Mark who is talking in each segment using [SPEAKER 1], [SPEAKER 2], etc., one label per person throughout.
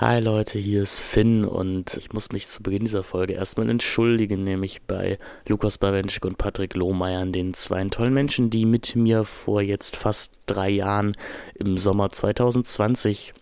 [SPEAKER 1] Hi Leute, hier ist Finn und ich muss mich zu Beginn dieser Folge erstmal entschuldigen, nämlich bei Lukas Bawenschik und Patrick Lohmeier, den zwei tollen Menschen, die mit mir vor jetzt fast drei Jahren im Sommer 2020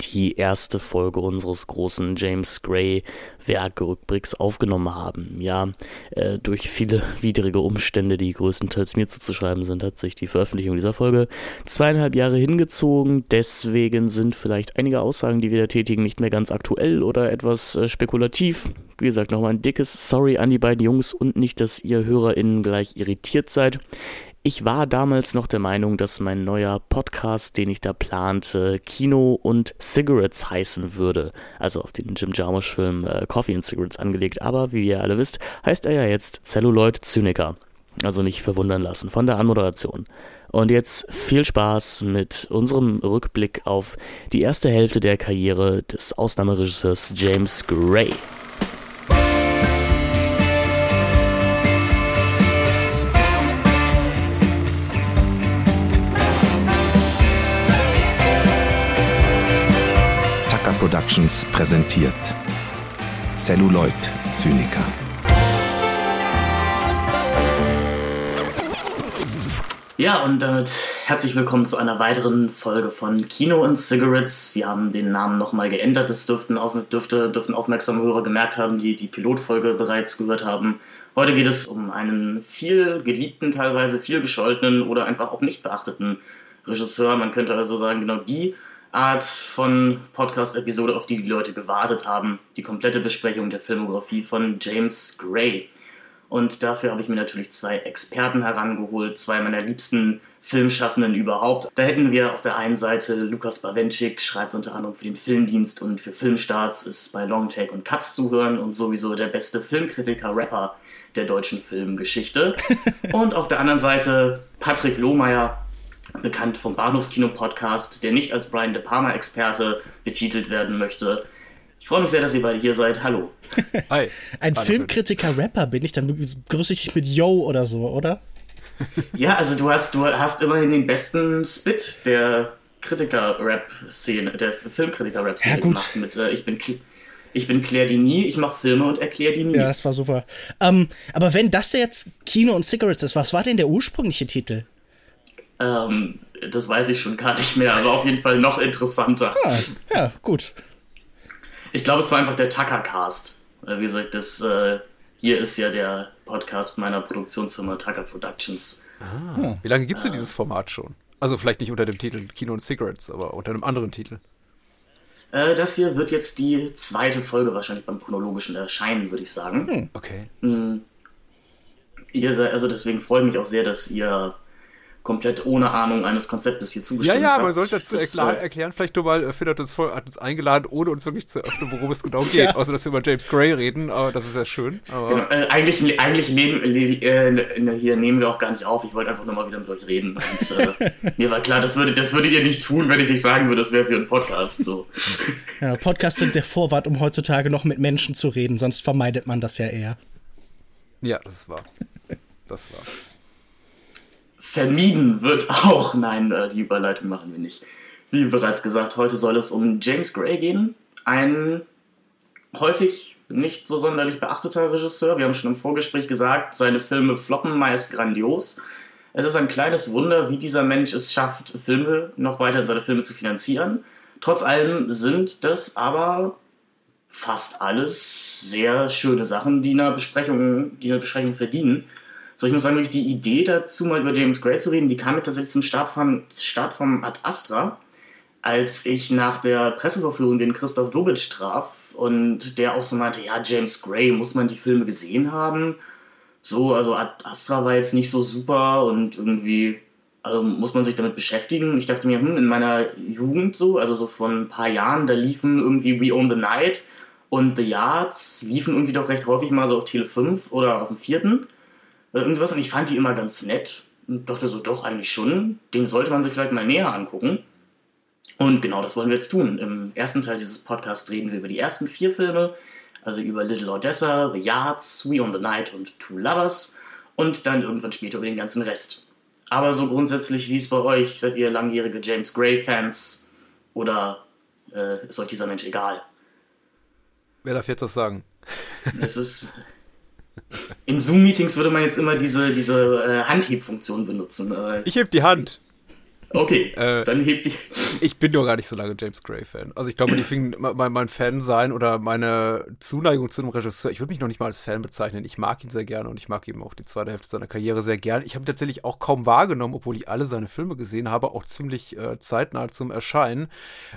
[SPEAKER 1] die erste Folge unseres großen James Gray Werke-Rückblicks aufgenommen haben. Ja, äh, durch viele widrige Umstände, die größtenteils mir zuzuschreiben sind, hat sich die Veröffentlichung dieser Folge zweieinhalb Jahre hingezogen. Deswegen sind vielleicht einige Aussagen, die wir da tätigen, nicht mehr ganz aktuell oder etwas äh, spekulativ. Wie gesagt, nochmal ein dickes Sorry an die beiden Jungs und nicht, dass ihr HörerInnen gleich irritiert seid. Ich war damals noch der Meinung, dass mein neuer Podcast, den ich da plante, Kino und Cigarettes heißen würde. Also auf den Jim Jarmusch-Film äh, Coffee and Cigarettes angelegt. Aber wie ihr alle wisst, heißt er ja jetzt Celluloid Zyniker. Also nicht verwundern lassen von der Anmoderation. Und jetzt viel Spaß mit unserem Rückblick auf die erste Hälfte der Karriere des Ausnahmeregisseurs James Gray.
[SPEAKER 2] Productions präsentiert Celluloid Zyniker.
[SPEAKER 1] Ja, und damit herzlich willkommen zu einer weiteren Folge von Kino und Cigarettes. Wir haben den Namen nochmal geändert. Das dürften, auf, dürfte, dürften aufmerksame Hörer gemerkt haben, die die Pilotfolge bereits gehört haben. Heute geht es um einen viel geliebten, teilweise viel gescholtenen oder einfach auch nicht beachteten Regisseur. Man könnte also sagen, genau die Art von Podcast-Episode, auf die die Leute gewartet haben. Die komplette Besprechung der Filmografie von James Gray. Und dafür habe ich mir natürlich zwei Experten herangeholt, zwei meiner liebsten Filmschaffenden überhaupt. Da hätten wir auf der einen Seite Lukas Bawenschik, schreibt unter anderem für den Filmdienst und für Filmstarts, ist bei Longtake und Cuts zu hören und sowieso der beste Filmkritiker-Rapper der deutschen Filmgeschichte. und auf der anderen Seite Patrick Lohmeier, bekannt vom Bahnhofskino-Podcast, der nicht als Brian De Palma-Experte betitelt werden möchte. Ich freue mich sehr, dass ihr beide hier seid. Hallo.
[SPEAKER 3] Hi. Ein Filmkritiker-Rapper bin ich, dann grüße ich dich mit Yo oder so, oder?
[SPEAKER 1] Ja, also du hast, du hast immerhin den besten Spit der Kritiker-Rap-Szene, der Filmkritiker-Rap-Szene
[SPEAKER 3] ja,
[SPEAKER 1] gemacht. Mit, äh, ich bin ich bin Claire Dini, ich mache Filme und erkläre die nie.
[SPEAKER 3] Ja, das war super. Ähm, aber wenn das jetzt Kino und Cigarettes ist, was war denn der ursprüngliche Titel?
[SPEAKER 1] Ähm, das weiß ich schon gar nicht mehr, aber auf jeden Fall noch interessanter.
[SPEAKER 3] Ja, ja gut.
[SPEAKER 1] Ich glaube, es war einfach der Tucker-Cast. Wie gesagt, das äh, hier ist ja der Podcast meiner Produktionsfirma Tucker Productions.
[SPEAKER 4] Ah. Wie lange gibt es denn äh, dieses Format schon? Also vielleicht nicht unter dem Titel Kino und Cigarettes, aber unter einem anderen Titel.
[SPEAKER 1] Äh, das hier wird jetzt die zweite Folge wahrscheinlich beim chronologischen erscheinen, würde ich sagen.
[SPEAKER 4] Hm, okay.
[SPEAKER 1] Hm. Ihr seid, also deswegen freue ich mich auch sehr, dass ihr komplett ohne Ahnung eines Konzeptes hier zugestimmt
[SPEAKER 4] Ja, ja, man sollte dazu erklären, erklären, vielleicht nur mal, äh, Finn hat uns, voll, hat uns eingeladen, ohne uns wirklich zu öffnen, worum es genau geht, ja. außer dass wir über James Gray reden, aber das ist ja schön.
[SPEAKER 1] Genau, äh, eigentlich eigentlich nehmen, äh, hier nehmen wir auch gar nicht auf, ich wollte einfach nur mal wieder mit euch reden und äh, mir war klar, das würdet, das würdet ihr nicht tun, wenn ich nicht sagen würde, das wäre für einen Podcast so.
[SPEAKER 3] Ja, Podcasts sind der Vorwart, um heutzutage noch mit Menschen zu reden, sonst vermeidet man das ja eher.
[SPEAKER 4] Ja, das ist wahr. Das war
[SPEAKER 1] vermieden wird auch. Nein, äh, die Überleitung machen wir nicht. Wie bereits gesagt, heute soll es um James Gray gehen. Ein häufig nicht so sonderlich beachteter Regisseur. Wir haben schon im Vorgespräch gesagt, seine Filme floppen meist grandios. Es ist ein kleines Wunder, wie dieser Mensch es schafft, Filme noch weiter in seine Filme zu finanzieren. Trotz allem sind das aber fast alles sehr schöne Sachen, die eine Besprechung, die eine Besprechung verdienen. So, ich muss sagen, die Idee dazu, mal über James Gray zu reden, die kam mir tatsächlich zum Start vom, Start vom Ad Astra, als ich nach der Presseverführung den Christoph Dobitsch traf und der auch so meinte, ja, James Gray, muss man die Filme gesehen haben? So, also Ad Astra war jetzt nicht so super und irgendwie also muss man sich damit beschäftigen. Ich dachte mir, hm, in meiner Jugend so, also so von ein paar Jahren, da liefen irgendwie We Own the Night und The Yards liefen irgendwie doch recht häufig mal so auf Tele 5 oder auf dem vierten oder irgendwas und ich fand die immer ganz nett und dachte so, doch, eigentlich schon, den sollte man sich vielleicht mal näher angucken. Und genau das wollen wir jetzt tun. Im ersten Teil dieses Podcasts reden wir über die ersten vier Filme, also über Little Odessa, The Yards, We on the Night und Two Lovers und dann irgendwann später über den ganzen Rest. Aber so grundsätzlich, wie es bei euch, seid ihr langjährige James Gray-Fans oder äh, ist euch dieser Mensch egal.
[SPEAKER 4] Wer darf jetzt was sagen?
[SPEAKER 1] Es ist. In Zoom-Meetings würde man jetzt immer diese, diese äh, Handhebfunktion benutzen. Äh,
[SPEAKER 4] Ich heb die Hand.
[SPEAKER 1] Okay,
[SPEAKER 4] Äh,
[SPEAKER 1] dann hebt die.
[SPEAKER 4] Ich bin doch gar nicht so lange James Gray-Fan. Also ich glaube, die fing mein, mein Fan sein oder meine Zuneigung zu einem Regisseur. Ich würde mich noch nicht mal als Fan bezeichnen. Ich mag ihn sehr gerne und ich mag eben auch die zweite Hälfte seiner Karriere sehr gerne. Ich habe ihn tatsächlich auch kaum wahrgenommen, obwohl ich alle seine Filme gesehen habe, auch ziemlich äh, zeitnah zum Erscheinen,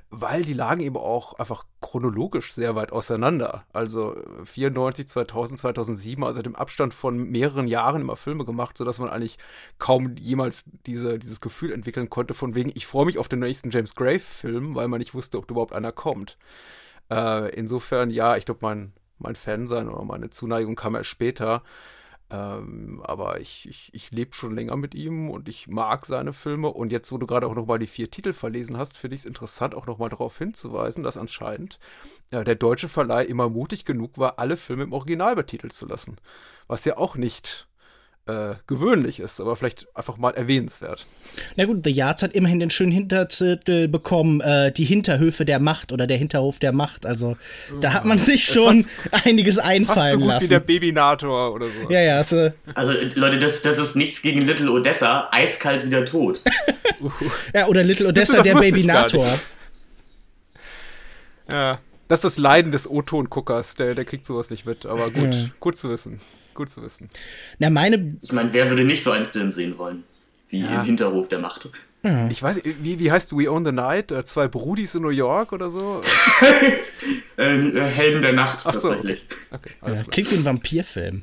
[SPEAKER 4] weil die lagen eben auch einfach chronologisch sehr weit auseinander. Also äh, 94, 2000, 2007, also im Abstand von mehreren Jahren immer Filme gemacht, sodass man eigentlich kaum jemals diese, dieses Gefühl entwickeln konnte, von wegen, ich freue mich auf den nächsten James Gray-Film, weil man nicht wusste, ob überhaupt einer kommt. Äh, insofern, ja, ich glaube, mein, mein Fan-Sein oder meine Zuneigung kam erst später. Ähm, aber ich, ich, ich lebe schon länger mit ihm und ich mag seine Filme. Und jetzt, wo du gerade auch nochmal die vier Titel verlesen hast, finde ich es interessant, auch nochmal darauf hinzuweisen, dass anscheinend äh, der deutsche Verleih immer mutig genug war, alle Filme im Original betitelt zu lassen. Was ja auch nicht äh, gewöhnlich ist, aber vielleicht einfach mal erwähnenswert.
[SPEAKER 3] Na gut, The Yards hat immerhin den schönen Hintertitel bekommen, äh, die Hinterhöfe der Macht oder der Hinterhof der Macht. Also da hat man sich schon einiges
[SPEAKER 4] Fast so
[SPEAKER 3] einfallen
[SPEAKER 4] gut
[SPEAKER 3] lassen.
[SPEAKER 4] wie der Babynator oder so.
[SPEAKER 3] ja, ja, also,
[SPEAKER 1] Also, Leute, das, das ist nichts gegen Little Odessa. Eiskalt wieder tot.
[SPEAKER 3] ja, oder Little Odessa,
[SPEAKER 4] das
[SPEAKER 3] der Babynator.
[SPEAKER 4] Ja, das ist das Leiden des O-Ton-Guckers, der, der kriegt sowas nicht mit. Aber gut,
[SPEAKER 3] Ja.
[SPEAKER 4] gut zu wissen. Gut zu wissen.
[SPEAKER 3] Na, meine,
[SPEAKER 1] Ich meine, wer würde nicht so einen Film sehen wollen? Wie
[SPEAKER 4] Ja.
[SPEAKER 1] im Hinterhof der Macht.
[SPEAKER 4] Ich weiß, nicht, wie, wie heißt We Own the Night? Äh, Zwei Brudis in New York oder so?
[SPEAKER 1] Äh, äh, Helden der Nacht,
[SPEAKER 4] Ach so,
[SPEAKER 1] tatsächlich.
[SPEAKER 4] Okay, alles
[SPEAKER 3] ja,
[SPEAKER 4] klar.
[SPEAKER 3] klingt wie ein Vampirfilm.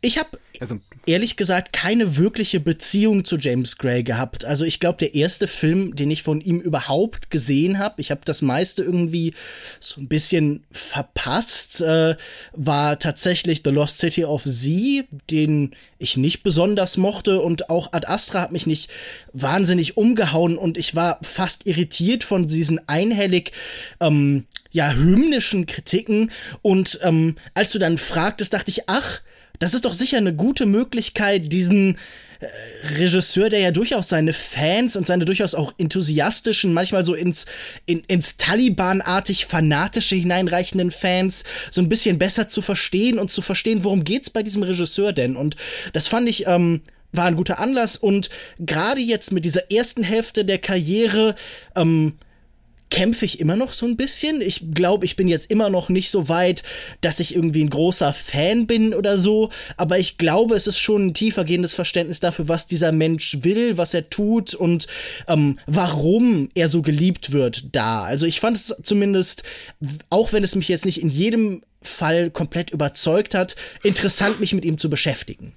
[SPEAKER 3] Ich habe
[SPEAKER 4] Also,
[SPEAKER 3] ehrlich gesagt keine wirkliche Beziehung zu James Gray gehabt. Also ich glaube, der erste Film, den ich von ihm überhaupt gesehen habe, ich habe das meiste irgendwie so ein bisschen verpasst, äh, war tatsächlich The Lost City of Z, den ich nicht besonders mochte. Und auch Ad Astra hat mich nicht wahnsinnig umgehauen. Und ich war fast irritiert von diesen einhellig ähm, ja hymnischen Kritiken. Und ähm, als du dann fragtest, dachte ich, ach, das ist doch sicher eine gute Möglichkeit, diesen äh, Regisseur, der ja durchaus seine Fans und seine durchaus auch enthusiastischen, manchmal so ins, in, ins Taliban-artig fanatische hineinreichenden Fans so ein bisschen besser zu verstehen und zu verstehen, worum geht's bei diesem Regisseur denn? Und das fand ich, ähm, war ein guter Anlass und gerade jetzt mit dieser ersten Hälfte der Karriere, ähm, kämpfe ich immer noch so ein bisschen. Ich glaube, ich bin jetzt immer noch nicht so weit, dass ich irgendwie ein großer Fan bin oder so. Aber ich glaube, es ist schon ein tiefergehendes Verständnis dafür, was dieser Mensch will, was er tut und ähm, warum er so geliebt wird da. Also ich fand es zumindest, auch wenn es mich jetzt nicht in jedem Fall komplett überzeugt hat, interessant, mich mit ihm zu beschäftigen.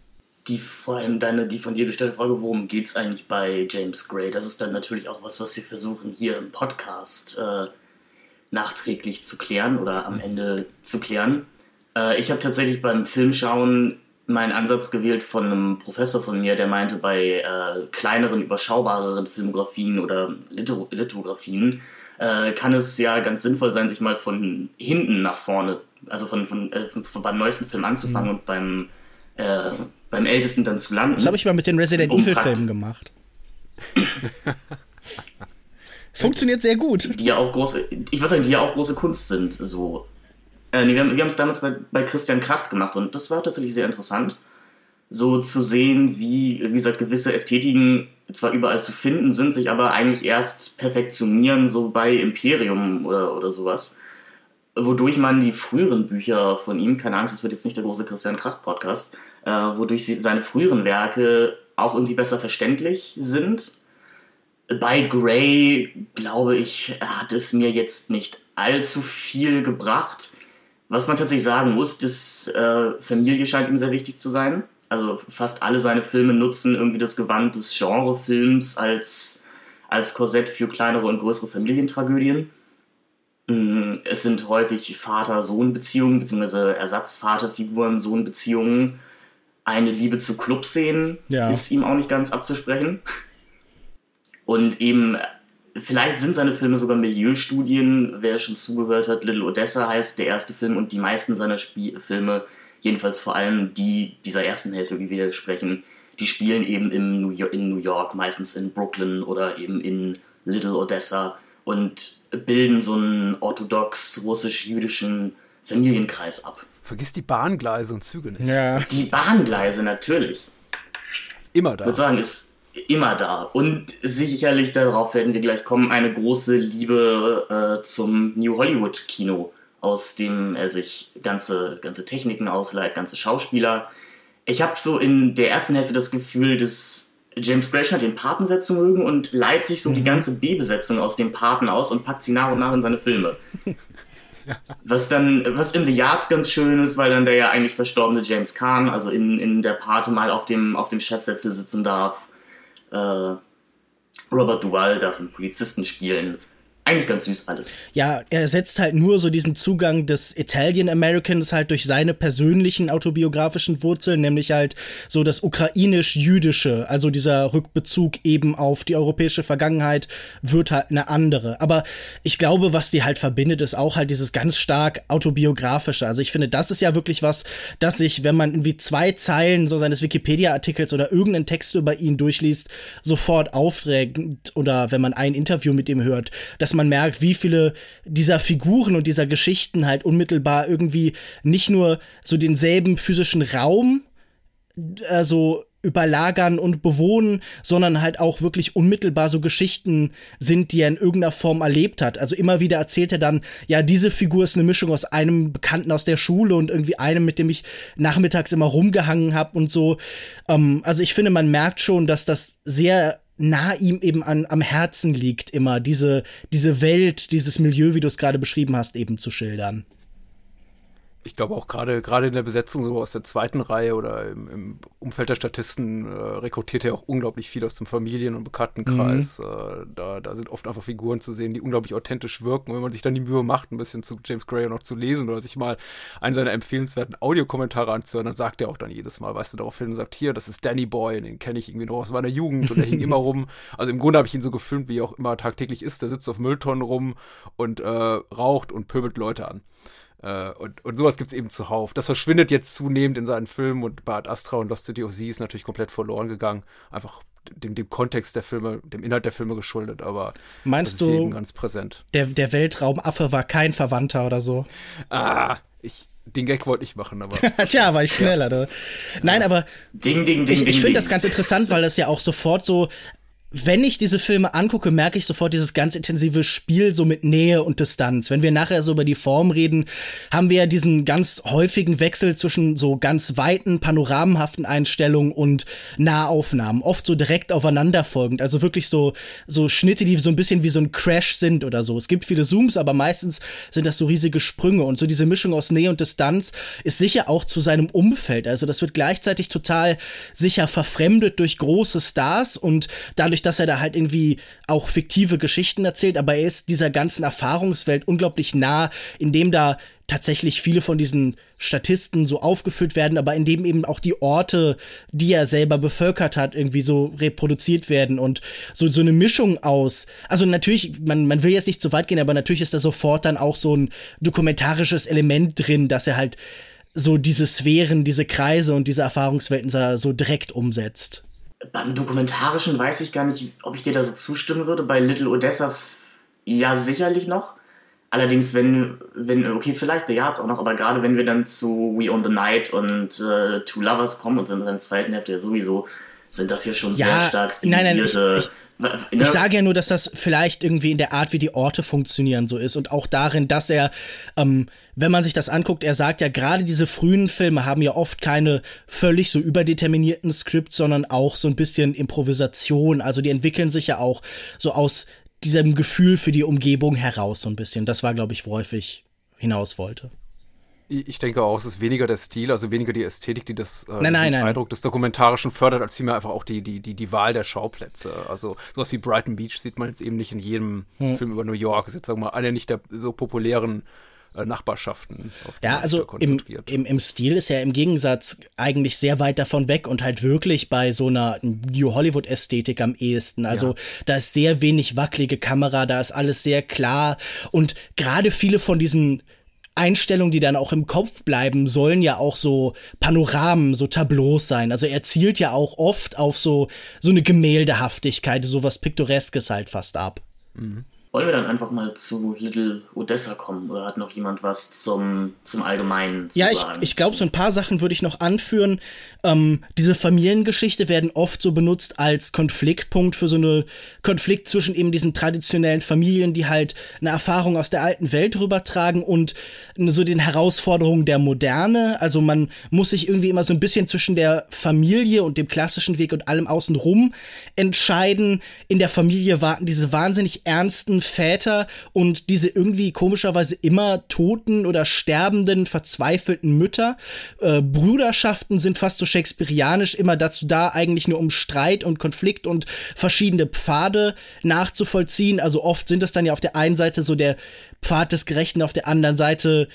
[SPEAKER 1] Die vor allem deine, die von dir gestellte Frage, worum geht's eigentlich bei James Gray? Das ist dann natürlich auch was, was wir versuchen hier im Podcast äh, nachträglich zu klären oder am Ende zu klären. Äh, ich habe tatsächlich beim Filmschauen meinen Ansatz gewählt von einem Professor von mir, der meinte, bei äh, kleineren, überschaubareren Filmografien oder Lithro Lithografien äh, kann es ja ganz sinnvoll sein, sich mal von hinten nach vorne, also von, von, äh, von beim neuesten Film anzufangen und beim, äh, beim ältesten dann zu landen.
[SPEAKER 3] Das habe ich mal mit den Resident
[SPEAKER 1] Um
[SPEAKER 3] Evil
[SPEAKER 1] Prakt-
[SPEAKER 3] Filmen gemacht. Funktioniert sehr gut.
[SPEAKER 1] die ja auch große, ich würde sagen, die ja auch große Kunst sind. So. Äh, nee, wir haben es damals bei, bei Christian Kracht gemacht und das war tatsächlich sehr interessant, so zu sehen, wie, wie gesagt, gewisse Ästhetiken zwar überall zu finden sind, sich aber eigentlich erst perfektionieren, so bei Imperium oder, oder sowas. Wodurch man die früheren Bücher von ihm, keine Angst, das wird jetzt nicht der große Christian Kracht-Podcast, äh, wodurch sie, seine früheren Werke auch irgendwie besser verständlich sind bei Gray, glaube ich, hat es mir jetzt nicht allzu viel gebracht. Was man tatsächlich sagen muss, das äh, Familie scheint ihm sehr wichtig zu sein. Also fast alle seine Filme nutzen irgendwie das Gewand des Genrefilms als, als Korsett für kleinere und größere Familientragödien. Mm, Es sind häufig Vater-Sohn-Beziehungen, beziehungsweise Ersatzvaterfiguren-Sohn-Beziehungen. Eine Liebe zu Clubszenen
[SPEAKER 3] Ja.
[SPEAKER 1] ist ihm auch nicht ganz abzusprechen. Und eben, vielleicht sind seine Filme sogar Milieustudien. Wer schon zugehört hat, Little Odessa heißt der erste Film und die meisten seiner Spie Filme, jedenfalls vor allem die dieser ersten Hälfte, wie wir sprechen, die spielen eben im New York, in New York, meistens in Brooklyn oder eben in Little Odessa. und bilden so einen orthodox russisch-jüdischen Familienkreis ab.
[SPEAKER 4] Vergiss die Bahngleise und Züge nicht.
[SPEAKER 3] Ja.
[SPEAKER 1] Die Bahngleise natürlich.
[SPEAKER 4] Immer
[SPEAKER 1] Ich
[SPEAKER 4] da.
[SPEAKER 1] würde sagen, ist immer da. Und sicherlich darauf werden wir gleich kommen, eine große Liebe äh, zum New Hollywood Kino, aus dem er sich ganze, ganze Techniken ausleiht, ganze Schauspieler. Ich habe so in der ersten Hälfte das Gefühl, dass James Gray scheint den Paten sehr zu mögen und leiht sich so die ganze B-Besetzung aus dem Paten aus und packt sie nach und nach in seine Filme. Was dann, was in The Yards ganz schön ist, weil dann der ja eigentlich verstorbene James Kahn, also in, in der Pate mal auf dem, auf dem Chefsessel sitzen darf. Äh, Robert Duvall darf einen Polizisten spielen. Eigentlich ganz süß alles.
[SPEAKER 3] Ja, er setzt halt nur so diesen Zugang des Italian Americans halt durch seine persönlichen autobiografischen Wurzeln, nämlich halt so das ukrainisch-jüdische, also dieser Rückbezug eben auf die europäische Vergangenheit wird halt eine andere. Aber ich glaube, was die halt verbindet, ist auch halt dieses ganz stark autobiografische. Also ich finde, das ist ja wirklich was, dass sich, wenn man irgendwie zwei Zeilen so seines Wikipedia-Artikels oder irgendeinen Text über ihn durchliest, sofort aufträgt oder wenn man ein Interview mit ihm hört, dass man merkt, wie viele dieser Figuren und dieser Geschichten halt unmittelbar irgendwie nicht nur so denselben physischen Raum äh, so überlagern und bewohnen, sondern halt auch wirklich unmittelbar so Geschichten sind, die er in irgendeiner Form erlebt hat. Also immer wieder erzählt er dann, ja, diese Figur ist eine Mischung aus einem Bekannten aus der Schule und irgendwie einem, mit dem ich nachmittags immer rumgehangen habe und so. Ähm, also ich finde, man merkt schon, dass das sehr nah ihm eben an, am Herzen liegt, immer diese, diese Welt, dieses Milieu, wie du es gerade beschrieben hast, eben zu schildern.
[SPEAKER 4] Ich glaube auch gerade gerade in der Besetzung so aus der zweiten Reihe oder im, im Umfeld der Statisten äh, rekrutiert er auch unglaublich viel aus dem Familien- und Bekanntenkreis.
[SPEAKER 3] Mhm.
[SPEAKER 4] Äh, da, da sind oft einfach Figuren zu sehen, die unglaublich authentisch wirken. Und wenn man sich dann die Mühe macht, ein bisschen zu James Gray noch zu lesen oder sich mal einen seiner empfehlenswerten Audiokommentare anzuhören, dann sagt er auch dann jedes Mal, weißt du, darauf hin und sagt, hier, das ist Danny Boy, den kenne ich irgendwie noch aus meiner Jugend und der hing immer rum. Also im Grunde habe ich ihn so gefilmt, wie er auch immer tagtäglich ist. Der sitzt auf Mülltonnen rum und äh, raucht und pöbelt Leute an. Äh, und, und sowas gibt's eben zuhauf. Das verschwindet jetzt zunehmend in seinen Filmen und Bad Astra und Lost City of Z ist natürlich komplett verloren gegangen. Einfach dem, dem Kontext der Filme, dem Inhalt der Filme geschuldet, aber
[SPEAKER 3] Meinst
[SPEAKER 4] das ist
[SPEAKER 3] du-
[SPEAKER 4] eben ganz präsent.
[SPEAKER 3] Der, der Weltraumaffe war kein Verwandter oder so.
[SPEAKER 4] Ah, ich, den Gag wollte ich machen, aber
[SPEAKER 3] Tja, war ich schneller. Ne? Nein, aber
[SPEAKER 1] Ding, ding, ding,
[SPEAKER 3] ich, ich finde das ganz interessant, weil das ja auch sofort so. Wenn ich diese Filme angucke, merke ich sofort dieses ganz intensive Spiel so mit Nähe und Distanz. Wenn wir nachher so über die Form reden, haben wir ja diesen ganz häufigen Wechsel zwischen so ganz weiten, panoramenhaften Einstellungen und Nahaufnahmen. Oft so direkt aufeinanderfolgend. Also wirklich so, so Schnitte, die so ein bisschen wie so ein Crash sind oder so. Es gibt viele Zooms, aber meistens sind das so riesige Sprünge. Und so diese Mischung aus Nähe und Distanz ist sicher auch zu seinem Umfeld. Also das wird gleichzeitig total sicher verfremdet durch große Stars und dadurch, dass er da halt irgendwie auch fiktive Geschichten erzählt, aber er ist dieser ganzen Erfahrungswelt unglaublich nah, indem da tatsächlich viele von diesen Statisten so aufgefüllt werden, aber indem eben auch die Orte, die er selber bevölkert hat, irgendwie so reproduziert werden und so, so eine Mischung aus. Also natürlich, man, man will jetzt nicht zu weit gehen, aber natürlich ist da sofort dann auch so ein dokumentarisches Element drin, dass er halt so diese Sphären, diese Kreise und diese Erfahrungswelten so direkt umsetzt.
[SPEAKER 1] Beim Dokumentarischen weiß ich gar nicht, ob ich dir da so zustimmen würde. Bei Little Odessa ja sicherlich noch. Allerdings, wenn, wenn, okay, vielleicht The Yards auch noch, aber gerade wenn wir dann zu We Own the Night und äh, Two Lovers kommen und in der zweiten Hälfte ja sowieso, sind das ja schon
[SPEAKER 3] Ja,
[SPEAKER 1] sehr stark
[SPEAKER 3] nein, nein, ich-
[SPEAKER 1] stilisierte.
[SPEAKER 3] Ich
[SPEAKER 1] ne?
[SPEAKER 3] sage ja nur, dass das vielleicht irgendwie in der Art, wie die Orte funktionieren, so ist und auch darin, dass er, ähm, wenn man sich das anguckt, er sagt ja, gerade diese frühen Filme haben ja oft keine völlig so überdeterminierten Skripts, sondern auch so ein bisschen Improvisation. Also die entwickeln sich ja auch so aus diesem Gefühl für die Umgebung heraus so ein bisschen. Das war, glaube ich, worauf ich hinaus wollte.
[SPEAKER 4] Ich denke auch, es ist weniger der Stil, also weniger die Ästhetik, die das äh,
[SPEAKER 3] Nein, nein, nein.
[SPEAKER 4] Eindruck des Dokumentarischen fördert, als vielmehr einfach auch die, die, die, die Wahl der Schauplätze. Also sowas wie Brighton Beach sieht man jetzt eben nicht in jedem
[SPEAKER 3] Hm.
[SPEAKER 4] Film über New York. Das ist jetzt sagen wir mal eine nicht der so populären Nachbarschaften, auf die
[SPEAKER 3] Ja, also
[SPEAKER 4] da
[SPEAKER 3] im,
[SPEAKER 4] konzentriert.
[SPEAKER 3] im, im Stil ist er im Gegensatz eigentlich sehr weit davon weg und halt wirklich bei so einer New Hollywood-Ästhetik am ehesten. Also da ist sehr wenig wackelige Kamera, da ist alles sehr klar und gerade viele von diesen Einstellungen, die dann auch im Kopf bleiben, sollen ja auch so Panoramen, so Tableaus sein. Also er zielt ja auch oft auf so, so eine Gemäldehaftigkeit, so was Piktoreskes halt fast ab.
[SPEAKER 1] Wollen wir dann einfach mal zu Little Odessa kommen oder hat noch jemand was zum, zum Allgemeinen zu
[SPEAKER 3] ja,
[SPEAKER 1] sagen?
[SPEAKER 3] Ja, ich, ich glaube, so ein paar Sachen würde ich noch anführen. Ähm, diese Familiengeschichte werden oft so benutzt als Konfliktpunkt für so eine Konflikt zwischen eben diesen traditionellen Familien, die halt eine Erfahrung aus der alten Welt rübertragen und so den Herausforderungen der Moderne. Also man muss sich irgendwie immer so ein bisschen zwischen der Familie und dem klassischen Weg und allem außenrum entscheiden. In der Familie warten diese wahnsinnig ernsten Väter und diese irgendwie komischerweise immer toten oder sterbenden, verzweifelten Mütter. Äh, Brüderschaften sind fast so shakespearianisch immer dazu da, eigentlich nur um Streit und Konflikt und verschiedene Pfade nachzuvollziehen. Also oft sind es dann ja auf der einen Seite so der Pfad des Gerechten, auf der anderen Seite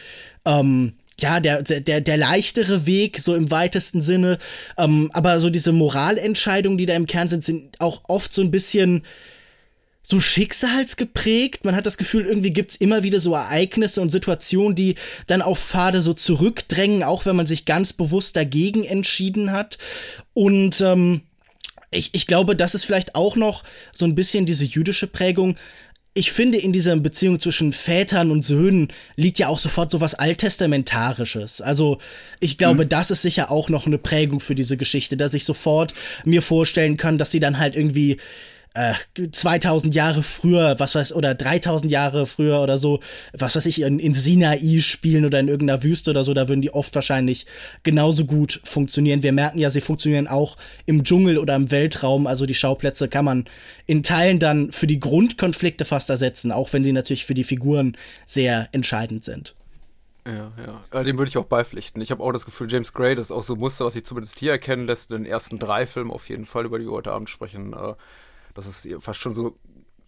[SPEAKER 3] ähm, ja, der, der, der leichtere Weg, so im weitesten Sinne. Ähm, aber so diese Moralentscheidungen, die da im Kern sind, sind auch oft so ein bisschen so schicksalsgeprägt. Man hat das Gefühl, irgendwie gibt's immer wieder so Ereignisse und Situationen, die dann auf Pfade so zurückdrängen, auch wenn man sich ganz bewusst dagegen entschieden hat. Und ähm, ich, ich glaube, das ist vielleicht auch noch so ein bisschen diese jüdische Prägung. Ich finde, in dieser Beziehung zwischen Vätern und Söhnen liegt ja auch sofort so was Alttestamentarisches. Also, ich glaube, mhm. das ist sicher auch noch eine Prägung für diese Geschichte, dass ich sofort mir vorstellen kann, dass sie dann halt irgendwie äh, 2000 Jahre früher, was weiß, oder 3000 Jahre früher oder so, was weiß ich, in, in Sinai spielen oder in irgendeiner Wüste oder so, da würden die oft wahrscheinlich genauso gut funktionieren. Wir merken ja, sie funktionieren auch im Dschungel oder im Weltraum, also die Schauplätze kann man in Teilen dann für die Grundkonflikte fast ersetzen, auch wenn sie natürlich für die Figuren sehr entscheidend sind.
[SPEAKER 4] Ja, ja. Dem würde ich auch beipflichten. Ich habe auch das Gefühl, James Gray, das ist auch so ein Muster, was sich zumindest hier erkennen lässt, in den ersten drei Filmen auf jeden Fall, über die wir heute Abend sprechen. Dass es fast schon so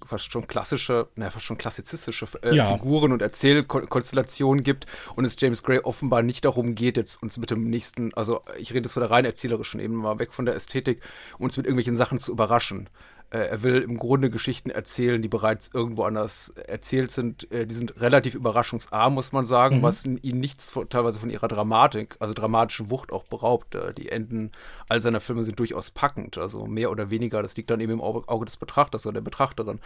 [SPEAKER 4] fast schon klassische, naja, fast schon klassizistische äh, ja. Figuren und Erzählkonstellationen gibt und es James Gray offenbar nicht darum geht, jetzt uns mit dem nächsten, also ich rede jetzt von der rein erzählerischen Ebene mal weg von der Ästhetik, uns mit irgendwelchen Sachen zu überraschen. Äh, er will im Grunde Geschichten erzählen, die bereits irgendwo anders erzählt sind. Äh, die sind relativ überraschungsarm, muss man sagen, mhm. was ihn nichts teilweise von ihrer Dramatik, also dramatischen Wucht auch beraubt. Äh, die Enden all seiner Filme sind durchaus packend, also mehr oder weniger. Das liegt dann eben im Auge des Betrachters oder der Betrachterin.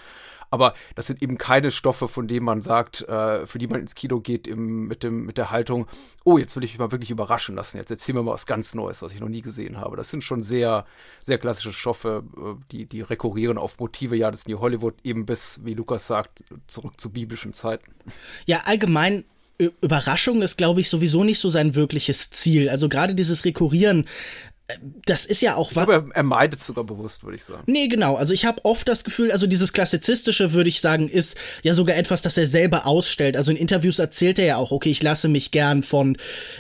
[SPEAKER 4] Aber das sind eben keine Stoffe, von denen man sagt, für die man ins Kino geht im, mit, dem, mit der Haltung, oh, jetzt will ich mich mal wirklich überraschen lassen. Jetzt erzählen wir mal was ganz Neues, was ich noch nie gesehen habe. Das sind schon sehr, sehr klassische Stoffe, die, die rekurrieren rekurrieren auf Motive ja des New Hollywood eben bis, wie Lukas sagt, zurück zu biblischen Zeiten.
[SPEAKER 3] Ja, allgemein Überraschung ist, glaube ich, sowieso nicht so sein wirkliches Ziel. Also gerade dieses Rekurrieren das ist ja auch
[SPEAKER 4] was. Aber er meidet es sogar bewusst, würde ich sagen.
[SPEAKER 3] Nee, genau. Also ich habe oft das Gefühl, also dieses klassizistische, würde ich sagen, ist ja sogar etwas, das er selber ausstellt. Also in Interviews erzählt er ja auch, okay, ich lasse mich gern von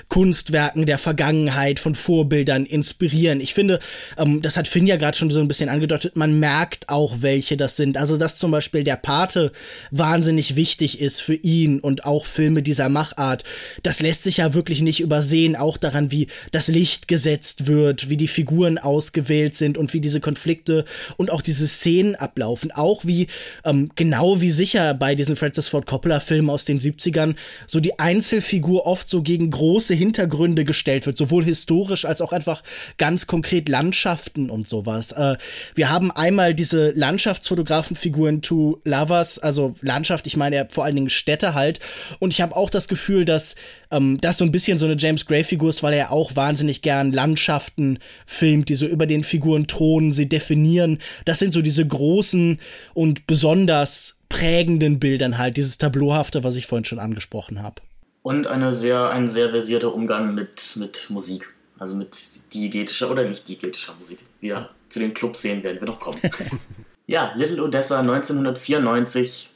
[SPEAKER 3] Kunstwerken der Vergangenheit, von Vorbildern inspirieren. Ich finde, ähm, das hat Finn ja gerade schon so ein bisschen angedeutet, man merkt auch, welche das sind. Also dass zum Beispiel der Pate wahnsinnig wichtig ist für ihn und auch Filme dieser Machart. Das lässt sich ja wirklich nicht übersehen, auch daran, wie das Licht gesetzt wird wie die Figuren ausgewählt sind und wie diese Konflikte und auch diese Szenen ablaufen. Auch wie, ähm, genau wie sicher bei diesen Francis Ford Coppola-Filmen aus den 70ern, so die Einzelfigur oft so gegen große Hintergründe gestellt wird, sowohl historisch als auch einfach ganz konkret Landschaften und sowas. Äh, wir haben einmal diese Landschaftsfotografenfigur in Two Lovers, also Landschaft, ich meine ja vor allen Dingen Städte halt. Und ich habe auch das Gefühl, dass ähm, das so ein bisschen so eine James Gray-Figur ist, weil er auch wahnsinnig gern Landschaften filmt, die so über den Figuren thronen, sie definieren. Das sind so diese großen und besonders prägenden Bildern halt, dieses Tableauhafte, was ich vorhin schon angesprochen habe.
[SPEAKER 1] Und eine sehr, ein sehr versierter Umgang mit, mit Musik. Also mit diegetischer oder nicht diegetischer Musik. Ja, zu den Clubszenen werden wir noch kommen. ja, Little Odessa 1994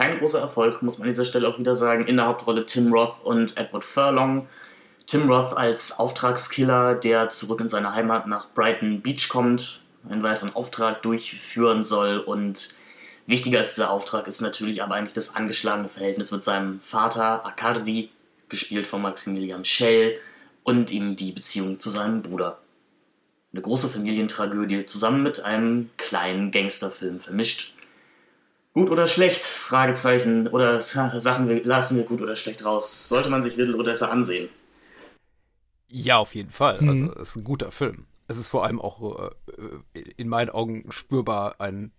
[SPEAKER 1] kein großer Erfolg, muss man an dieser Stelle auch wieder sagen. In der Hauptrolle Tim Roth und Edward Furlong. Tim Roth als Auftragskiller, der zurück in seine Heimat nach Brighton Beach kommt, einen weiteren Auftrag durchführen soll. Und wichtiger als dieser Auftrag ist natürlich aber eigentlich das angeschlagene Verhältnis mit seinem Vater Accardi, gespielt von Maximilian Schell, und ihm die Beziehung zu seinem Bruder. Eine große Familientragödie zusammen mit einem kleinen Gangsterfilm vermischt. Gut oder schlecht? Fragezeichen. Oder Sachen wir, lassen wir gut oder schlecht raus. Sollte man sich Little Odessa ansehen?
[SPEAKER 4] Ja, auf jeden Fall. Mhm. Also, es ist ein guter Film. Es ist vor allem auch äh, in meinen Augen spürbar ein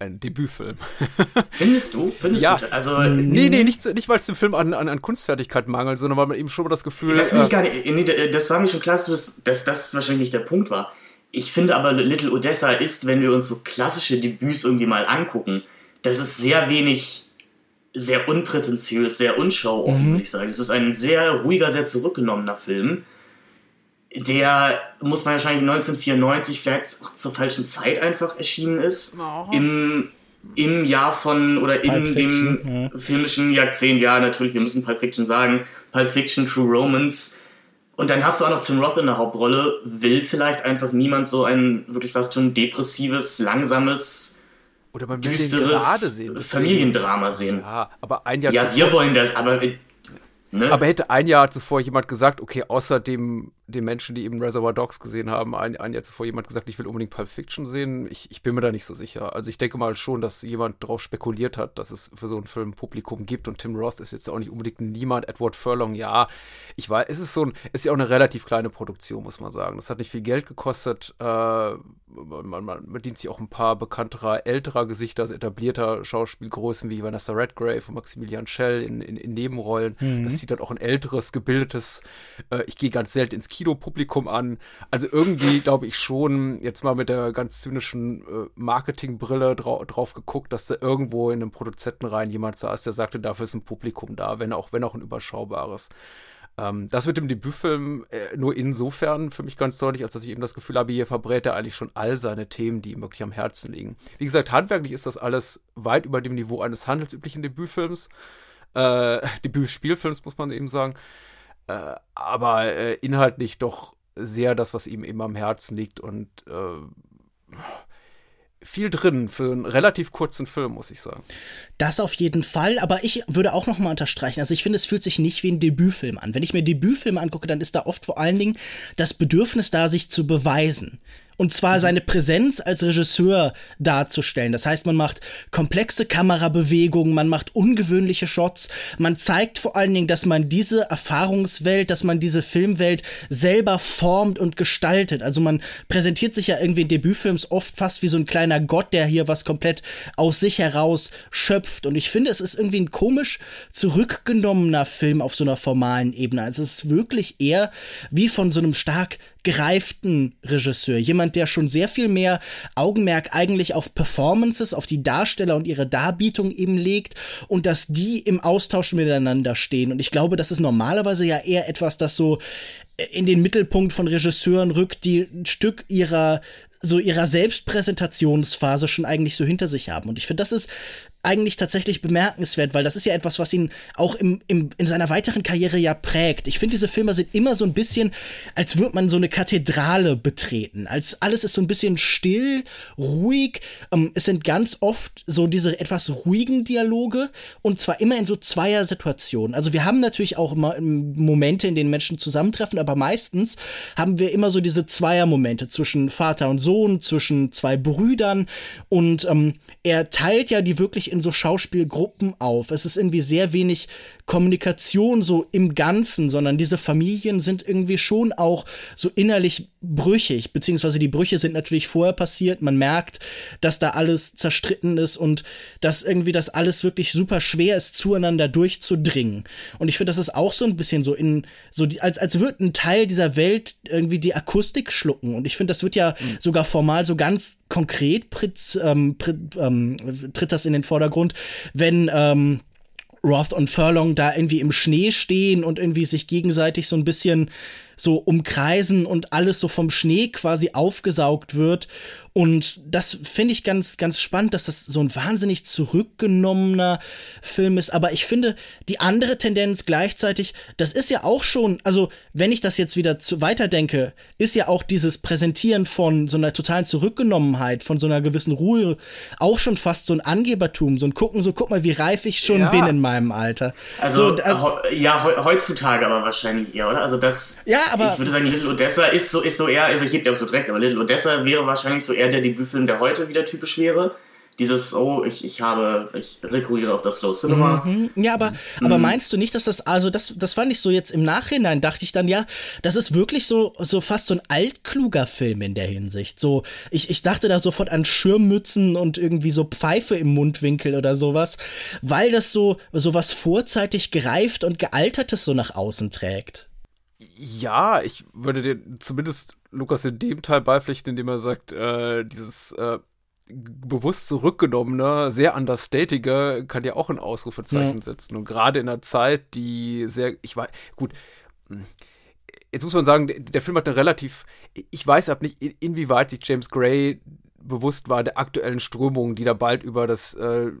[SPEAKER 4] ein Debütfilm.
[SPEAKER 1] Findest du? Findest
[SPEAKER 4] ja.
[SPEAKER 1] du? Also,
[SPEAKER 4] nee, nee, nicht, nicht weil es dem Film an, an, an Kunstfertigkeit mangelt, sondern weil man eben schon mal das Gefühl
[SPEAKER 1] das, äh, ich gar nicht, nee, das war mir schon klar, dass, dass das wahrscheinlich nicht der Punkt war. Ich finde aber, Little Odessa ist, wenn wir uns so klassische Debüts irgendwie mal angucken, das ist sehr wenig, sehr unprätentiös, sehr unshow-offen, mhm. würde ich sagen. Es ist ein sehr ruhiger, sehr zurückgenommener Film der, muss man wahrscheinlich 1994 vielleicht auch zur falschen Zeit einfach erschienen ist. Oh. Im, Im Jahr von, oder in Pulp dem Fiction, ja. filmischen Jahrzehnt, ja, natürlich, wir müssen Pulp Fiction sagen, Pulp Fiction, True Romance. Und dann hast du auch noch Tim Roth in der Hauptrolle. Will vielleicht einfach niemand so ein wirklich fast schon depressives, langsames,
[SPEAKER 4] oder man will düsteres sehen,
[SPEAKER 1] Familiendrama sehen.
[SPEAKER 4] Ja, aber ein Jahr
[SPEAKER 1] Ja, wir wollen das, aber
[SPEAKER 4] Ne? Aber hätte ein Jahr zuvor jemand gesagt, okay, außer dem, den Menschen, die eben Reservoir Dogs gesehen haben, ein, ein Jahr zuvor jemand gesagt, ich will unbedingt Pulp Fiction sehen, ich, ich bin mir da nicht so sicher. Also ich denke mal schon, dass jemand darauf spekuliert hat, dass es für so einen Film Publikum gibt und Tim Roth ist jetzt auch nicht unbedingt niemand, Edward Furlong, ja, ich weiß, es ist so ein, ist ja auch eine relativ kleine Produktion, muss man sagen. Das hat nicht viel Geld gekostet, äh, man, man bedient sich auch ein paar bekannterer, älterer Gesichter, also etablierter Schauspielgrößen wie Vanessa Redgrave und Maximilian Schell in, in, in Nebenrollen. Mhm. Das sieht dann auch ein älteres, gebildetes, äh, ich gehe ganz selten ins Kinopublikum an. Also irgendwie glaube ich schon, jetzt mal mit der ganz zynischen äh, Marketingbrille drau drauf geguckt, dass da irgendwo in einem Produzentenreihen jemand saß, der sagte, dafür ist ein Publikum da, wenn auch, wenn auch ein überschaubares. Ähm, das mit dem Debütfilm äh, nur insofern für mich ganz deutlich, als dass ich eben das Gefühl habe, hier verbrät er eigentlich schon all seine Themen, die ihm wirklich am Herzen liegen. Wie gesagt, handwerklich ist das alles weit über dem Niveau eines handelsüblichen Debütfilms, äh, Debütspielfilms, muss man eben sagen. Äh, aber äh, inhaltlich doch sehr das, was ihm eben am Herzen liegt und äh, viel drin für einen relativ kurzen Film, muss ich sagen.
[SPEAKER 3] Das auf jeden Fall, aber ich würde auch noch mal unterstreichen, also ich finde, es fühlt sich nicht wie ein Debütfilm an. Wenn ich mir Debütfilme angucke, dann ist da oft vor allen Dingen das Bedürfnis da, sich zu beweisen. Und zwar mhm. seine Präsenz als Regisseur darzustellen. Das heißt, man macht komplexe Kamerabewegungen, man macht ungewöhnliche Shots, man zeigt vor allen Dingen, dass man diese Erfahrungswelt, dass man diese Filmwelt selber formt und gestaltet. Also man präsentiert sich ja irgendwie in Debütfilms oft fast wie so ein kleiner Gott, der hier was komplett aus sich heraus schöpft. Und ich finde, es ist irgendwie ein komisch zurückgenommener Film auf so einer formalen Ebene. Also es ist wirklich eher wie von so einem stark gereiften Regisseur. Jemand, der schon sehr viel mehr Augenmerk eigentlich auf Performances, auf die Darsteller und ihre Darbietung eben legt und dass die im Austausch miteinander stehen. Und ich glaube, das ist normalerweise ja eher etwas, das so in den Mittelpunkt von Regisseuren rückt, die ein Stück ihrer so ihrer Selbstpräsentationsphase schon eigentlich so hinter sich haben. Und ich finde, das ist eigentlich tatsächlich bemerkenswert, weil das ist ja etwas, was ihn auch im, im, in seiner weiteren Karriere ja prägt. Ich finde, diese Filme sind immer so ein bisschen, als würde man so eine Kathedrale betreten. Als alles ist so ein bisschen still, ruhig. Ähm, es sind ganz oft so diese etwas ruhigen Dialoge und zwar immer in so zweier Situationen. Also wir haben natürlich auch immer Momente, in denen Menschen zusammentreffen, aber meistens haben wir immer so diese Zweier-Momente zwischen Vater und Sohn, zwischen zwei Brüdern und ähm, er teilt ja die wirklich in so Schauspielgruppen auf. Es ist irgendwie sehr wenig Kommunikation so im Ganzen, sondern diese Familien sind irgendwie schon auch so innerlich brüchig, beziehungsweise die Brüche sind natürlich vorher passiert. Man merkt, dass da alles zerstritten ist und dass irgendwie das alles wirklich super schwer ist, zueinander durchzudringen. Und ich finde, das ist auch so ein bisschen so in, so die, als, als würde ein Teil dieser Welt irgendwie die Akustik schlucken. Und ich finde, das wird ja mhm. sogar formal so ganz konkret pritz, ähm, prit, ähm, tritt das in den Vordergrund, wenn, ähm, Roth und Furlong da irgendwie im Schnee stehen und irgendwie sich gegenseitig so ein bisschen so umkreisen und alles so vom Schnee quasi aufgesaugt wird und das finde ich ganz, ganz spannend, dass das so ein wahnsinnig zurückgenommener Film ist. Aber ich finde, die andere Tendenz gleichzeitig, das ist ja auch schon, also wenn ich das jetzt wieder zu, weiterdenke, ist ja auch dieses Präsentieren von so einer totalen Zurückgenommenheit, von so einer gewissen Ruhe, auch schon fast so ein Angebertum, so ein Gucken, so guck mal, wie reif ich schon ja. bin in meinem Alter.
[SPEAKER 1] Also, so, also ja, heutzutage aber wahrscheinlich eher, oder? Also das,
[SPEAKER 3] ja, aber,
[SPEAKER 1] ich würde sagen, Little Odessa ist so, ist so eher, also ich gebe dir absolut recht, aber Little Odessa wäre wahrscheinlich so eher der Debütfilm, der heute wieder typisch wäre. Dieses, oh, ich, ich habe, ich rekurriere auf das Slow Cinema.
[SPEAKER 3] Mhm. Ja, aber, mhm. aber meinst du nicht, dass das, also das, das fand ich so jetzt im Nachhinein, dachte ich dann, ja, das ist wirklich so, so fast so ein altkluger Film in der Hinsicht. So, ich, ich dachte da sofort an Schirmmützen und irgendwie so Pfeife im Mundwinkel oder sowas, weil das so, so was vorzeitig gereift und gealtertes so nach außen trägt.
[SPEAKER 4] Ja, ich würde dir zumindest Lukas in dem Teil beipflichten, indem er sagt, äh, dieses äh, bewusst zurückgenommener, sehr understatige, kann ja auch ein Ausrufezeichen ja. setzen. Und gerade in einer Zeit, die sehr, ich weiß, gut, hm, jetzt muss man sagen, der Film hat eine relativ, ich weiß ab nicht, inwieweit sich James Gray bewusst war der aktuellen Strömungen, die da bald über das äh,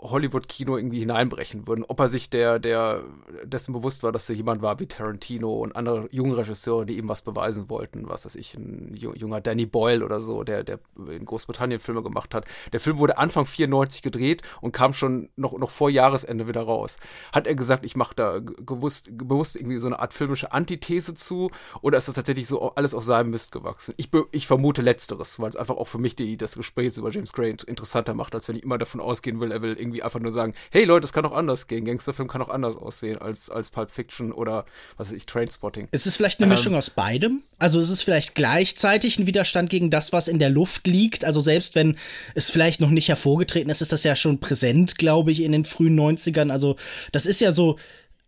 [SPEAKER 4] Hollywood-Kino irgendwie hineinbrechen würden. Ob er sich der, der dessen bewusst war, dass er jemand war wie Tarantino und andere junge Regisseure, die ihm was beweisen wollten, was weiß ich, ein junger Danny Boyle oder so, der, der in Großbritannien Filme gemacht hat. Der Film wurde Anfang 94 gedreht und kam schon noch, noch vor Jahresende wieder raus. Hat er gesagt, ich mache da gewusst, bewusst irgendwie so eine Art filmische Antithese zu oder ist das tatsächlich so alles auf seinem Mist gewachsen? Ich, ich vermute Letzteres, weil es einfach auch für mich die, das Gespräch über James Gray interessanter macht, als wenn ich immer davon ausgehen will, er will irgendwie einfach nur sagen, hey Leute, es kann auch anders gehen. Gangsterfilm kann auch anders aussehen als, als Pulp Fiction oder was weiß ich, Trainspotting.
[SPEAKER 3] Ist es vielleicht eine ähm, Mischung aus beidem? Also ist es vielleicht gleichzeitig ein Widerstand gegen das, was in der Luft liegt? Also selbst wenn es vielleicht noch nicht hervorgetreten ist, ist das ja schon präsent, glaube ich, in den frühen 90ern. Also das ist ja so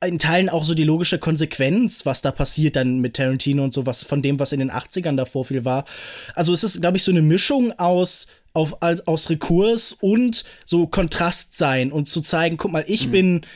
[SPEAKER 3] in Teilen auch so die logische Konsequenz, was da passiert dann mit Tarantino und so, was von dem, was in den 80ern davor viel war. Also es ist, glaube ich, so eine Mischung aus auf, als, aus Rekurs und so Kontrast sein und zu zeigen, guck mal, ich mhm. bin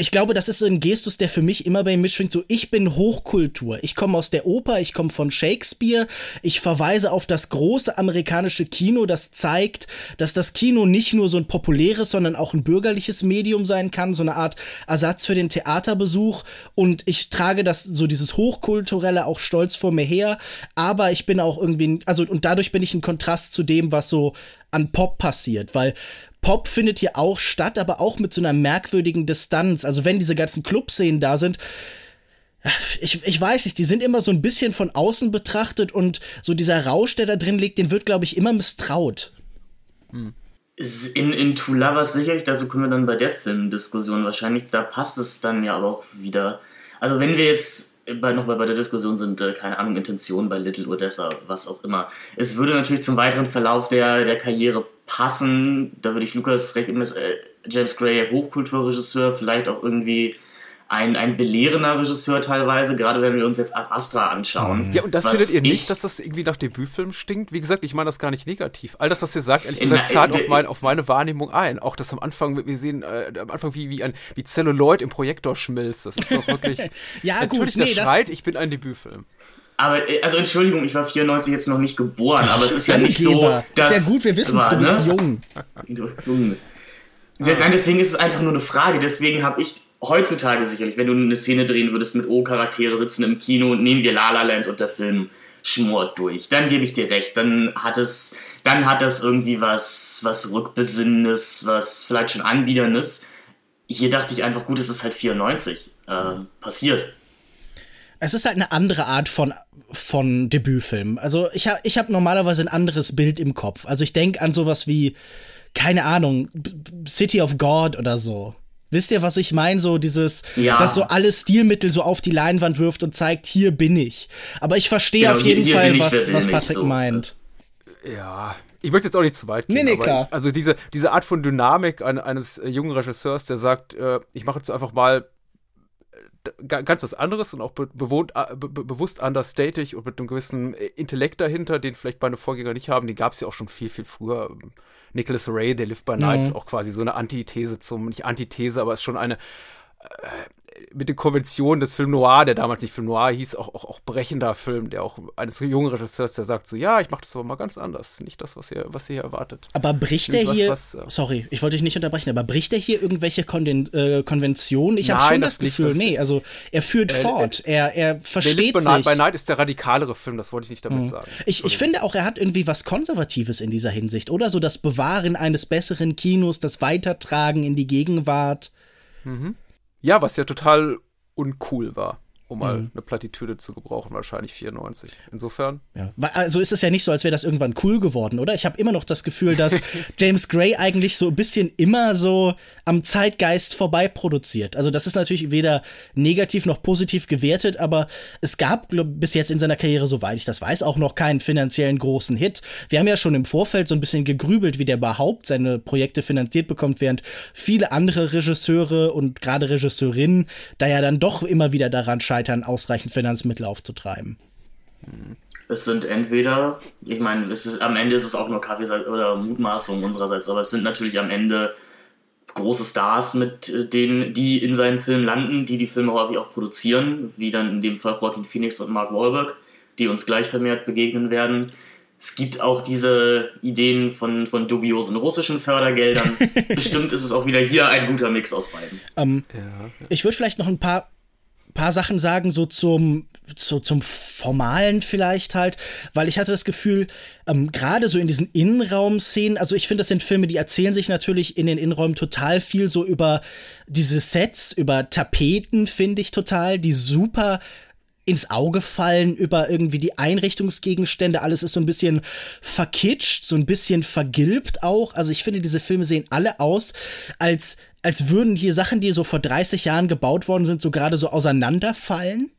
[SPEAKER 3] ich glaube, das ist so ein Gestus, der für mich immer bei ihm mitschwingt. So, ich bin Hochkultur. Ich komme aus der Oper, ich komme von Shakespeare. Ich verweise auf das große amerikanische Kino, das zeigt, dass das Kino nicht nur so ein populäres, sondern auch ein bürgerliches Medium sein kann, so eine Art Ersatz für den Theaterbesuch. Und ich trage das, so dieses Hochkulturelle auch stolz vor mir her. Aber ich bin auch irgendwie, also, und dadurch bin ich ein Kontrast zu dem, was so an Pop passiert, weil Pop findet hier auch statt, aber auch mit so einer merkwürdigen Distanz. Also wenn diese ganzen Clubszenen da sind, ich, ich weiß nicht, die sind immer so ein bisschen von außen betrachtet und so dieser Rausch, der da drin liegt, den wird, glaube ich, immer misstraut.
[SPEAKER 1] Hm. In, in Two Lovers sicherlich, dazu kommen wir dann bei der Filmdiskussion wahrscheinlich, da passt es dann ja aber auch wieder. Also wenn wir jetzt bei, noch bei der Diskussion sind, äh, keine Ahnung, Intention bei Little Odessa, was auch immer. Es würde natürlich zum weiteren Verlauf der, der Karriere passen. Da würde ich Lukas recht geben, dass äh, James Gray Hochkulturregisseur, vielleicht auch irgendwie ein, ein belehrender Regisseur teilweise, gerade wenn wir uns jetzt Ad Astra anschauen.
[SPEAKER 4] Mhm. Ja, und das findet ihr nicht, dass das irgendwie nach Debütfilm stinkt? Wie gesagt, ich meine das gar nicht negativ. All das, was ihr sagt, ehrlich gesagt, zahlt auf, mein, auf meine Wahrnehmung ein. Auch das am Anfang, wir sehen äh, am Anfang wie, wie ein wie Celluloid im Projektor schmilzt. Das ist doch wirklich.
[SPEAKER 3] ja,
[SPEAKER 4] natürlich,
[SPEAKER 3] gut,
[SPEAKER 4] nee, das schreit, ich bin ein Debütfilm.
[SPEAKER 1] Aber, äh, also Entschuldigung, ich war 94 jetzt noch nicht geboren, aber es ist ja nicht so,
[SPEAKER 3] dass... Ist ja gut, wir wissen es, du bist ne? jung.
[SPEAKER 1] Du, jung. Nein, deswegen ist es einfach nur eine Frage. Deswegen habe ich heutzutage sicherlich, wenn du eine Szene drehen würdest mit O-Charaktere sitzen im Kino, nehmen wir La La Land und der Film schmort durch. Dann gebe ich dir recht. Dann hat es, dann hat es irgendwie was, was Rückbesinnendes, was vielleicht schon Anbiederndes. Hier dachte ich einfach, gut, es ist halt 94 äh, passiert
[SPEAKER 3] es ist halt eine andere Art von, von Debütfilm. Also ich habe ich hab normalerweise ein anderes Bild im Kopf. Also ich denke an sowas wie, keine Ahnung, City of God oder so. Wisst ihr, was ich meine? So dieses, ja. das so alle Stilmittel so auf die Leinwand wirft und zeigt, hier bin ich. Aber ich verstehe genau, auf jeden hier, hier Fall, was, was Patrick so. meint.
[SPEAKER 4] Ja, ich möchte jetzt auch nicht zu weit gehen. Nee, nee, klar. Ich, also diese, diese Art von Dynamik eines jungen Regisseurs, der sagt, äh, ich mache jetzt einfach mal ganz was anderes und auch be bewohnt, be bewusst understatig und mit einem gewissen Intellekt dahinter, den vielleicht meine Vorgänger nicht haben. Den gab es ja auch schon viel, viel früher. Nicholas Ray, der Live by Night, ist auch quasi so eine Antithese zum, nicht Antithese, aber ist schon eine, äh, mit den Konventionen des Film Noir, der damals nicht Film Noir hieß, auch, auch, auch brechender Film, der auch eines jungen Regisseurs, der sagt so, ja, ich mache das aber mal ganz anders, nicht das, was ihr, was ihr hier erwartet.
[SPEAKER 3] Aber bricht er hier, was, was, sorry, ich wollte dich nicht unterbrechen, aber bricht er hier irgendwelche Konven äh, Konventionen? Ich habe schon das, das Gefühl, nicht, das, nee, also er führt äh, fort, er, er versteht
[SPEAKER 4] sich.
[SPEAKER 3] Night,
[SPEAKER 4] bei Night ist der radikalere Film, das wollte ich nicht damit mhm. sagen.
[SPEAKER 3] Ich, ich finde auch, er hat irgendwie was Konservatives in dieser Hinsicht, oder? So das Bewahren eines besseren Kinos, das Weitertragen in die Gegenwart.
[SPEAKER 4] Mhm. Ja, was ja total uncool war. Um mal mhm. eine Plattitüde zu gebrauchen, wahrscheinlich 94. Insofern.
[SPEAKER 3] Ja. Also ist es ja nicht so, als wäre das irgendwann cool geworden, oder? Ich habe immer noch das Gefühl, dass James Gray eigentlich so ein bisschen immer so am Zeitgeist vorbei produziert. Also das ist natürlich weder negativ noch positiv gewertet, aber es gab glaub, bis jetzt in seiner Karriere, soweit ich das weiß, auch noch keinen finanziellen großen Hit. Wir haben ja schon im Vorfeld so ein bisschen gegrübelt, wie der überhaupt seine Projekte finanziert bekommt, während viele andere Regisseure und gerade Regisseurinnen da ja dann doch immer wieder daran scheitern, scheitern, ausreichend Finanzmittel aufzutreiben.
[SPEAKER 1] Es sind entweder, ich meine, es ist, am Ende ist es auch nur Kaffee oder Mutmaßung unsererseits, aber es sind natürlich am Ende große Stars, mit äh, denen, die in seinen Filmen landen, die die Filme häufig auch produzieren, wie dann in dem Fall Joaquin Phoenix und Mark Wahlberg, die uns gleich vermehrt begegnen werden. Es gibt auch diese Ideen von, von dubiosen russischen Fördergeldern. Bestimmt ist es auch wieder hier ein guter Mix aus beiden.
[SPEAKER 3] Ähm, ja, ja. Ich würde vielleicht noch ein paar paar Sachen sagen, so zum, so zum Formalen vielleicht halt, weil ich hatte das Gefühl, ähm, gerade so in diesen Innenraum-Szenen, also ich finde, das sind Filme, die erzählen sich natürlich in den Innenräumen total viel so über diese Sets, über Tapeten, finde ich total, die super ins Auge fallen über irgendwie die Einrichtungsgegenstände. Alles ist so ein bisschen verkitscht, so ein bisschen vergilbt auch. Also ich finde, diese Filme sehen alle aus, als als würden hier Sachen, die so vor 30 Jahren gebaut worden sind, so gerade so auseinanderfallen.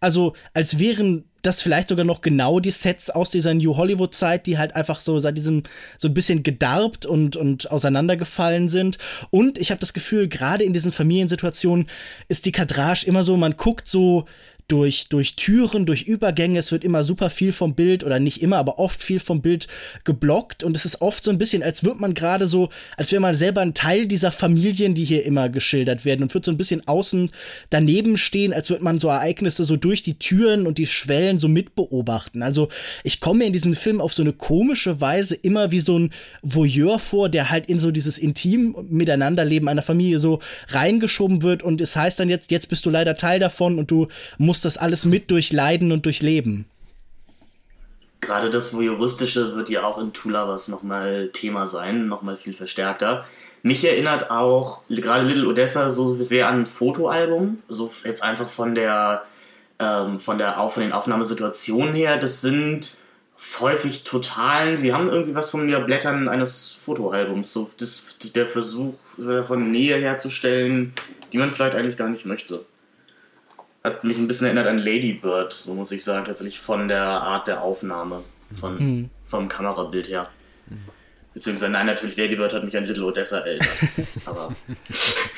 [SPEAKER 3] Also, als wären das vielleicht sogar noch genau die Sets aus dieser New Hollywood-Zeit, die halt einfach so seit diesem so ein bisschen gedarbt und, und auseinandergefallen sind. Und ich habe das Gefühl, gerade in diesen Familiensituationen ist die Kadrage immer so, man guckt so durch, durch Türen, durch Übergänge. Es wird immer super viel vom Bild oder nicht immer, aber oft viel vom Bild geblockt. Und es ist oft so ein bisschen, als würde man gerade so, als wäre man selber ein Teil dieser Familien, die hier immer geschildert werden und wird so ein bisschen außen daneben stehen, als würde man so Ereignisse so durch die Türen und die Schwellen so mitbeobachten. Also ich komme in diesem Film auf so eine komische Weise immer wie so ein Voyeur vor, der halt in so dieses intim Miteinanderleben einer Familie so reingeschoben wird und es heißt dann jetzt, jetzt bist du leider Teil davon und du musst das alles mit durchleiden und durchleben.
[SPEAKER 1] Gerade das Voyeuristische wird ja auch in Two Lovers nochmal Thema sein, nochmal viel verstärkter. Mich erinnert auch gerade Little Odessa so sehr an ein Fotoalbum, so jetzt einfach von der ähm, von der von den Aufnahmesituationen her. Das sind häufig totalen, sie haben irgendwie was von den Blättern eines Fotoalbums, so das, der Versuch äh, von Nähe herzustellen, die man vielleicht eigentlich gar nicht möchte hat mich ein bisschen erinnert an Lady Bird, so muss ich sagen, tatsächlich von der Art der Aufnahme, von, mhm. vom Kamerabild her. Beziehungsweise, nein, natürlich, Lady Bird hat mich an Little Odessa erinnert. aber.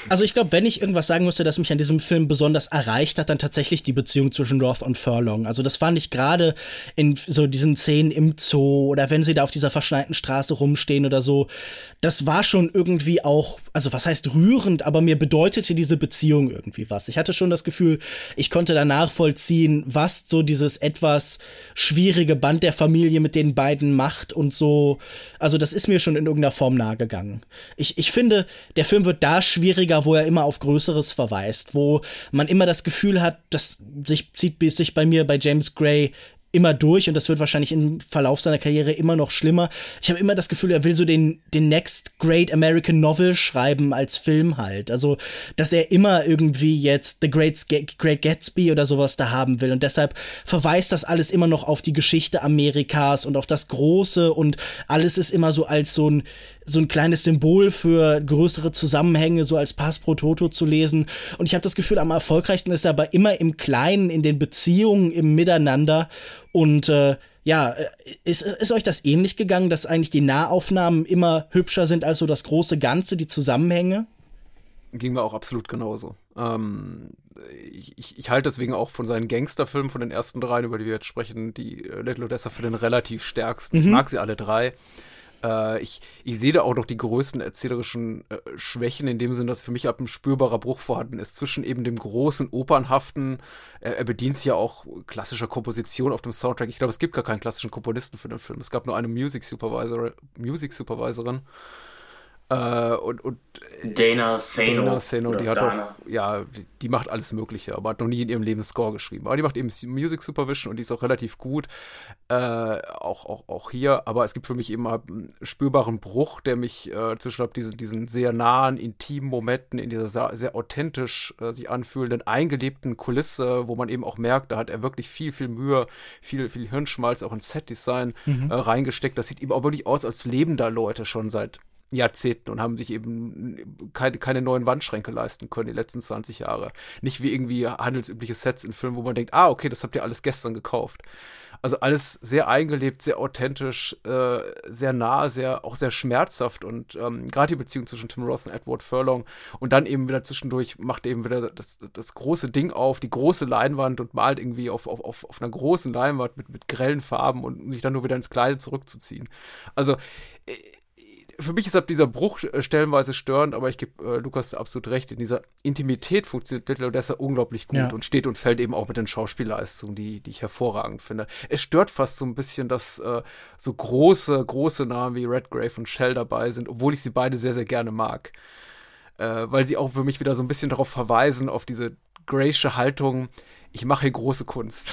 [SPEAKER 3] Also, ich glaube, wenn ich irgendwas sagen müsste, das mich an diesem Film besonders erreicht hat, dann tatsächlich die Beziehung zwischen Roth und Furlong. Also, das fand ich gerade in so diesen Szenen im Zoo oder wenn sie da auf dieser verschneiten Straße rumstehen oder so. Das war schon irgendwie auch, also, was heißt rührend, aber mir bedeutete diese Beziehung irgendwie was. Ich hatte schon das Gefühl, ich konnte da nachvollziehen, was so dieses etwas schwierige Band der Familie mit den beiden macht und so. Also, das ist mir schon in irgendeiner Form nahegegangen. Ich, ich finde, der Film wird da schwieriger, wo er immer auf Größeres verweist, wo man immer das Gefühl hat, das sich, zieht sich bei mir bei James Gray immer durch und das wird wahrscheinlich im Verlauf seiner Karriere immer noch schlimmer. Ich habe immer das Gefühl, er will so den, den Next Great American Novel schreiben als Film halt. Also, dass er immer irgendwie jetzt The Great, Great Gatsby oder sowas da haben will und deshalb verweist das alles immer noch auf die Geschichte Amerikas und auf das Große und alles ist immer so als so ein so ein kleines Symbol für größere Zusammenhänge, so als Pass pro Toto zu lesen. Und ich habe das Gefühl, am erfolgreichsten ist er aber immer im Kleinen, in den Beziehungen, im Miteinander. Und äh, ja, äh, ist, ist euch das ähnlich gegangen, dass eigentlich die Nahaufnahmen immer hübscher sind als so das große Ganze, die Zusammenhänge?
[SPEAKER 4] Ging mir auch absolut genauso. Ähm, ich, ich, ich, halte deswegen auch von seinen Gangsterfilmen, von den ersten dreien, über die wir jetzt sprechen, die Little Odessa für den relativ stärksten. Mhm. Ich mag sie alle drei. Äh, ich, ich sehe da auch noch die größten erzählerischen äh, Schwächen, in dem Sinn, dass für mich ab ein spürbarer Bruch vorhanden ist zwischen eben dem großen Opernhaften. Er, er bedient sich ja auch klassischer Komposition auf dem Soundtrack. Ich glaube, es gibt gar keinen klassischen Komponisten für den Film. Es gab nur eine Music Supervisor, Music Supervisorin. Äh, und, und
[SPEAKER 1] Dana Sano.
[SPEAKER 4] Dana Sano, die hat Dana. doch, ja, die, die, macht alles Mögliche, aber hat noch nie in ihrem Leben Score geschrieben. Aber die macht eben Music Supervision und die ist auch relativ gut. Äh, auch, auch, auch hier, aber es gibt für mich eben einen spürbaren Bruch, der mich äh, zwischen diesen, diesen sehr nahen, intimen Momenten in dieser sehr, sehr authentisch äh, sich anfühlenden, eingelebten Kulisse, wo man eben auch merkt, da hat er wirklich viel, viel Mühe, viel, viel Hirnschmalz auch ins Setdesign mhm. Äh, reingesteckt. Das sieht eben auch wirklich aus, als leben da Leute schon seit Jahrzehnten und haben sich eben keine, keine neuen Wandschränke leisten können die letzten 20 Jahre. Nicht wie irgendwie handelsübliche Sets in Filmen, wo man denkt, ah, okay, das habt ihr alles gestern gekauft. Also alles sehr eingelebt, sehr authentisch, äh, sehr nah, sehr auch sehr schmerzhaft und ähm, gerade die Beziehung zwischen Tim Roth und Edward Furlong und dann eben wieder zwischendurch macht eben wieder das, das große Ding auf, die große Leinwand und malt irgendwie auf, auf, auf, auf einer großen Leinwand mit, mit grellen Farben und um sich dann nur wieder ins Kleide zurückzuziehen. Also äh, für mich ist ab dieser Bruch äh, stellenweise störend, aber ich gebe äh, Lukas absolut recht. In dieser Intimität funktioniert Little Odessa unglaublich gut ja. und steht und fällt eben auch mit den Schauspielleistungen, die, die ich hervorragend finde. Es stört fast so ein bisschen, dass äh, so große, große Namen wie Redgrave und Shell dabei sind, obwohl ich sie beide sehr, sehr gerne mag. Äh, weil sie auch für mich wieder so ein bisschen darauf verweisen, auf diese Graysche Haltung, ich mache hier große Kunst.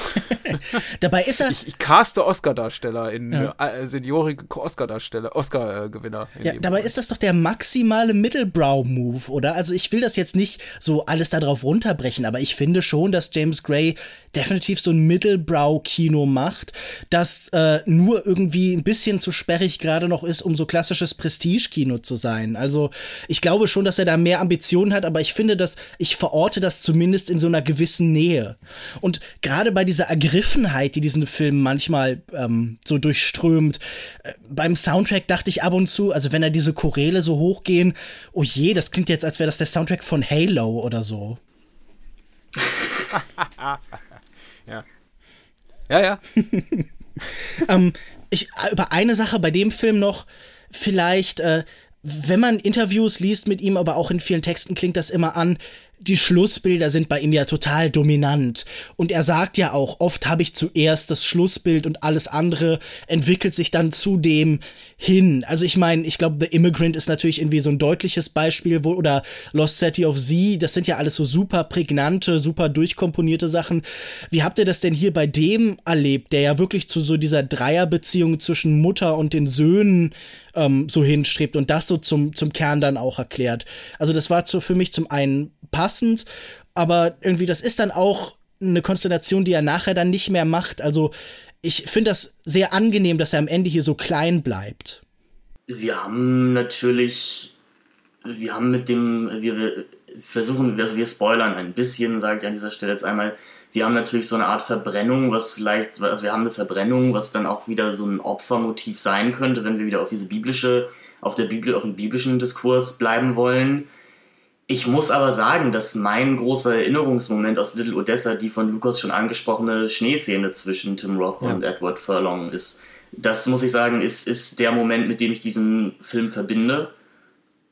[SPEAKER 3] Dabei ist er.
[SPEAKER 4] Ich, ich caste Oscar-Darsteller in ja. äh, seniorige Oscar-Darsteller, Oscar-Gewinner.
[SPEAKER 3] Ja, dabei Fall. ist das doch der maximale Middlebrow-Move, oder? Also ich will das jetzt nicht so alles darauf runterbrechen, aber ich finde schon, dass James Gray definitiv so ein Middlebrow-Kino macht, das äh, nur irgendwie ein bisschen zu sperrig gerade noch ist, um so klassisches Prestige-Kino zu sein. Also ich glaube schon, dass er da mehr Ambitionen hat, aber ich finde, dass ich verorte das zumindest in so einer gewissen Nähe. Und gerade bei dieser Ergriffenheit, die diesen Film manchmal ähm, so durchströmt, äh, beim Soundtrack dachte ich ab und zu, also wenn er diese Choräle so hochgehen, oh je, das klingt jetzt, als wäre das der Soundtrack von Halo oder so.
[SPEAKER 4] ja. Ja, ja.
[SPEAKER 3] ähm, ich, über eine Sache bei dem Film noch, vielleicht, äh, wenn man Interviews liest mit ihm, aber auch in vielen Texten klingt das immer an, die Schlussbilder sind bei ihm ja total dominant. Und er sagt ja auch, oft habe ich zuerst das Schlussbild und alles andere entwickelt sich dann zu dem hin. Also ich meine, ich glaube, The Immigrant ist natürlich irgendwie so ein deutliches Beispiel, wo, oder Lost City of Z, das sind ja alles so super prägnante, super durchkomponierte Sachen. Wie habt ihr das denn hier bei dem erlebt, der ja wirklich zu so dieser Dreierbeziehung zwischen Mutter und den Söhnen ähm, so hinstrebt und das so zum, zum Kern dann auch erklärt. Also das war so für mich zum einen passend, aber irgendwie das ist dann auch eine Konstellation, die er nachher dann nicht mehr macht. Also ich finde das sehr angenehm, dass er am Ende hier so klein bleibt.
[SPEAKER 1] Wir haben natürlich, wir haben mit dem, wir versuchen, also wir spoilern ein bisschen, sage ich an dieser Stelle jetzt einmal, wir haben natürlich so eine Art Verbrennung, was vielleicht, also wir haben eine Verbrennung, was dann auch wieder so ein Opfermotiv sein könnte, wenn wir wieder auf diese biblische, auf der Bibel, auf den biblischen Diskurs bleiben wollen. Ich muss aber sagen, dass mein großer Erinnerungsmoment aus Little Odessa die von Lukas schon angesprochene Schneeszene zwischen Tim Roth ja. und Edward Furlong ist. Das muss ich sagen, ist, ist der Moment, mit dem ich diesen Film verbinde.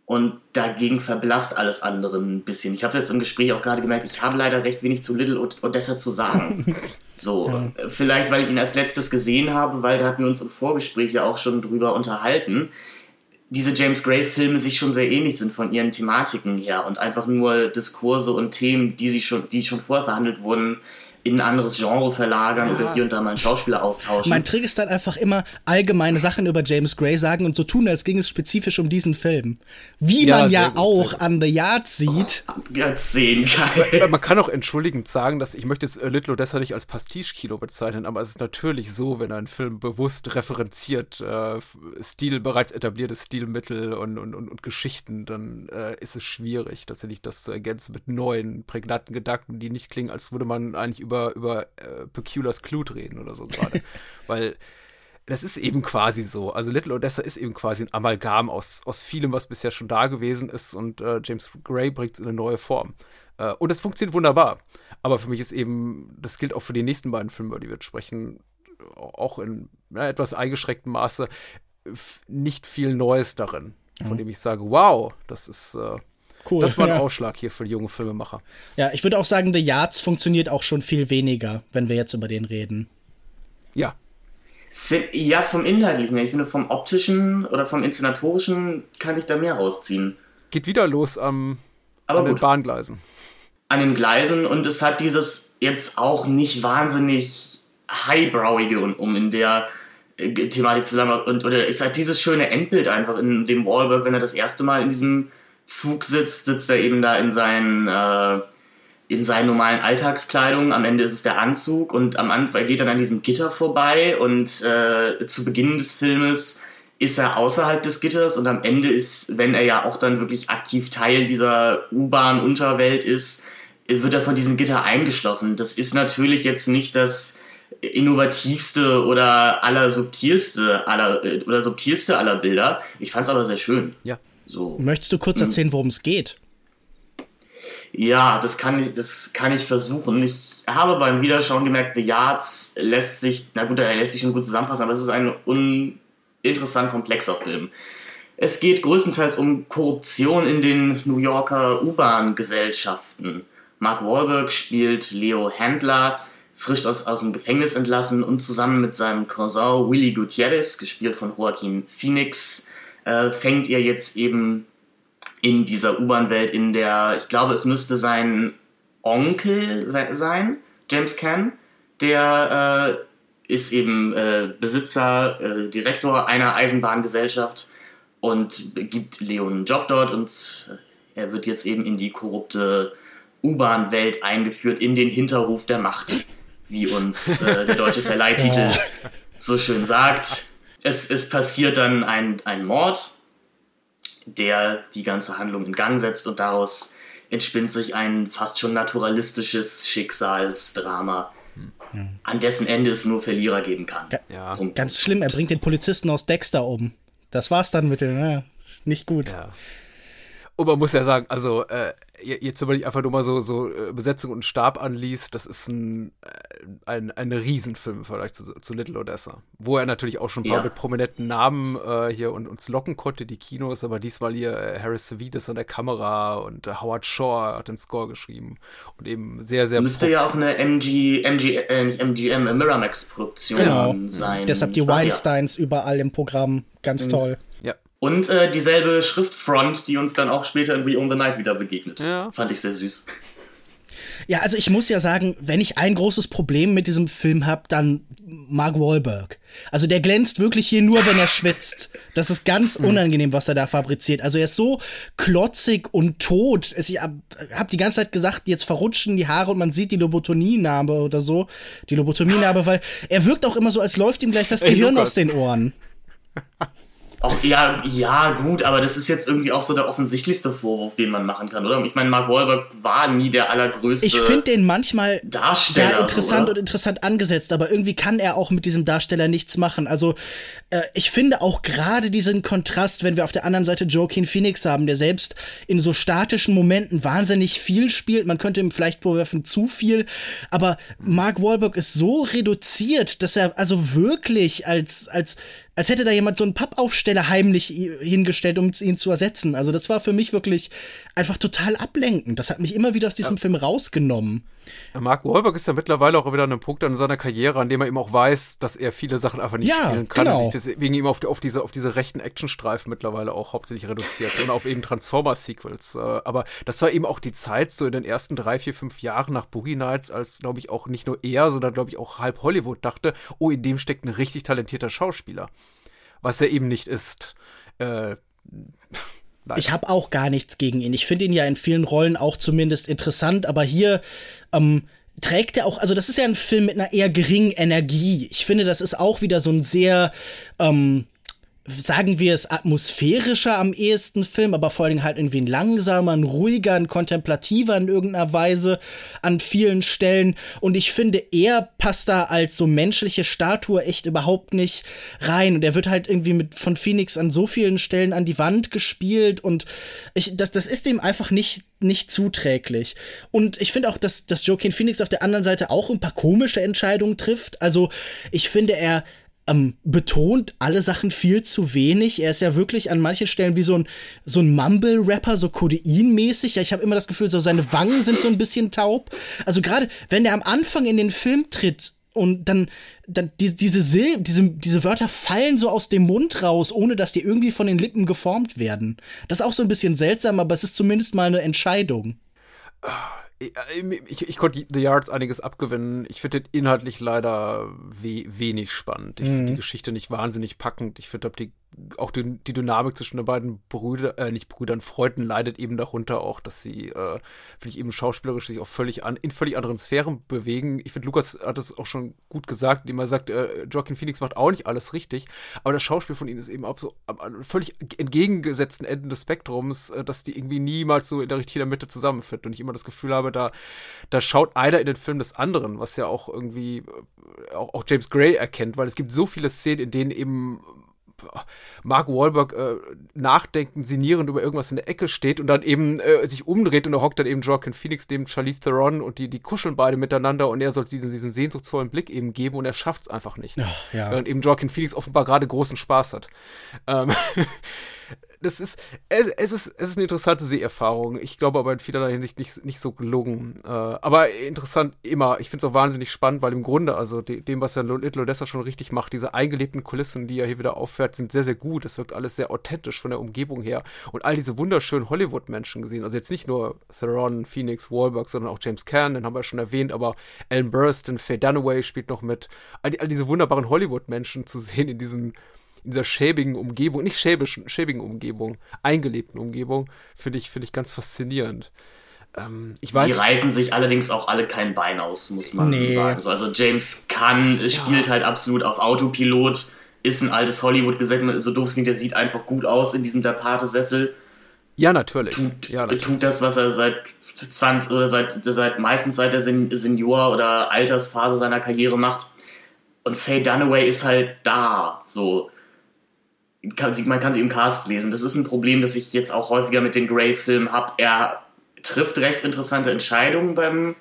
[SPEAKER 1] Und dagegen verblasst alles andere ein bisschen. Ich habe jetzt im Gespräch auch gerade gemerkt, ich habe leider recht wenig zu Little Odessa zu sagen. So, ja. vielleicht weil ich ihn als letztes gesehen habe, weil da hatten wir uns im Vorgespräch ja auch schon drüber unterhalten. Diese James Gray-Filme sich schon sehr ähnlich sind von ihren Thematiken her und einfach nur Diskurse und Themen, die sie schon, die schon vorher verhandelt wurden, in ein anderes Genre verlagern ja. oder hier und da mal einen Schauspieler austauschen.
[SPEAKER 3] Mein Trick ist dann einfach immer allgemeine Sachen über James Gray sagen und so tun, als ging es spezifisch um diesen Film. Wie ja, man ja gut, auch an The Yard sieht. Oh,
[SPEAKER 1] sehen
[SPEAKER 4] kann. Man kann auch entschuldigend sagen, dass ich möchte jetzt äh, Little Odessa nicht als Pastiche-Kino bezeichnen, aber es ist natürlich so, wenn ein Film bewusst referenziert, äh, Stil, bereits etablierte Stilmittel und, und, und, und Geschichten, dann äh, ist es schwierig, tatsächlich das zu ergänzen mit neuen, prägnanten Gedanken, die nicht klingen, als würde man eigentlich über über, über äh, Peculiar's Clue reden oder so gerade. Weil das ist eben quasi so. Also Little Odessa ist eben quasi ein Amalgam aus, aus vielem, was bisher schon da gewesen ist und äh, James Gray bringt es in eine neue Form. Äh, und das funktioniert wunderbar. Aber für mich ist eben, das gilt auch für die nächsten beiden Filme, über die wir sprechen, auch in ja, etwas eingeschränktem Maße, nicht viel Neues darin, von mhm. dem ich sage, wow, das ist äh, Cool. Das war ein ja. Ausschlag hier für die junge Filmemacher.
[SPEAKER 3] Ja, ich würde auch sagen, The Yards funktioniert auch schon viel weniger, wenn wir jetzt über den reden.
[SPEAKER 4] Ja.
[SPEAKER 1] Ja, vom Inhaltlichen. Ich finde, vom optischen oder vom inszenatorischen kann ich da mehr rausziehen.
[SPEAKER 4] Geht wieder los am,
[SPEAKER 1] Aber
[SPEAKER 4] an den
[SPEAKER 1] gut.
[SPEAKER 4] Bahngleisen.
[SPEAKER 1] An den Gleisen und es hat dieses jetzt auch nicht wahnsinnig highbrowige, um, um in der äh, Thematik zu bleiben. Und, oder es hat dieses schöne Endbild einfach in dem Wahlberg, wenn er das erste Mal in diesem Zug sitzt, sitzt er eben da in seinen, äh, in seinen normalen Alltagskleidung. Am Ende ist es der Anzug und am Anfang geht dann an diesem Gitter vorbei und äh, zu Beginn des Filmes ist er außerhalb des Gitters und am Ende ist, wenn er ja auch dann wirklich aktiv Teil dieser U-Bahn-Unterwelt ist, wird er von diesem Gitter eingeschlossen. Das ist natürlich jetzt nicht das innovativste oder aller subtilste aller äh, oder subtilste aller Bilder. Ich fand es aber sehr schön.
[SPEAKER 4] Ja.
[SPEAKER 1] So.
[SPEAKER 3] Möchtest du kurz erzählen, worum es geht?
[SPEAKER 1] Ja, das kann, ich- das kann ich versuchen. Ich habe beim Wiederschauen gemerkt, The Yards lässt sich, na gut, er lässt sich schon gut zusammenfassen, aber es ist ein uninteressant komplexer Film. Es geht größtenteils um Korruption in den New Yorker U-Bahn-Gesellschaften. Mark Wahlberg spielt Leo Handler, frisch aus, aus dem Gefängnis entlassen und zusammen mit seinem Cousin Willy Gutierrez, gespielt von Joaquin Phoenix, äh, fängt er jetzt eben in dieser U-Bahn-Welt, in der, ich glaube, es müsste sein Onkel se- sein, James Caan, der äh, ist eben äh, Besitzer, äh, Direktor einer Eisenbahngesellschaft und gibt Leo einen Job dort und er wird jetzt eben in die korrupte U-Bahn-Welt eingeführt, in den Hinterhof der Macht, wie uns äh, der deutsche Verleihtitel so schön sagt. Es, es passiert dann ein, ein Mord, der die ganze Handlung in Gang setzt und daraus entspinnt sich ein fast schon naturalistisches Schicksalsdrama, an dessen Ende es nur Verlierer geben kann.
[SPEAKER 4] Ja.
[SPEAKER 1] Punkt.
[SPEAKER 3] Ganz schlimm, er bringt den Polizisten aus Dexter um. Das war's dann mit dem, ja, nicht gut.
[SPEAKER 4] Ja. Und man muss ja sagen, also äh, jetzt, wenn man einfach nur mal so, so äh, Besetzung und Stab anliest, das ist ein, äh, ein, ein Riesenfilm im Vergleich zu, zu Little Odessa. Wo er natürlich auch schon ein paar
[SPEAKER 1] Ja.
[SPEAKER 4] mit prominenten Namen äh, hier und uns locken konnte, die Kinos, aber diesmal hier äh, Harris Savides an der Kamera und äh, Howard Shore hat den Score geschrieben. Und eben sehr, sehr
[SPEAKER 1] Müsste ja auch eine MG, MG, äh, MGM, äh, Miramax-Produktion
[SPEAKER 3] Genau.
[SPEAKER 1] sein.
[SPEAKER 3] Deshalb die
[SPEAKER 1] Ah, ja.
[SPEAKER 3] Weinsteins überall im Programm. Ganz toll.
[SPEAKER 4] Ja.
[SPEAKER 1] Und äh, dieselbe Schriftfront, die uns dann auch später in We Own the Night wieder begegnet.
[SPEAKER 4] Ja.
[SPEAKER 1] Fand ich sehr süß.
[SPEAKER 3] Ja, also ich muss ja sagen, wenn ich ein großes Problem mit diesem Film habe, dann Mark Wahlberg. Also der glänzt wirklich hier nur, wenn er schwitzt. Das ist ganz unangenehm, was er da fabriziert. Also er ist so klotzig und tot. Ich hab, hab die ganze Zeit gesagt, jetzt verrutschen die Haare und man sieht die Lobotomie-Narbe oder so. Die Lobotomie-Narbe, weil er wirkt auch immer so, als läuft ihm gleich das
[SPEAKER 4] Ey,
[SPEAKER 3] Gehirn
[SPEAKER 4] Lukas.
[SPEAKER 3] aus den Ohren.
[SPEAKER 1] Auch, ja, ja, gut, aber das ist jetzt irgendwie auch so der offensichtlichste Vorwurf, den man machen kann, oder? Ich meine, Mark Wahlberg war nie der allergrößte
[SPEAKER 3] Ich finde den manchmal
[SPEAKER 1] Darsteller.
[SPEAKER 3] ja interessant
[SPEAKER 1] oder?
[SPEAKER 3] und interessant angesetzt, aber irgendwie kann er auch mit diesem Darsteller nichts machen. Also äh, ich finde auch gerade diesen Kontrast, wenn wir auf der anderen Seite Joaquin Phoenix haben, der selbst in so statischen Momenten wahnsinnig viel spielt. Man könnte ihm vielleicht vorwerfen zu viel, aber Mark Wahlberg ist so reduziert, dass er also wirklich als als als hätte da jemand so einen Pappaufsteller heimlich hingestellt, um ihn zu ersetzen. Also das war für mich wirklich einfach total ablenkend. Das hat mich immer wieder aus diesem Film rausgenommen.
[SPEAKER 4] Mark Wahlberg ist ja mittlerweile auch wieder an einem Punkt in seiner Karriere, an dem er eben auch weiß, dass er viele Sachen einfach nicht
[SPEAKER 3] Ja,
[SPEAKER 4] spielen kann
[SPEAKER 3] genau.
[SPEAKER 4] und sich deswegen eben auf, die, auf, diese, auf diese rechten Actionstreifen mittlerweile auch hauptsächlich reduziert und auf eben Transformers-Sequels. Äh, aber das war eben auch die Zeit so in den ersten drei, vier, fünf Jahren nach Boogie Nights, als, glaube ich, auch nicht nur er, sondern, glaube ich, auch halb Hollywood dachte, oh, in dem steckt ein richtig talentierter Schauspieler. Was er eben nicht ist. Äh, leider.
[SPEAKER 3] Ich habe auch gar nichts gegen ihn. Ich finde ihn ja in vielen Rollen auch zumindest interessant, aber hier ähm, trägt er auch, also das ist ja ein Film mit einer eher geringen Energie. Ich finde, das ist auch wieder so ein sehr, ähm, sagen wir es, atmosphärischer am ehesten Film, aber vor allen Dingen halt irgendwie ein langsamer, ein ruhiger, ein kontemplativer in irgendeiner Weise an vielen Stellen. Und ich finde, er passt da als so menschliche Statue echt überhaupt nicht rein. Und er wird halt irgendwie mit von Phoenix an so vielen Stellen an die Wand gespielt und ich, das, das ist ihm einfach nicht nicht zuträglich. Und ich finde auch, dass, dass Joaquin Phoenix auf der anderen Seite auch ein paar komische Entscheidungen trifft. Also ich finde, er ähm, betont alle Sachen viel zu wenig. Er ist ja wirklich an manchen Stellen wie so ein, so ein Mumble-Rapper, so Codein-mäßig. Ja, ich habe immer das Gefühl, so seine Wangen sind so ein bisschen taub. Also gerade, wenn er am Anfang in den Film tritt und dann, dann die, diese, Sil diese, diese Wörter fallen so aus dem Mund raus, ohne dass die irgendwie von den Lippen geformt werden. Das ist auch so ein bisschen seltsam, aber es ist zumindest mal eine Entscheidung.
[SPEAKER 4] Ah, ich, ich, konnte The Yards einiges abgewinnen. Ich finde den inhaltlich leider we wenig spannend. Ich mhm. finde die Geschichte nicht wahnsinnig packend. Ich finde die auch die, die Dynamik zwischen den beiden Brüdern, äh, nicht Brüdern, Freunden leidet eben darunter auch, dass sie, äh, finde ich eben schauspielerisch sich auch völlig an, in völlig anderen Sphären bewegen. Ich finde, Lukas hat es auch schon gut gesagt, indem er sagt, äh, Joaquin Phoenix macht auch nicht alles richtig, aber das Schauspiel von ihnen ist eben auch so am völlig entgegengesetzten Enden des Spektrums, äh, dass die irgendwie niemals so in der richtigen Mitte zusammenfinden und ich immer das Gefühl habe, da, da schaut einer in den Film des anderen, was ja auch irgendwie äh, auch, auch James Gray erkennt, weil es gibt so viele Szenen, in denen eben Mark Wahlberg äh, nachdenken, sinnierend über irgendwas in der Ecke steht und dann eben äh, sich umdreht und da hockt dann eben Joaquin Phoenix neben Charlize Theron und die, die kuscheln beide miteinander und er soll diesen, diesen sehnsuchtsvollen Blick eben geben und er schafft es einfach nicht. Ja, ja. Während eben Joaquin Phoenix offenbar gerade großen Spaß hat. Ähm das ist, es, es, ist, es ist eine interessante Seherfahrung. Ich glaube aber in vielerlei Hinsicht nicht, nicht so gelungen. Äh, aber interessant immer. Ich finde es auch wahnsinnig spannend, weil im Grunde, also de, dem, was ja Little Odessa schon richtig macht, diese eingelebten Kulissen, die er hier wieder auffährt, sind sehr, sehr gut. Es wirkt alles sehr authentisch von der Umgebung her. Und all diese wunderschönen Hollywood-Menschen gesehen, also jetzt nicht nur Theron, Phoenix, Wahlberg, sondern auch James Caan, den haben wir schon erwähnt, aber Alan Burstyn, Faye Dunaway spielt noch mit. All, all diese wunderbaren Hollywood-Menschen zu sehen in diesen in dieser schäbigen Umgebung, nicht schäbischen, schäbigen Umgebung, eingelebten Umgebung, finde ich, finde ich ganz faszinierend.
[SPEAKER 1] Ähm, ich weiß, Sie reißen sich allerdings auch alle kein Bein aus, muss man nee. sagen. also James Caan ja. spielt halt absolut auf Autopilot, ist ein altes Hollywood-Gesetz, so doof es klingt, der sieht einfach gut aus in diesem Dapate-Sessel.
[SPEAKER 4] Ja, natürlich.
[SPEAKER 1] Tut,
[SPEAKER 4] ja,
[SPEAKER 1] natürlich. tut das, was er seit 20 oder seit, seit meistens seit der Senior- oder Altersphase seiner Karriere macht. Und Faye Dunaway ist halt da, so kann, man kann sie im Cast lesen. Das ist ein Problem, das ich jetzt auch häufiger mit den Grey-Filmen habe. Er trifft recht interessante Entscheidungen beim,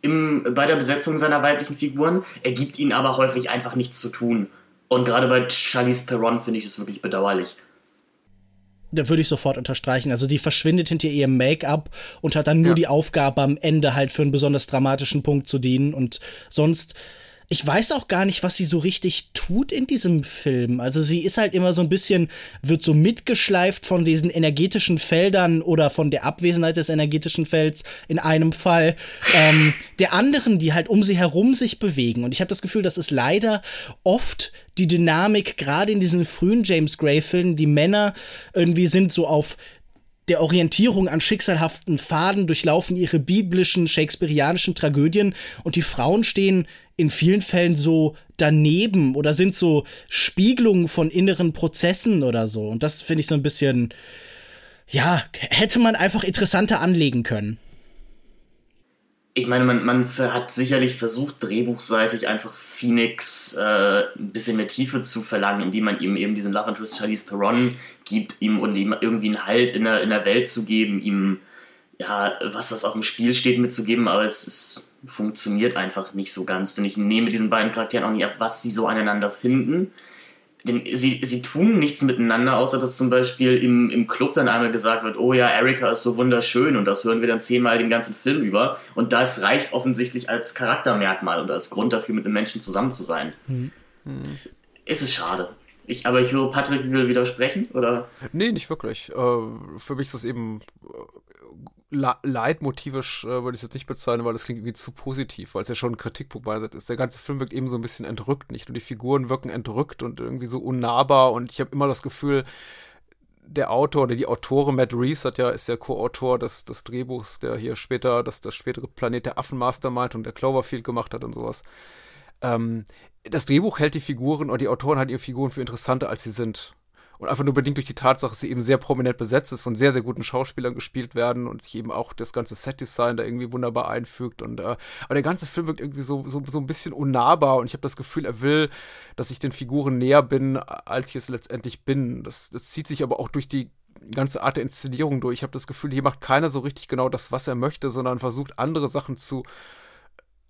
[SPEAKER 1] im, bei der Besetzung seiner weiblichen Figuren. Er gibt ihnen aber häufig einfach nichts zu tun. Und gerade bei Charlize Theron finde ich das wirklich bedauerlich.
[SPEAKER 3] Da würde ich sofort unterstreichen. Also die verschwindet hinter ihrem Make-up und hat dann nur ja. die Aufgabe, am Ende halt für einen besonders dramatischen Punkt zu dienen. Und sonst ich weiß auch gar nicht, was sie so richtig tut in diesem Film. Also sie ist halt immer so ein bisschen, wird so mitgeschleift von diesen energetischen Feldern oder von der Abwesenheit des energetischen Felds in einem Fall, ähm, der anderen, die halt um sie herum sich bewegen. Und ich habe das Gefühl, das ist leider oft die Dynamik, gerade in diesen frühen James Gray-Filmen. Die Männer irgendwie sind so auf der Orientierung an schicksalhaften Faden durchlaufen ihre biblischen, shakespearianischen Tragödien und die Frauen stehen in vielen Fällen so daneben oder sind so Spiegelungen von inneren Prozessen oder so. Und das finde ich so ein bisschen, ja, hätte man einfach interessanter anlegen können.
[SPEAKER 1] Ich meine, man, man hat sicherlich versucht, drehbuchseitig einfach Phoenix äh, ein bisschen mehr Tiefe zu verlangen, indem man ihm eben diesen Love Interest Charlize Theron gibt ihm und ihm irgendwie einen Halt in der, in der Welt zu geben, ihm ja, was, was auf dem Spiel steht, mitzugeben, aber es ist funktioniert einfach nicht so ganz. Denn ich nehme diesen beiden Charakteren auch nicht ab, was sie so aneinander finden. Denn sie, sie tun nichts miteinander, außer dass zum Beispiel im, im Club dann einmal gesagt wird, oh ja, Erika ist so wunderschön und das hören wir dann zehnmal den ganzen Film über. Und das reicht offensichtlich als Charaktermerkmal und als Grund dafür, mit einem Menschen zusammen zu sein. Mhm. Es ist schade. Ich, aber ich höre, Patrick will widersprechen, oder?
[SPEAKER 4] Nee, nicht wirklich. Äh, für mich ist das eben leitmotivisch äh, würde ich es jetzt nicht bezeichnen, weil das klingt irgendwie zu positiv, weil es ja schon ein Kritikpunkt beiseits ist. Der ganze Film wirkt eben so ein bisschen entrückt, nicht? Und die Figuren wirken entrückt und irgendwie so unnahbar und ich habe immer das Gefühl, der Autor oder die Autorin Matt Reeves hat ja, ist ja Co-Autor des, des Drehbuchs, der hier später das, das spätere Planet der Affen Mastermind und der Cloverfield gemacht hat und sowas. Ähm, das Drehbuch hält die Figuren oder die Autoren halten ihre Figuren für interessanter, als sie sind. Und einfach nur bedingt durch die Tatsache, dass sie eben sehr prominent besetzt ist, von sehr, sehr guten Schauspielern gespielt werden und sich eben auch das ganze Setdesign da irgendwie wunderbar einfügt. Und äh, aber der ganze Film wirkt irgendwie so, so, so ein bisschen unnahbar und ich habe das Gefühl, er will, dass ich den Figuren näher bin, als ich es letztendlich bin. Das, das zieht sich aber auch durch die ganze Art der Inszenierung durch. Ich habe das Gefühl, hier macht keiner so richtig genau das, was er möchte, sondern versucht andere Sachen zu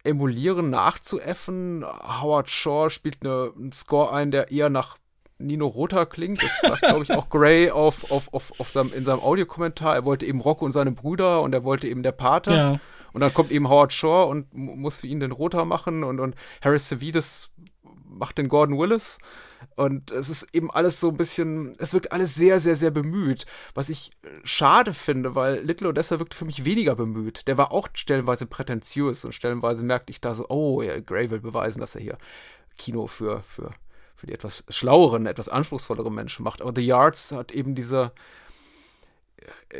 [SPEAKER 4] emulieren, nachzuäffen. Howard Shaw spielt eine, einen Score ein, der eher nach Nino Rota klingt. Das sagt, glaube ich, auch Gray auf, auf, auf, auf seinem, in seinem Audiokommentar. Er wollte eben Rocco und seine Brüder und er wollte eben der Pater. Ja. Und dann kommt eben Howard Shore und muss für ihn den Roter machen und, und Harris Savides macht den Gordon Willis. Und es ist eben alles so ein bisschen, es wirkt alles sehr, sehr, sehr bemüht. Was ich äh, schade finde, weil Little Odessa wirkt für mich weniger bemüht. Der war auch stellenweise prätentiös und stellenweise merkte ich da so, oh, ja, Gray will beweisen, dass er hier Kino für, für, für die etwas schlaueren, etwas anspruchsvolleren Menschen macht. Aber The Yards hat eben diese,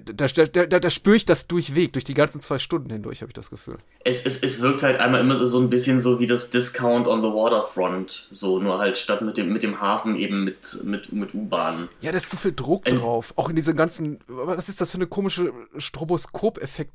[SPEAKER 4] da, da, da, da spüre ich das durchweg, durch die ganzen zwei Stunden hindurch, habe ich das Gefühl.
[SPEAKER 1] Es, es, es wirkt halt einmal immer so ein bisschen so wie das Discount on the Waterfront, so nur halt statt mit dem, mit dem Hafen eben mit, mit, mit U-Bahnen.
[SPEAKER 4] Ja, da ist zu viel Druck äh, drauf. Auch in diese ganzen, was ist das für eine komische Stroboskop-Effekt?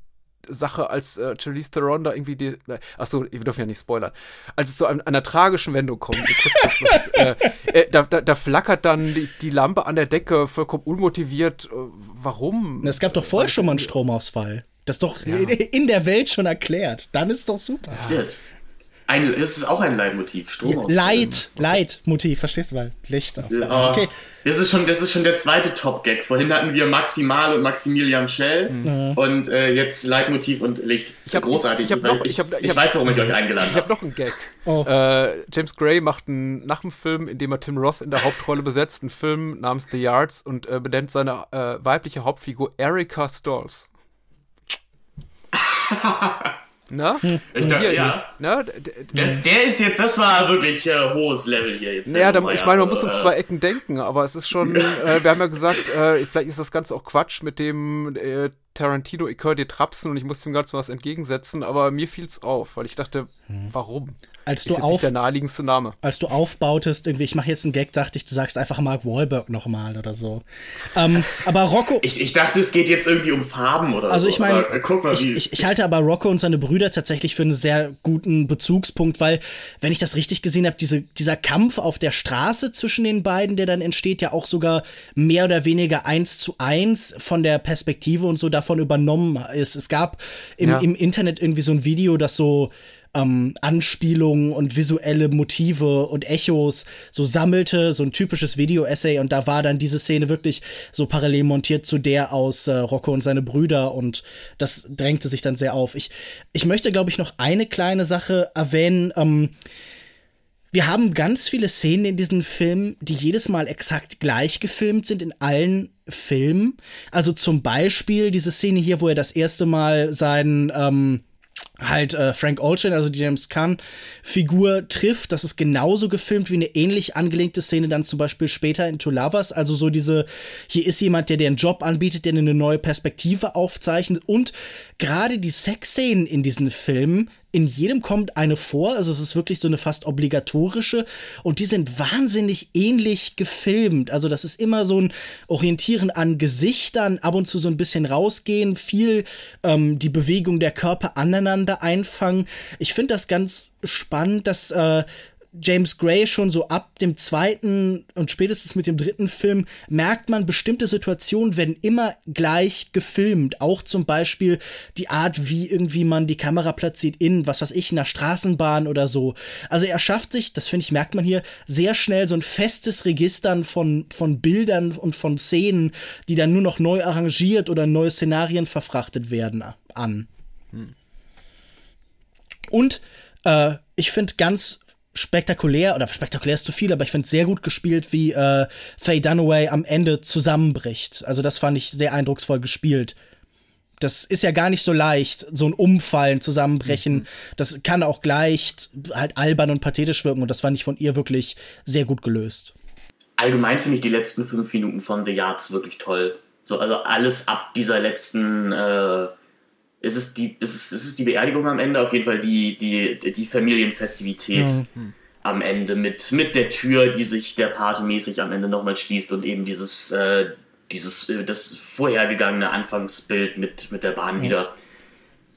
[SPEAKER 4] Sache, als äh, Charlize Theron da irgendwie die. Achso, wir dürfen ja nicht spoilern. Als es so an, einer tragischen Wendung kommt, so kurz vor Schluss, äh, äh, da, da, da, flackert dann die, die, Lampe an der Decke vollkommen unmotiviert. Äh, warum?
[SPEAKER 3] Es gab doch vorher schon mal einen Stromausfall. Das ist doch ja. in der Welt schon erklärt. Dann ist doch super.
[SPEAKER 1] Ja. Ein, das ist auch ein Leitmotiv, Strom
[SPEAKER 3] ja, Leit, Leitmotiv, verstehst du mal? Licht aus.
[SPEAKER 1] Ja, okay. Das ist, schon, das ist schon der zweite Top-Gag. Vorhin hatten wir Maximal und Maximilian Schell mhm. und äh, jetzt Leitmotiv und Licht.
[SPEAKER 4] Ich hab, Großartig. Ich, ich, noch, ich, hab,
[SPEAKER 1] ich hab, weiß, warum ich euch eingeladen habe.
[SPEAKER 4] Ich habe noch einen Gag. Oh. Äh, James Gray macht einen, nach dem Film, in dem er Tim Roth in der Hauptrolle besetzt, einen Film namens The Yards und äh, benennt seine äh, weibliche Hauptfigur Erika Stalls.
[SPEAKER 1] Na? Hm. Ich dachte, hier, ja. Na, das, der ist jetzt, das war wirklich äh, hohes Level hier jetzt.
[SPEAKER 4] Naja, da, ich meine, man muss um zwei Ecken denken, aber es ist schon, äh, wir haben ja gesagt, äh, vielleicht ist das Ganze auch Quatsch mit dem äh, Tarantino, ich höre dir trapsen und ich muss dem Ganzen was entgegensetzen, aber mir fiel es auf, weil ich dachte, hm. warum?
[SPEAKER 3] Als du ist auf,
[SPEAKER 4] der naheliegendste Name.
[SPEAKER 3] Als du aufbautest, irgendwie, ich mache jetzt einen Gag, dachte ich, du sagst einfach Mark Wahlberg nochmal oder so. Ähm, aber Rocco.
[SPEAKER 1] Ich, ich dachte, es geht jetzt irgendwie um Farben oder
[SPEAKER 3] also
[SPEAKER 1] so.
[SPEAKER 3] ich meine, ich, ich, ich, halte aber Rocco und seine Brüder tatsächlich für einen sehr guten Bezugspunkt, weil, wenn ich das richtig gesehen habe, diese, dieser Kampf auf der Straße zwischen den beiden, der dann entsteht, ja auch sogar mehr oder weniger eins zu eins von der Perspektive und so davon übernommen ist. Es gab im, ja. im Internet irgendwie so ein Video, das so ähm, Anspielungen und visuelle Motive und Echos so sammelte, so ein typisches Video-Essay und da war dann diese Szene wirklich so parallel montiert zu der aus äh, Rocco und seine Brüder und das drängte sich dann sehr auf. Ich, ich möchte, glaube ich, noch eine kleine Sache erwähnen. Ähm, wir haben ganz viele Szenen in diesem Film, die jedes Mal exakt gleich gefilmt sind in allen Filmen. Also zum Beispiel diese Szene hier, wo er das erste Mal seinen ähm, halt äh, Frank Ocean, also die James Caan Figur trifft. Das ist genauso gefilmt wie eine ähnlich angelegte Szene dann zum Beispiel später in To Lovers. Also so diese, hier ist jemand, der dir einen Job anbietet, der eine neue Perspektive aufzeichnet und gerade die Sexszenen in diesen Filmen in jedem kommt eine vor, also es ist wirklich so eine fast obligatorische und die sind wahnsinnig ähnlich gefilmt. Also das ist immer so ein Orientieren an Gesichtern, ab und zu so ein bisschen rausgehen, viel ähm, die Bewegung der Körper aneinander einfangen. Ich finde das ganz spannend, dass äh, James Gray schon so ab dem zweiten und spätestens mit dem dritten Film merkt man, bestimmte Situationen werden immer gleich gefilmt. Auch zum Beispiel die Art, wie irgendwie man die Kamera platziert in, was weiß ich, einer Straßenbahn oder so. Also er schafft sich, das finde ich, merkt man hier, sehr schnell so ein festes Registern von, von Bildern und von Szenen, die dann nur noch neu arrangiert oder neue Szenarien verfrachtet werden an. Hm. Und äh, ich finde ganz spektakulär, oder spektakulär ist zu viel, aber ich finde sehr gut gespielt, wie äh, Faye Dunaway am Ende zusammenbricht. Also das fand ich sehr eindrucksvoll gespielt. Das ist ja gar nicht so leicht, so ein Umfallen, Zusammenbrechen. Mhm. Das kann auch gleich halt albern und pathetisch wirken und das fand ich von ihr wirklich sehr gut gelöst.
[SPEAKER 1] Allgemein finde ich die letzten fünf Minuten von The Yards wirklich toll. So, also alles ab dieser letzten äh, ist es die, ist es, ist es die Beerdigung am Ende, auf jeden Fall die, die, die Familienfestivität mhm. am Ende mit, mit der Tür, die sich der Pate mäßig am Ende nochmal schließt und eben dieses, äh, dieses, äh, das vorhergegangene Anfangsbild mit, mit der Bahn mhm. wieder.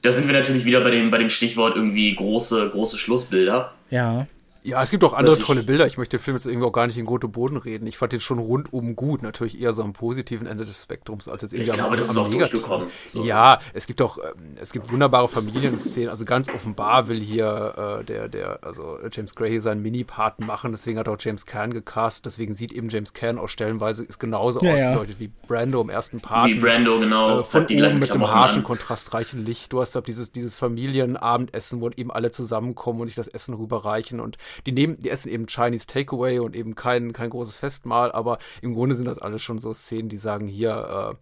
[SPEAKER 1] Da sind wir natürlich wieder bei dem, bei dem Stichwort irgendwie große, große Schlussbilder.
[SPEAKER 3] Ja.
[SPEAKER 4] Ja, es gibt auch andere tolle Bilder. Ich möchte den Film jetzt irgendwie auch gar nicht in Gute Boden reden. Ich fand den schon rundum gut. Natürlich eher so am positiven Ende des Spektrums als jetzt irgendwie
[SPEAKER 1] ich glaube,
[SPEAKER 4] am,
[SPEAKER 1] das
[SPEAKER 4] am
[SPEAKER 1] ist auch durchgekommen. So.
[SPEAKER 4] Ja, es gibt auch, ähm, es gibt wunderbare Familienszenen. Also ganz offenbar will hier äh, der, der, also James Gray hier seinen Mini-Part machen. Deswegen hat auch James Caan gecast. Deswegen sieht eben James Caan auch stellenweise ist genauso ja, ausgeleuchtet ja. wie Brando im ersten Part.
[SPEAKER 1] Wie Brando, genau.
[SPEAKER 4] Äh, von oben mit einem harschen, kontrastreichen Licht. Du hast halt dieses, dieses Familienabendessen, wo eben alle zusammenkommen und sich das Essen rüberreichen und die nehmen, die essen eben Chinese Takeaway und eben kein, kein großes Festmahl, aber im Grunde sind das alles schon so Szenen, die sagen, hier,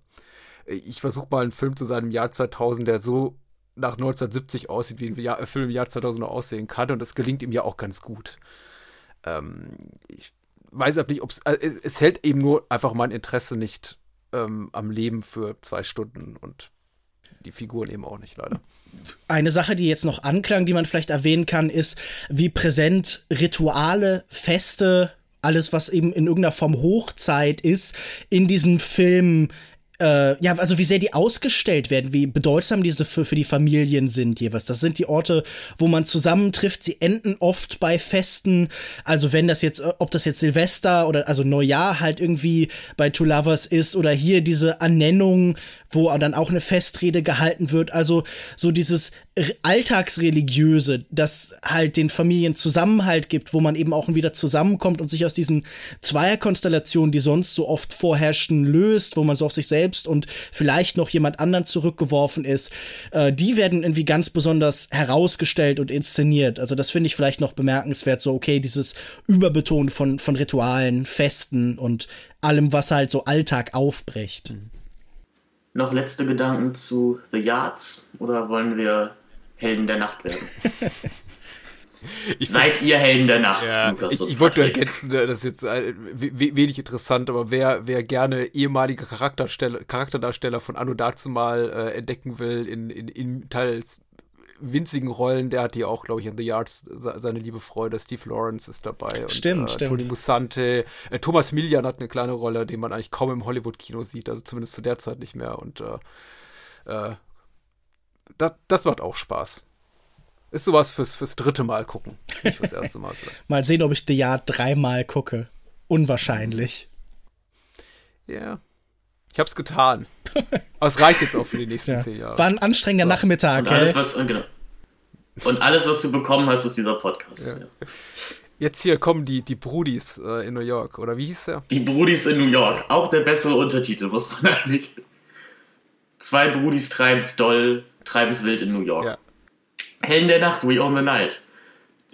[SPEAKER 4] äh, ich versuche mal einen Film zu sein im Jahr 2000, der so nach 1970 aussieht, wie ein Jahr, Film im Jahr 2000 noch aussehen kann und das gelingt ihm ja auch ganz gut. Ähm, ich weiß aber nicht, ob äh, es, es hält eben nur einfach mein Interesse nicht ähm, am Leben für zwei Stunden und die Figuren eben auch nicht, leider.
[SPEAKER 3] Eine Sache, die jetzt noch anklang, die man vielleicht erwähnen kann, ist, wie präsent Rituale, Feste, alles, was eben in irgendeiner Form Hochzeit ist, in diesen Filmen äh, ja, also wie sehr die ausgestellt werden, wie bedeutsam diese für, für die Familien sind jeweils. Das sind die Orte, wo man zusammentrifft. Sie enden oft bei Festen. Also wenn das jetzt, äh, ob das jetzt Silvester oder also Neujahr halt irgendwie bei Two Lovers ist oder hier diese Ernennung wo dann auch eine Festrede gehalten wird. Also so dieses Alltagsreligiöse, das halt den Familien Zusammenhalt gibt, wo man eben auch wieder zusammenkommt und sich aus diesen Zweierkonstellationen, die sonst so oft vorherrschen, löst, wo man so auf sich selbst und vielleicht noch jemand anderen zurückgeworfen ist. Äh, die werden irgendwie ganz besonders herausgestellt und inszeniert. Also das finde ich vielleicht noch bemerkenswert, so okay, dieses Überbetonen von, von Ritualen, Festen und allem, was halt so Alltag aufbricht. Mhm.
[SPEAKER 1] Noch letzte Gedanken zu The Yards oder wollen wir Helden der Nacht werden? Seid ihr Helden der Nacht,
[SPEAKER 4] ja, Lukas Ich, ich wollte ergänzen, das ist jetzt äh, wenig interessant, aber wer, wer gerne ehemalige Charakterdarsteller von Anno dazumal äh, entdecken will, in, in, in teils winzigen Rollen, der hat hier auch, glaube ich, in The Yards seine liebe Freude. Steve Lawrence ist dabei.
[SPEAKER 3] Stimmt,
[SPEAKER 4] und,
[SPEAKER 3] äh, stimmt.
[SPEAKER 4] Tony Musante. Äh, Thomas Millian hat eine kleine Rolle, den man eigentlich kaum im Hollywood-Kino sieht, also zumindest zu der Zeit nicht mehr. Und äh, äh, das, das macht auch Spaß. Ist sowas fürs, fürs dritte Mal gucken. Nicht fürs erste Mal vielleicht.
[SPEAKER 3] mal sehen, ob ich The Yard dreimal gucke. Unwahrscheinlich.
[SPEAKER 4] Ja. Yeah. Ich hab's getan. Aber es reicht jetzt auch für die nächsten ja. zehn Jahre.
[SPEAKER 3] War ein anstrengender so. Nachmittag,
[SPEAKER 1] und alles, was, und, genau. und alles, was du bekommen hast, ist dieser Podcast. Ja. Ja.
[SPEAKER 4] Jetzt hier kommen die, die Brudis äh, in New York, oder wie hieß der?
[SPEAKER 1] Die Brudis in New York. Auch der bessere Untertitel, muss man eigentlich. Zwei Brudis treiben's doll, treiben's wild in New York. Ja. Helden der Nacht, We Own the Night.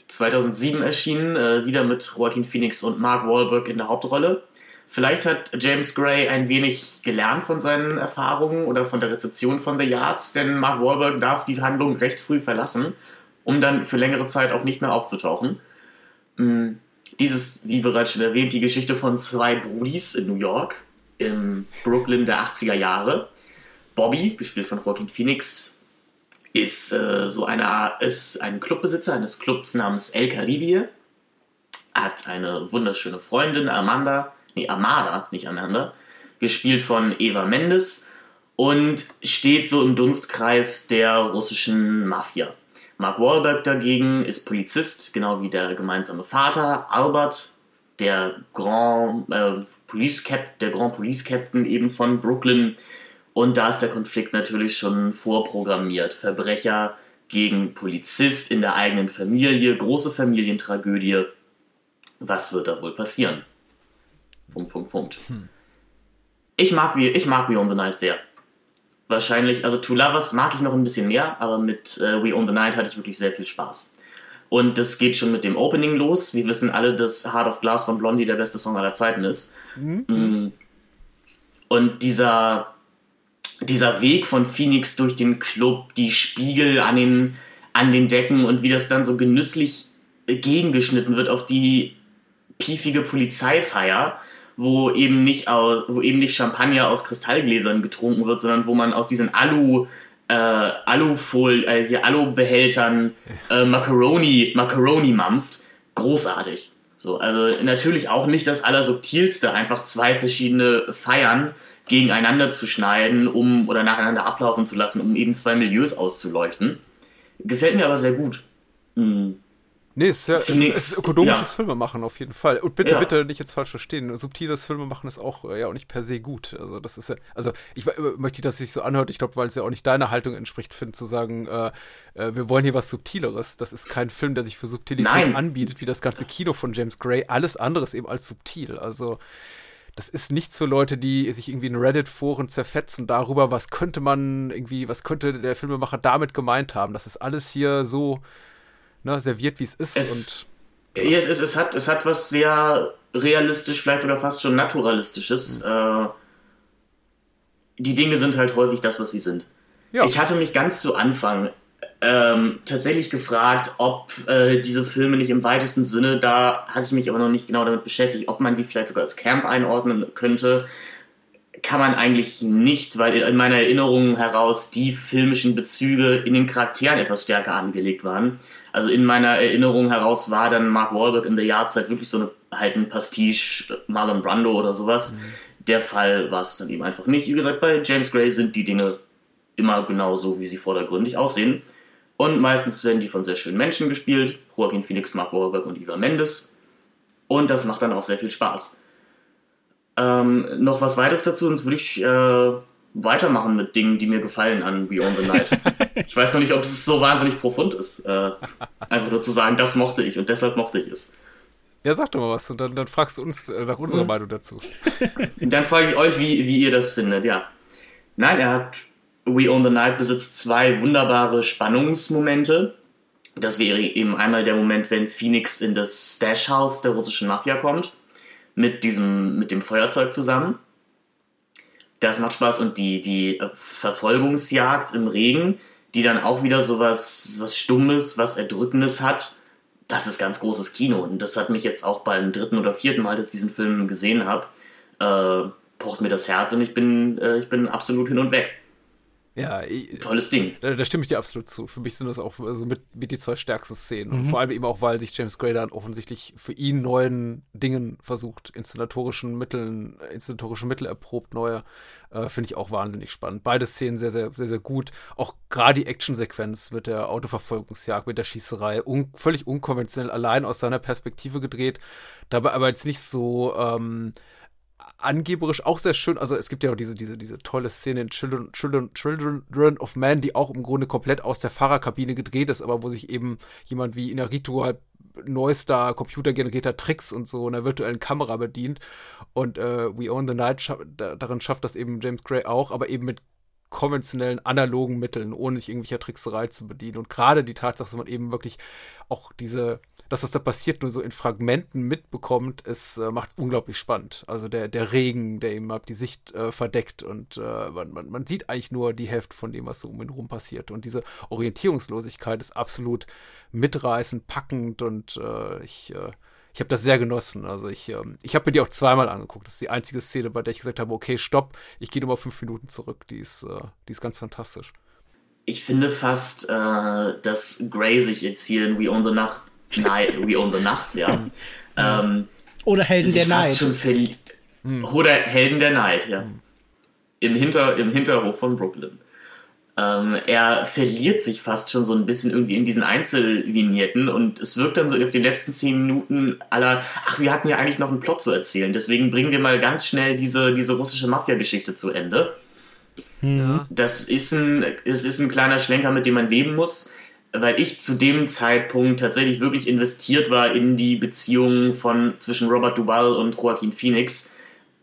[SPEAKER 1] 2007 erschienen, äh, wieder mit Joaquin Phoenix und Mark Wahlberg in der Hauptrolle. Vielleicht hat James Gray ein wenig gelernt von seinen Erfahrungen oder von der Rezeption von The Yards, denn Mark Wahlberg darf die Handlung recht früh verlassen, um dann für längere Zeit auch nicht mehr aufzutauchen. Mm, dieses, wie bereits schon erwähnt, die Geschichte von zwei Brudis in New York, im Brooklyn der 80er Jahre. Bobby, gespielt von Joaquin Phoenix, ist äh, so eine ist ein Clubbesitzer eines Clubs namens El Caribe, hat eine wunderschöne Freundin, Amanda, nee, Amada, nicht Amanda, gespielt von Eva Mendes und steht so im Dunstkreis der russischen Mafia. Mark Wahlberg dagegen ist Polizist, genau wie der gemeinsame Vater, Albert, der Grand, äh, Police Cap, der Grand Police Captain eben von Brooklyn. Und da ist der Konflikt natürlich schon vorprogrammiert. Verbrecher gegen Polizist in der eigenen Familie, große Familientragödie. Was wird da wohl passieren? Punkt, Punkt, Punkt. Hm. Ich mag, ich mag We Own the Night sehr. Wahrscheinlich, also Two Lovers mag ich noch ein bisschen mehr, aber mit äh, We Own the Night hatte ich wirklich sehr viel Spaß. Und das geht schon mit dem Opening los. Wir wissen alle, dass Heart of Glass von Blondie der beste Song aller Zeiten ist. Mhm. Und dieser, dieser Weg von Phoenix durch den Club, die Spiegel an den, an den Decken und wie das dann so genüsslich gegengeschnitten wird auf die piefige Polizeifeier wo eben nicht aus, wo eben nicht Champagner aus Kristallgläsern getrunken wird, sondern wo man aus diesen Alu äh, Alufolie, äh, hier Alubehältern äh, Macaroni, Macaroni mampft. Großartig. So, also natürlich auch nicht das Allersubtilste, einfach zwei verschiedene Feiern gegeneinander zu schneiden, um oder nacheinander ablaufen zu lassen, um eben zwei Milieus auszuleuchten. Gefällt mir aber sehr gut. Hm.
[SPEAKER 4] Nee, es ist, ja, Phoenix, es ist ökonomisches ja. Filmemachen auf jeden Fall. Und bitte, ja. bitte nicht jetzt falsch verstehen. Subtiles Filmemachen ist auch ja auch nicht per se gut. Also das ist ja, also ich möchte, dass es sich so anhört. Ich glaube, weil es ja auch nicht deiner Haltung entspricht, Finn, zu sagen, äh, äh, wir wollen hier was Subtileres. Das ist kein Film, der sich für Subtilität Nein. anbietet, wie das ganze Kino von James Gray. Alles andere ist eben als subtil. Also das ist nicht für Leute, die sich irgendwie in Reddit-Foren zerfetzen darüber, was könnte man irgendwie, was könnte der Filmemacher damit gemeint haben. Das ist alles hier so ne, serviert, wie es ist. Es, und,
[SPEAKER 1] ja. es, es, es, hat, es hat was sehr realistisch, vielleicht sogar fast schon naturalistisches. Mhm. Äh, die Dinge sind halt häufig das, was sie sind. Ja. Ich hatte mich ganz zu Anfang ähm, tatsächlich gefragt, ob äh, diese Filme nicht im weitesten Sinne, da hatte ich mich aber noch nicht genau damit beschäftigt, ob man die vielleicht sogar als Camp einordnen könnte. Kann man eigentlich nicht, weil in meiner Erinnerung heraus die filmischen Bezüge in den Charakteren etwas stärker angelegt waren. Also in meiner Erinnerung heraus war dann Mark Wahlberg in der Jahrzeit wirklich so eine, halt ein Pastiche Marlon Brando oder sowas. Mhm. Der Fall war es dann eben einfach nicht. Wie gesagt, bei James Gray sind die Dinge immer genau so, wie sie vordergründig aussehen. Und meistens werden die von sehr schönen Menschen gespielt. Joaquin Phoenix, Mark Wahlberg und Eva Mendes. Und das macht dann auch sehr viel Spaß. Ähm, noch was weiteres dazu, sonst würde ich äh, weitermachen mit Dingen, die mir gefallen an Beyond the Night. ich weiß noch nicht, ob es so wahnsinnig profund ist. Äh, einfach nur zu sagen, das mochte ich und deshalb mochte ich es.
[SPEAKER 4] Ja, sag doch mal was und dann, dann fragst du uns äh, nach unserer mhm. Meinung dazu.
[SPEAKER 1] dann frage ich euch, wie, wie ihr das findet, ja. Nein, er hat We Own the Night besitzt zwei wunderbare Spannungsmomente. Das wäre eben einmal der Moment, wenn Phoenix in das Stash-Haus der russischen Mafia kommt, mit diesem, mit dem Feuerzeug zusammen. Das macht Spaß und die, die Verfolgungsjagd im Regen, die dann auch wieder so was, was Stummes, was Erdrückendes hat, das ist ganz großes Kino. Und das hat mich jetzt auch beim dritten oder vierten Mal, dass ich diesen Film gesehen habe, äh, pocht mir das Herz und ich bin, äh, ich bin absolut hin und weg.
[SPEAKER 4] Ja, ich,
[SPEAKER 1] tolles Ding.
[SPEAKER 4] Da, da, stimme ich dir absolut zu. Für mich sind das auch also mit, mit die zwei stärksten Szenen. Mhm. Und vor allem eben auch, weil sich James Gray dann offensichtlich für ihn neuen Dingen versucht, inszenatorischen Mitteln, inszenatorischen Mittel erprobt, neue. Äh, Finde ich auch wahnsinnig spannend. Beide Szenen sehr, sehr, sehr, sehr gut. Auch gerade die Actionsequenz mit der Autoverfolgungsjagd, mit der Schießerei, un völlig unkonventionell allein aus seiner Perspektive gedreht. Dabei aber jetzt nicht so. Ähm, angeberisch auch sehr schön. Also es gibt ja auch diese, diese, diese tolle Szene in Children, Children, Children of Man, die auch im Grunde komplett aus der Fahrerkabine gedreht ist, aber wo sich eben jemand wie Inarito halt neuester computergenerierter Tricks und so einer virtuellen Kamera bedient. Und äh, We Own the Night scha darin schafft das eben James Gray auch, aber eben mit konventionellen analogen Mitteln, ohne sich irgendwelcher Trickserei zu bedienen. Und gerade die Tatsache, dass man eben wirklich auch diese das, was da passiert, nur so in Fragmenten mitbekommt, es äh, macht es unglaublich spannend. Also der, der Regen, der ihm die Sicht äh, verdeckt und äh, man, man, man sieht eigentlich nur die Hälfte von dem, was so um ihn herum passiert. Und diese Orientierungslosigkeit ist absolut mitreißend, packend und äh, ich äh, ich habe das sehr genossen. Also ich, ähm, ich habe mir die auch zweimal angeguckt. Das ist die einzige Szene, bei der ich gesagt habe, okay, stopp, ich gehe nochmal fünf Minuten zurück. Die ist, äh, die ist ganz fantastisch.
[SPEAKER 1] Ich finde fast, äh, dass Grey sich jetzt hier in We Own the Nacht Night, We Own the Nacht, ja. ähm,
[SPEAKER 3] Oder Helden der Night.
[SPEAKER 1] Hm. Oder Helden der Night, ja. Hm. Im, Hinter, Im Hinterhof von Brooklyn. Ähm, er verliert sich fast schon so ein bisschen irgendwie in diesen Einzelvignetten und es wirkt dann so auf den letzten zehn Minuten aller, ach, wir hatten ja eigentlich noch einen Plot zu erzählen, deswegen bringen wir mal ganz schnell diese, diese russische Mafia-Geschichte zu Ende. Mhm. Das ist ein, es ist ein kleiner Schlenker, mit dem man leben muss weil ich zu dem Zeitpunkt tatsächlich wirklich investiert war in die Beziehung von zwischen Robert Duvall und Joaquin Phoenix.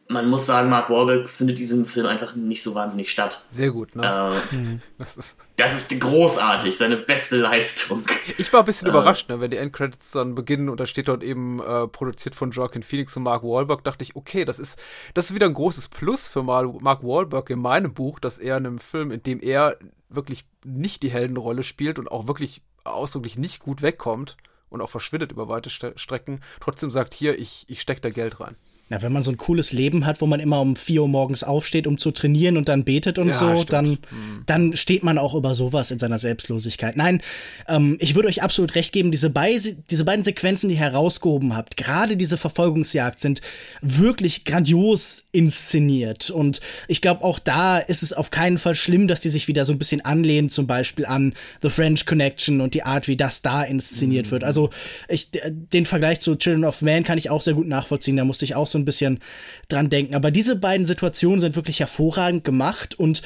[SPEAKER 1] Man muss sagen, Mark Wahlberg findet diesen Film einfach nicht so wahnsinnig statt.
[SPEAKER 4] Sehr gut,
[SPEAKER 1] ne? Äh, mhm. das, ist das ist großartig, seine beste Leistung.
[SPEAKER 4] Ich war ein bisschen äh, überrascht, ne, wenn die Endcredits dann beginnen und da steht dort eben äh, produziert von Joaquin Phoenix und Mark Wahlberg, dachte ich, okay, das ist, das ist wieder ein großes Plus für Mark Wahlberg in meinem Buch, dass er in einem Film, in dem er wirklich nicht die Heldenrolle spielt und auch wirklich ausdrücklich nicht gut wegkommt und auch verschwindet über weite St Strecken, trotzdem sagt, hier, ich, ich stecke da Geld rein.
[SPEAKER 3] Ja, wenn man so ein cooles Leben hat, wo man immer um 4 Uhr morgens aufsteht, um zu trainieren und dann betet und ja, so, stimmt. dann, mhm. dann steht man auch über sowas in seiner Selbstlosigkeit. Nein, ähm, ich würde euch absolut recht geben, diese, Be diese beiden Sequenzen, die ihr herausgehoben habt, gerade diese Verfolgungsjagd, sind wirklich grandios inszeniert. Und ich glaube, auch da ist es auf keinen Fall schlimm, dass die sich wieder so ein bisschen anlehnen, zum Beispiel an The French Connection und die Art, wie das da inszeniert mhm. wird. Also ich, den Vergleich zu Children of Man kann ich auch sehr gut nachvollziehen. Da musste ich auch so ein bisschen dran denken. Aber diese beiden Situationen sind wirklich hervorragend gemacht und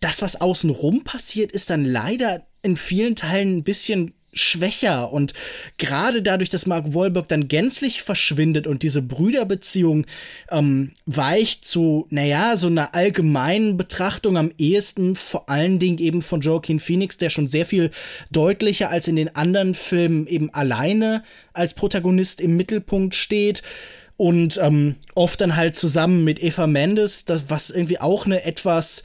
[SPEAKER 3] das, was außenrum passiert, ist dann leider in vielen Teilen ein bisschen schwächer und gerade dadurch, dass Mark Wahlberg dann gänzlich verschwindet und diese Brüderbeziehung ähm, weicht zu, naja, so einer allgemeinen Betrachtung am ehesten vor allen Dingen eben von Joaquin Phoenix, der schon sehr viel deutlicher als in den anderen Filmen eben alleine als Protagonist im Mittelpunkt steht und ähm, oft dann halt zusammen mit Eva Mendes, das, was irgendwie auch eine etwas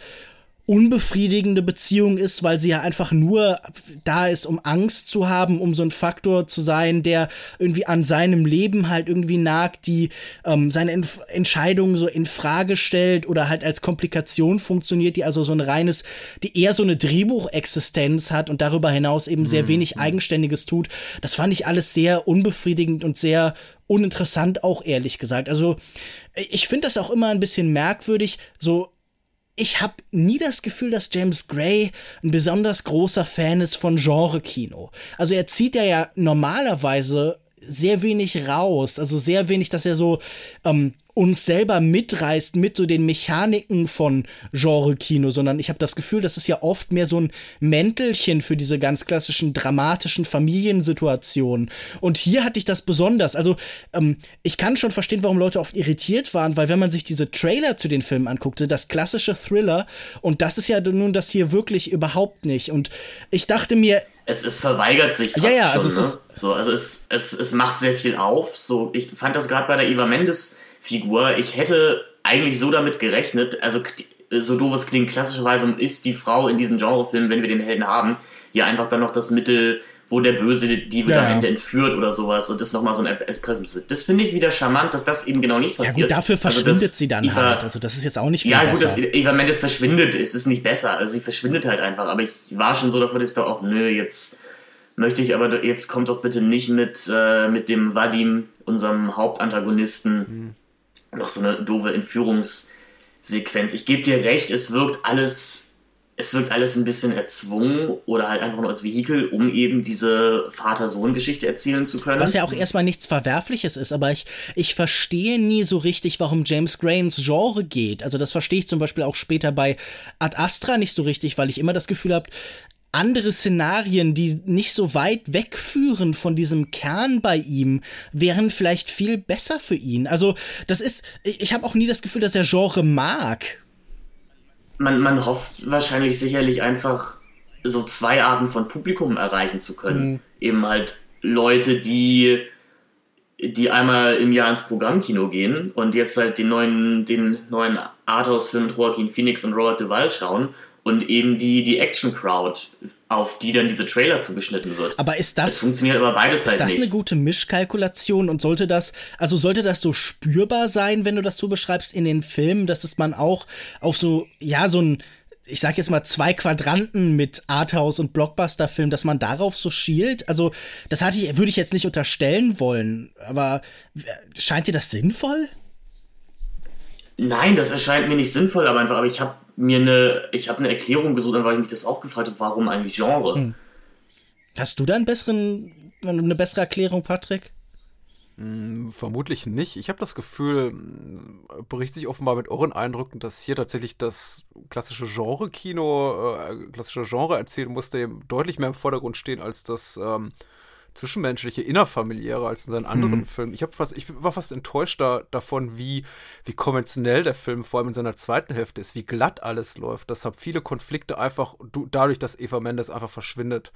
[SPEAKER 3] unbefriedigende Beziehung ist, weil sie ja einfach nur da ist, um Angst zu haben, um so ein Faktor zu sein, der irgendwie an seinem Leben halt irgendwie nagt, die ähm, seine Entf Entscheidungen so in Frage stellt oder halt als Komplikation funktioniert, die also so ein reines, die eher so eine Drehbuchexistenz hat und darüber hinaus eben sehr mhm. wenig Eigenständiges tut. Das fand ich alles sehr unbefriedigend und sehr uninteressant auch ehrlich gesagt. Also ich finde das auch immer ein bisschen merkwürdig, so ich habe nie das Gefühl, dass James Gray ein besonders großer Fan ist von Genre-Kino. Also er zieht ja, ja normalerweise sehr wenig raus, also sehr wenig, dass er so ähm, uns selber mitreißt mit so den Mechaniken von Genre-Kino, sondern ich habe das Gefühl, das ist ja oft mehr so ein Mäntelchen für diese ganz klassischen dramatischen Familiensituationen. Und hier hatte ich das besonders. Also ähm, ich kann schon verstehen, warum Leute oft irritiert waren, weil wenn man sich diese Trailer zu den Filmen anguckte, das klassische Thriller, und das ist ja nun das hier wirklich überhaupt nicht. Und ich dachte mir,
[SPEAKER 1] es, es verweigert sich fast
[SPEAKER 3] ja, ja,
[SPEAKER 1] schon,
[SPEAKER 3] also es
[SPEAKER 1] ne?
[SPEAKER 3] ist
[SPEAKER 1] so, also es, es, es macht sehr viel auf. So, ich fand das gerade bei der Eva Mendes Figur. Ich hätte eigentlich so damit gerechnet, also so doof es klingt, klassischerweise ist die Frau in diesen Genrefilmen, wenn wir den Helden haben, hier einfach dann noch das Mittel, wo der Böse, die wird ja. am Ende entführt oder sowas und das nochmal so ein Espresso. Das finde ich wieder charmant, dass das eben genau nicht passiert. Ja
[SPEAKER 3] gut, dafür also verschwindet also sie dann Eva, halt. Also das ist jetzt auch nicht viel
[SPEAKER 1] Ja
[SPEAKER 3] gut,
[SPEAKER 1] besser. dass Eva Mendes verschwindet, es ist nicht besser. Also sie verschwindet halt einfach. Aber ich war schon so davor, dass ich da auch, nö, jetzt möchte ich aber, jetzt kommt doch bitte nicht mit, äh, mit dem Vadim, unserem Hauptantagonisten, mhm noch so eine doofe Entführungssequenz. Ich gebe dir recht, es wirkt alles, es wirkt alles ein bisschen erzwungen oder halt einfach nur als Vehikel, um eben diese Vater-Sohn-Geschichte erzählen zu können.
[SPEAKER 3] Was ja auch erstmal nichts Verwerfliches ist, aber ich, ich verstehe nie so richtig, warum James Gray ins Genre geht. Also das verstehe ich zum Beispiel auch später bei Ad Astra nicht so richtig, weil ich immer das Gefühl habe, andere Szenarien, die nicht so weit wegführen von diesem Kern bei ihm, wären vielleicht viel besser für ihn. Also, das ist, ich habe auch nie das Gefühl, dass er Genre mag.
[SPEAKER 1] Man, man hofft wahrscheinlich sicherlich einfach, so zwei Arten von Publikum erreichen zu können. Mhm. Eben halt Leute, die die einmal im Jahr ins Programmkino gehen und jetzt halt den neuen, den neuen Arthouse-Film mit Joaquin Phoenix und Robert Duvall schauen und eben die, die Action-Crowd, auf die dann diese Trailer zugeschnitten wird.
[SPEAKER 3] Aber ist das.
[SPEAKER 1] das funktioniert aber beides
[SPEAKER 3] ist
[SPEAKER 1] halt
[SPEAKER 3] das
[SPEAKER 1] nicht.
[SPEAKER 3] eine gute Mischkalkulation und sollte das, also sollte das so spürbar sein, wenn du das so beschreibst in den Filmen, dass es man auch auf so, ja, so ein, ich sag jetzt mal zwei Quadranten mit Arthouse und Blockbuster-Film, dass man darauf so schielt. Also, das hatte ich, würde ich jetzt nicht unterstellen wollen, aber scheint dir das sinnvoll?
[SPEAKER 1] Nein, das erscheint mir nicht sinnvoll, aber einfach, aber ich habe mir eine, ich habe eine Erklärung gesucht, weil ich mich das auch gefragt habe, warum eigentlich Genre. Hm.
[SPEAKER 3] Hast du da einen besseren, eine bessere Erklärung, Patrick?
[SPEAKER 4] Hm, vermutlich nicht. Ich habe das Gefühl, berichtet sich offenbar mit euren Eindrücken, dass hier tatsächlich das klassische Genre-Kino, äh, klassische Genre erzählen musste, deutlich mehr im Vordergrund stehen als das ähm, zwischenmenschliche, innerfamiliäre als in seinen anderen mhm. Filmen. Ich, fast, ich war fast enttäuscht da, davon, wie, wie konventionell der Film vor allem in seiner zweiten Hälfte ist, wie glatt alles läuft. Deshalb viele Konflikte einfach, du, dadurch, dass Eva Mendes einfach verschwindet,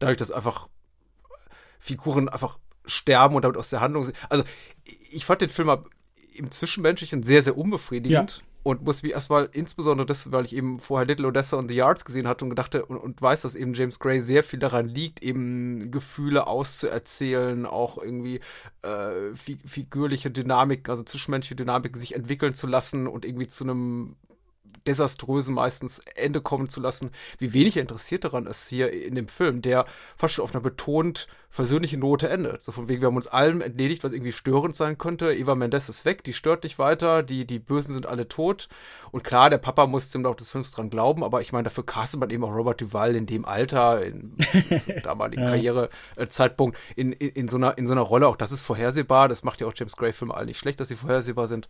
[SPEAKER 4] dadurch, dass einfach Figuren einfach sterben und damit aus der Handlung sind. Also, ich fand den Film im Zwischenmenschlichen sehr, sehr unbefriedigend. Ja und muss mich erstmal, insbesondere das, weil ich eben vorher Little Odessa und The Yards gesehen hatte und gedachte und, und weiß, dass eben James Gray sehr viel daran liegt, eben Gefühle auszuerzählen, auch irgendwie äh, figürliche Dynamik, also zwischenmenschliche Dynamik sich entwickeln zu lassen und irgendwie zu einem desaströsen meistens Ende kommen zu lassen, wie wenig er interessiert daran ist hier in dem Film, der fast schon auf einer betont versöhnlichen Note endet. So von wegen, wir haben uns allem entledigt, was irgendwie störend sein könnte. Eva Mendes ist weg, die stört nicht weiter, die, die Bösen sind alle tot. Und klar, der Papa muss im Laufe des Films dran glauben, aber ich meine, dafür castet man eben auch Robert Duval in dem Alter, in, zum damaligen ja. Karrierezeitpunkt, in, in, in, so einer, in so einer Rolle. Auch das ist vorhersehbar. Das macht ja auch James Gray-Filme all nicht schlecht, dass sie vorhersehbar sind.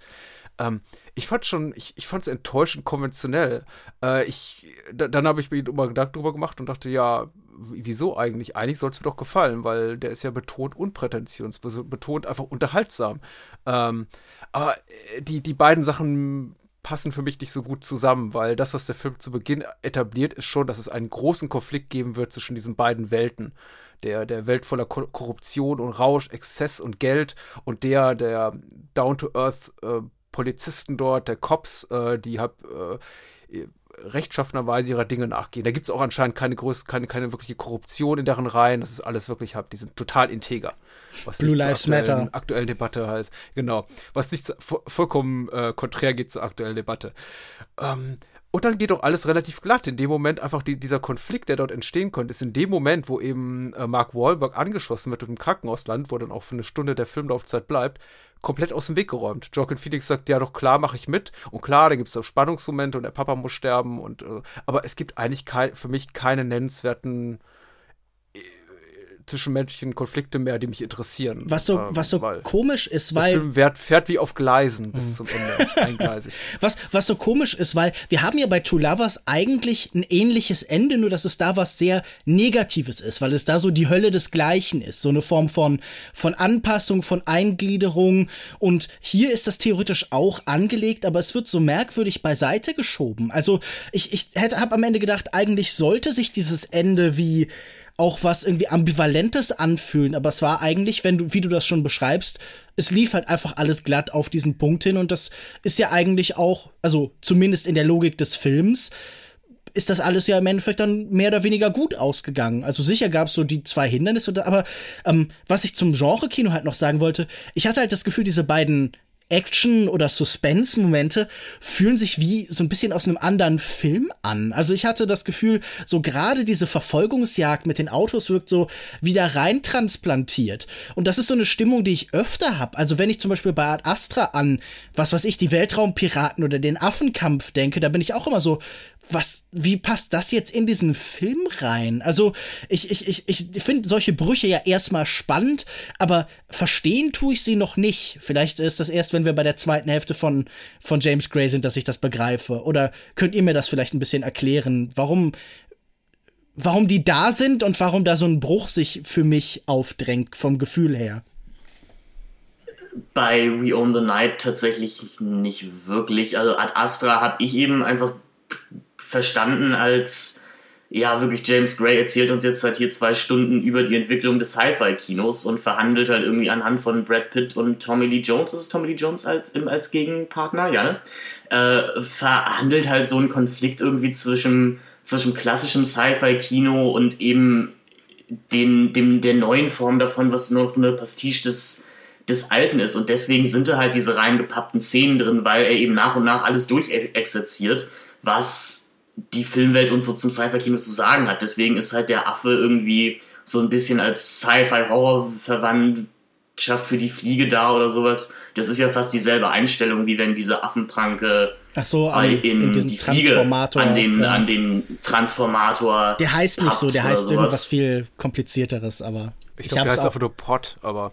[SPEAKER 4] Ähm, ich fand schon, ich, ich fand es enttäuschend konventionell. Äh, ich, da, dann habe ich mir immer Gedanken drüber gemacht und dachte, ja, wieso eigentlich? Eigentlich soll es mir doch gefallen, weil der ist ja betont unprätentiös, betont einfach unterhaltsam. Ähm, aber äh, die, die beiden Sachen passen für mich nicht so gut zusammen, weil das, was der Film zu Beginn etabliert, ist schon, dass es einen großen Konflikt geben wird zwischen diesen beiden Welten. Der, der Welt voller Korruption und Rausch, Exzess und Geld und der, der Down-to-Earth äh, Polizisten dort, der Cops, äh, die hab, äh, rechtschaffenerweise ihrer Dinge nachgehen. Da gibt es auch anscheinend keine, größ keine, keine wirkliche Korruption in deren Reihen. Das ist alles wirklich, hab, die sind total integer.
[SPEAKER 3] Was Blue Lives Matter.
[SPEAKER 4] aktuellen Debatte heißt. Genau. Was nicht zu, vollkommen äh, konträr geht zur aktuellen Debatte. Ähm, und dann geht doch alles relativ glatt. In dem Moment einfach die, dieser Konflikt, der dort entstehen konnte, ist in dem Moment, wo eben äh, Mark Wahlberg angeschlossen wird im Krankenhausland, wo dann auch für eine Stunde der Filmlaufzeit bleibt, komplett aus dem Weg geräumt. Joaquin Phoenix sagt, ja doch klar, mache ich mit. Und klar, da gibt es auch Spannungsmomente und der Papa muss sterben. Und, äh, aber es gibt eigentlich kein, für mich keine nennenswerten zwischenmenschlichen Konflikte mehr, die mich interessieren.
[SPEAKER 3] Was so, ähm, was so komisch ist, weil.
[SPEAKER 4] Der Film fährt, fährt wie auf Gleisen bis mhm. zum Ende, eingleisig.
[SPEAKER 3] Was, was so komisch ist, weil wir haben ja bei Two Lovers eigentlich ein ähnliches Ende, nur dass es da was sehr Negatives ist, weil es da so die Hölle des Gleichen ist. So eine Form von, von Anpassung, von Eingliederung. Und hier ist das theoretisch auch angelegt, aber es wird so merkwürdig beiseite geschoben. Also ich, ich hätte, hab am Ende gedacht, eigentlich sollte sich dieses Ende wie auch was irgendwie Ambivalentes anfühlen, aber es war eigentlich, wenn du, wie du das schon beschreibst, es lief halt einfach alles glatt auf diesen Punkt hin und das ist ja eigentlich auch, also zumindest in der Logik des Films, ist das alles ja im Endeffekt dann mehr oder weniger gut ausgegangen. Also sicher gab es so die zwei Hindernisse, aber ähm, was ich zum Genre-Kino halt noch sagen wollte, ich hatte halt das Gefühl, diese beiden Action- oder Suspense-Momente fühlen sich wie so ein bisschen aus einem anderen Film an. Also ich hatte das Gefühl, so gerade diese Verfolgungsjagd mit den Autos wirkt so wieder rein transplantiert. Und das ist so eine Stimmung, die ich öfter habe. Also wenn ich zum Beispiel bei Ad Astra an, was weiß ich, die Weltraumpiraten oder den Affenkampf denke, da bin ich auch immer so, was, wie passt das jetzt in diesen Film rein? Also, ich, ich, ich, ich finde solche Brüche ja erstmal spannend, aber verstehen tue ich sie noch nicht. Vielleicht ist das erst, wenn wir bei der zweiten Hälfte von, von James Gray sind, dass ich das begreife. Oder könnt ihr mir das vielleicht ein bisschen erklären, warum, warum die da sind und warum da so ein Bruch sich für mich aufdrängt, vom Gefühl her?
[SPEAKER 1] Bei We Own the Night tatsächlich nicht wirklich. Also Ad Astra habe ich eben einfach verstanden als, ja, wirklich James Gray erzählt uns jetzt halt hier zwei Stunden über die Entwicklung des Sci-Fi-Kinos und verhandelt halt irgendwie anhand von Brad Pitt und Tommy Lee Jones, ist Tommy Lee Jones als, als Gegenpartner, ja, ne? Äh, verhandelt halt so einen Konflikt irgendwie zwischen, zwischen klassischem Sci-Fi-Kino und eben den, dem, der neuen Form davon, was noch eine Pastiche des, des Alten ist. Und deswegen sind da halt diese reingepappten Szenen drin, weil er eben nach und nach alles durchexerziert, was die Filmwelt uns so zum Sci-Fi-Kino zu sagen hat. Deswegen ist halt der Affe irgendwie so ein bisschen als Sci-Fi-Horror-Verwandtschaft für die Fliege da oder sowas. Das ist ja fast dieselbe Einstellung, wie wenn diese Affenpranke
[SPEAKER 3] Ach so, an,
[SPEAKER 1] in, in die Fliege an den, ja. an den Transformator.
[SPEAKER 3] Der heißt nicht so, der heißt irgendwas viel komplizierteres, aber.
[SPEAKER 4] Ich glaube, der heißt einfach nur Pot, aber.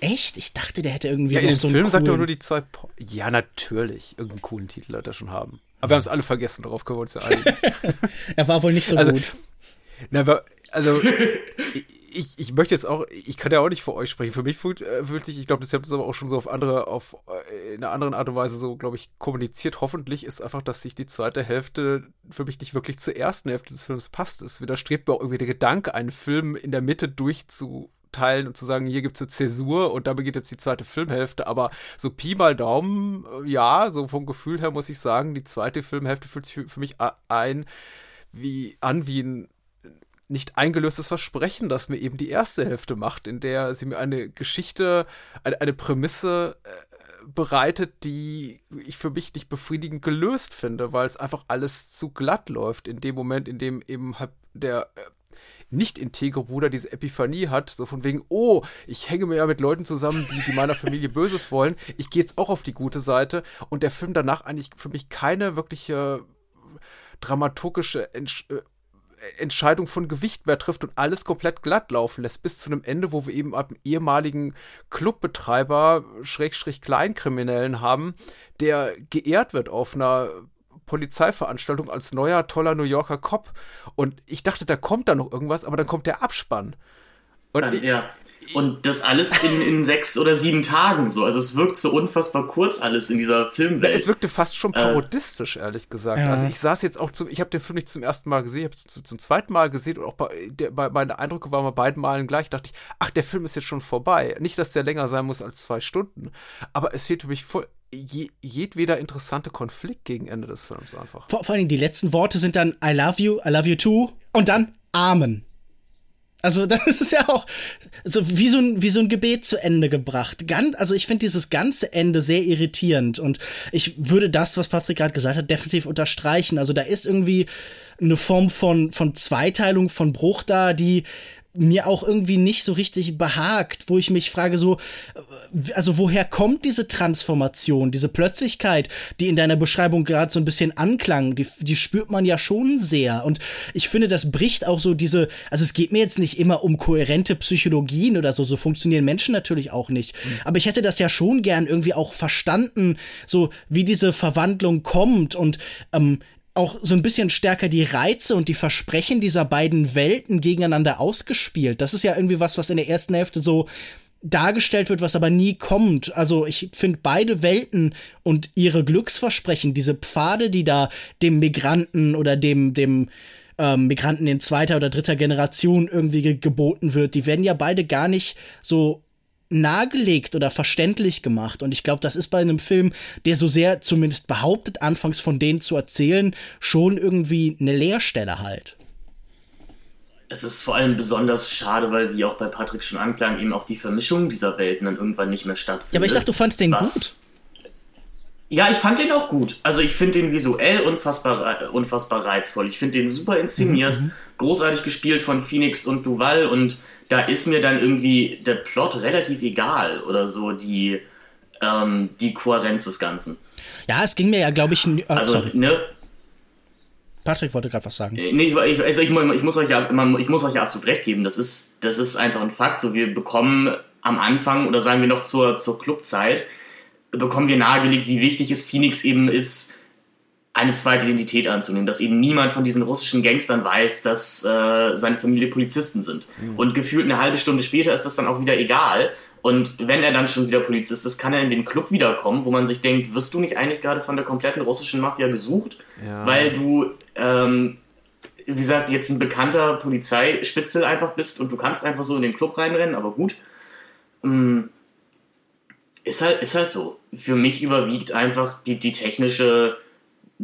[SPEAKER 3] Echt? Ich dachte, der hätte irgendwie.
[SPEAKER 4] Ja, in dem so Film sagt er nur die zwei. Po ja, natürlich. Irgendeinen coolen Titel wird er schon haben. Aber wir haben es alle vergessen, darauf können wir uns ja einigen.
[SPEAKER 3] er war wohl nicht so also, gut.
[SPEAKER 4] Na, aber, also, ich, ich möchte jetzt auch, ich kann ja auch nicht für euch sprechen. Für mich fühlt, äh, fühlt sich, ich glaube, das habt ihr aber auch schon so auf andere, auf äh, in einer anderen Art und Weise so, glaube ich, kommuniziert. Hoffentlich ist einfach, dass sich die zweite Hälfte für mich nicht wirklich zur ersten Hälfte des Films passt. Es widerstrebt mir auch irgendwie der Gedanke, einen Film in der Mitte durchzu aufzuteilen und zu sagen, hier gibt's eine Zäsur und da beginnt jetzt die zweite Filmhälfte. Aber so Pi mal Daumen, äh, ja, so vom Gefühl her muss ich sagen, die zweite Filmhälfte fühlt sich für mich ein wie an wie ein nicht eingelöstes Versprechen, das mir eben die erste Hälfte macht, in der sie mir eine Geschichte, eine, eine Prämisse äh, bereitet, die ich für mich nicht befriedigend gelöst finde, weil es einfach alles zu glatt läuft in dem Moment, in dem eben halt der äh, nicht integre Bruder diese Epiphanie hat, so von wegen, oh, ich hänge mir ja mit Leuten zusammen, die, die meiner Familie Böses wollen, ich gehe jetzt auch auf die gute Seite. Und der Film danach eigentlich für mich keine wirkliche dramaturgische Entsch äh, Entscheidung von Gewicht mehr trifft und alles komplett glatt laufen lässt, bis zu einem Ende, wo wir eben einen ehemaligen Clubbetreiber, Schrägstrich Kleinkriminellen haben, der geehrt wird auf einer Polizeiveranstaltung als neuer, toller New Yorker Cop. Und ich dachte, da kommt da noch irgendwas, aber dann kommt der Abspann.
[SPEAKER 1] Und Dann, ja. Und das alles in, in sechs oder sieben Tagen so. Also es wirkt so unfassbar kurz alles in dieser Filmwelt.
[SPEAKER 4] Ja, es wirkte fast schon äh, parodistisch, äh, ehrlich gesagt. Ja. Also ich saß jetzt auch zum, ich habe den Film nicht zum ersten Mal gesehen, ich habe es zum zweiten Mal gesehen und auch bei, der, bei meine Eindrücke waren bei beiden Malen gleich. Dachte ich, ach, der Film ist jetzt schon vorbei. Nicht, dass der länger sein muss als zwei Stunden, aber es fehlt für mich voll je, jedweder interessante Konflikt gegen Ende des Films einfach.
[SPEAKER 3] Vor, vor allem die letzten Worte sind dann I love you, I love you too und dann Amen. Also das ist ja auch so wie so ein wie so ein Gebet zu Ende gebracht. Ganz, also ich finde dieses ganze Ende sehr irritierend und ich würde das, was Patrick gerade gesagt hat, definitiv unterstreichen. Also da ist irgendwie eine Form von von Zweiteilung, von Bruch da, die mir auch irgendwie nicht so richtig behagt, wo ich mich frage so, also woher kommt diese Transformation, diese Plötzlichkeit, die in deiner Beschreibung gerade so ein bisschen anklang, die, die spürt man ja schon sehr und ich finde, das bricht auch so diese, also es geht mir jetzt nicht immer um kohärente Psychologien oder so, so funktionieren Menschen natürlich auch nicht, mhm. aber ich hätte das ja schon gern irgendwie auch verstanden, so wie diese Verwandlung kommt und ähm, auch so ein bisschen stärker die Reize und die Versprechen dieser beiden Welten gegeneinander ausgespielt. Das ist ja irgendwie was, was in der ersten Hälfte so dargestellt wird, was aber nie kommt. Also ich finde beide Welten und ihre Glücksversprechen, diese Pfade, die da dem Migranten oder dem, dem ähm, Migranten in zweiter oder dritter Generation irgendwie ge geboten wird, die werden ja beide gar nicht so nahegelegt oder verständlich gemacht. Und ich glaube, das ist bei einem Film, der so sehr zumindest behauptet, anfangs von denen zu erzählen, schon irgendwie eine Leerstelle halt.
[SPEAKER 1] Es ist vor allem besonders schade, weil, wie auch bei Patrick schon anklang, eben auch die Vermischung dieser Welten dann irgendwann nicht mehr stattfindet.
[SPEAKER 3] Ja, aber ich dachte, du fandst den gut.
[SPEAKER 1] Ja, ich fand den auch gut. Also ich finde den visuell unfassbar, unfassbar reizvoll. Ich finde den super inszeniert, mhm, mhm. großartig gespielt von Phoenix und Duval und da ist mir dann irgendwie der Plot relativ egal oder so die, ähm, die Kohärenz des Ganzen.
[SPEAKER 3] Ja, es ging mir ja, glaube ich, äh,
[SPEAKER 1] also, sorry. ne?
[SPEAKER 3] Patrick wollte gerade was sagen.
[SPEAKER 1] Äh, nee, ich, ich, also ich, ich, muss euch ja, ich muss euch ja absolut recht geben. Das ist, das ist einfach ein Fakt. So, wir bekommen am Anfang oder sagen wir noch zur, zur Clubzeit, bekommen wir nahegelegt, wie wichtig es Phoenix eben ist, eine zweite Identität anzunehmen, dass eben niemand von diesen russischen Gangstern weiß, dass äh, seine Familie Polizisten sind. Mhm. Und gefühlt eine halbe Stunde später ist das dann auch wieder egal. Und wenn er dann schon wieder Polizist ist, kann er in den Club wiederkommen, wo man sich denkt, wirst du nicht eigentlich gerade von der kompletten russischen Mafia gesucht? Ja. Weil du, ähm, wie gesagt, jetzt ein bekannter Polizeispitzel einfach bist und du kannst einfach so in den Club reinrennen, aber gut. Ähm, ist halt, ist halt so. Für mich überwiegt einfach die, die technische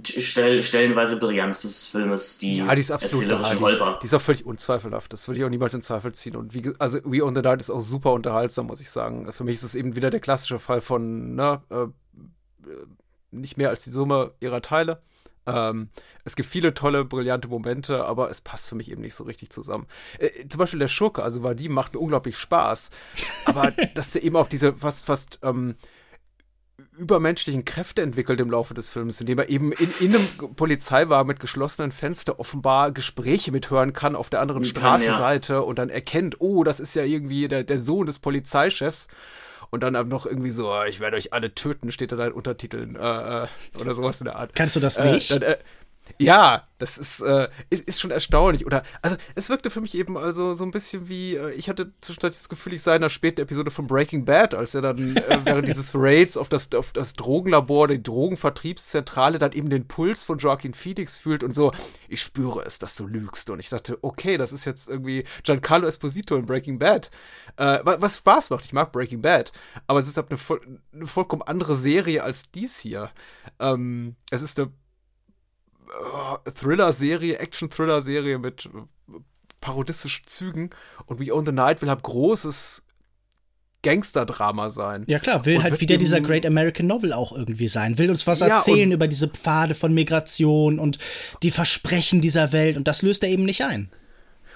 [SPEAKER 1] Stell, stellenweise Brillanz des Filmes, die,
[SPEAKER 4] ja, die ist absolut da. Die, die, ist auch völlig unzweifelhaft. Das würde ich auch niemals in Zweifel ziehen. Und wie, also We on the Night ist auch super unterhaltsam, muss ich sagen. Für mich ist es eben wieder der klassische Fall von, ne, äh, nicht mehr als die Summe ihrer Teile. Ähm, es gibt viele tolle, brillante Momente, aber es passt für mich eben nicht so richtig zusammen. Äh, zum Beispiel der Schurke, also war die macht mir unglaublich Spaß. Aber dass der eben auch diese fast, fast, ähm, übermenschlichen Kräfte entwickelt im Laufe des Films, indem er eben in, in einem Polizeiwagen mit geschlossenen Fenstern offenbar Gespräche mithören kann auf der anderen Straßenseite ja. und dann erkennt, oh, das ist ja irgendwie der, der Sohn des Polizeichefs. Und dann noch irgendwie so, ich werde euch alle töten, steht da in Untertiteln äh, äh, oder sowas in der Art.
[SPEAKER 3] Kannst du das nicht?
[SPEAKER 4] Äh, dann, äh, Ja, das ist, äh, ist, ist, schon erstaunlich. Oder, also, es wirkte für mich eben also so ein bisschen wie, äh, ich hatte zwischendurch das Gefühl, ich sei in einer späten Episode von Breaking Bad, als er dann äh, während dieses Raids auf das, auf das Drogenlabor, die Drogenvertriebszentrale, dann eben den Puls von Joaquin Phoenix fühlt und so, ich spüre es, dass du lügst. Und ich dachte, okay, das ist jetzt irgendwie Giancarlo Esposito in Breaking Bad. Äh, was Spaß macht, ich mag Breaking Bad, aber es ist halt eine, voll, eine vollkommen andere Serie als dies hier. Ähm, es ist eine äh, Thriller-Serie, Action-Thriller-Serie mit äh, parodistischen Zügen und We Own the Night will halt großes Gangster-Drama sein.
[SPEAKER 3] Ja klar, will und halt wieder dieser Great American Novel auch irgendwie sein, will uns was ja, erzählen über diese Pfade von Migration und die Versprechen dieser Welt und das löst er eben nicht ein.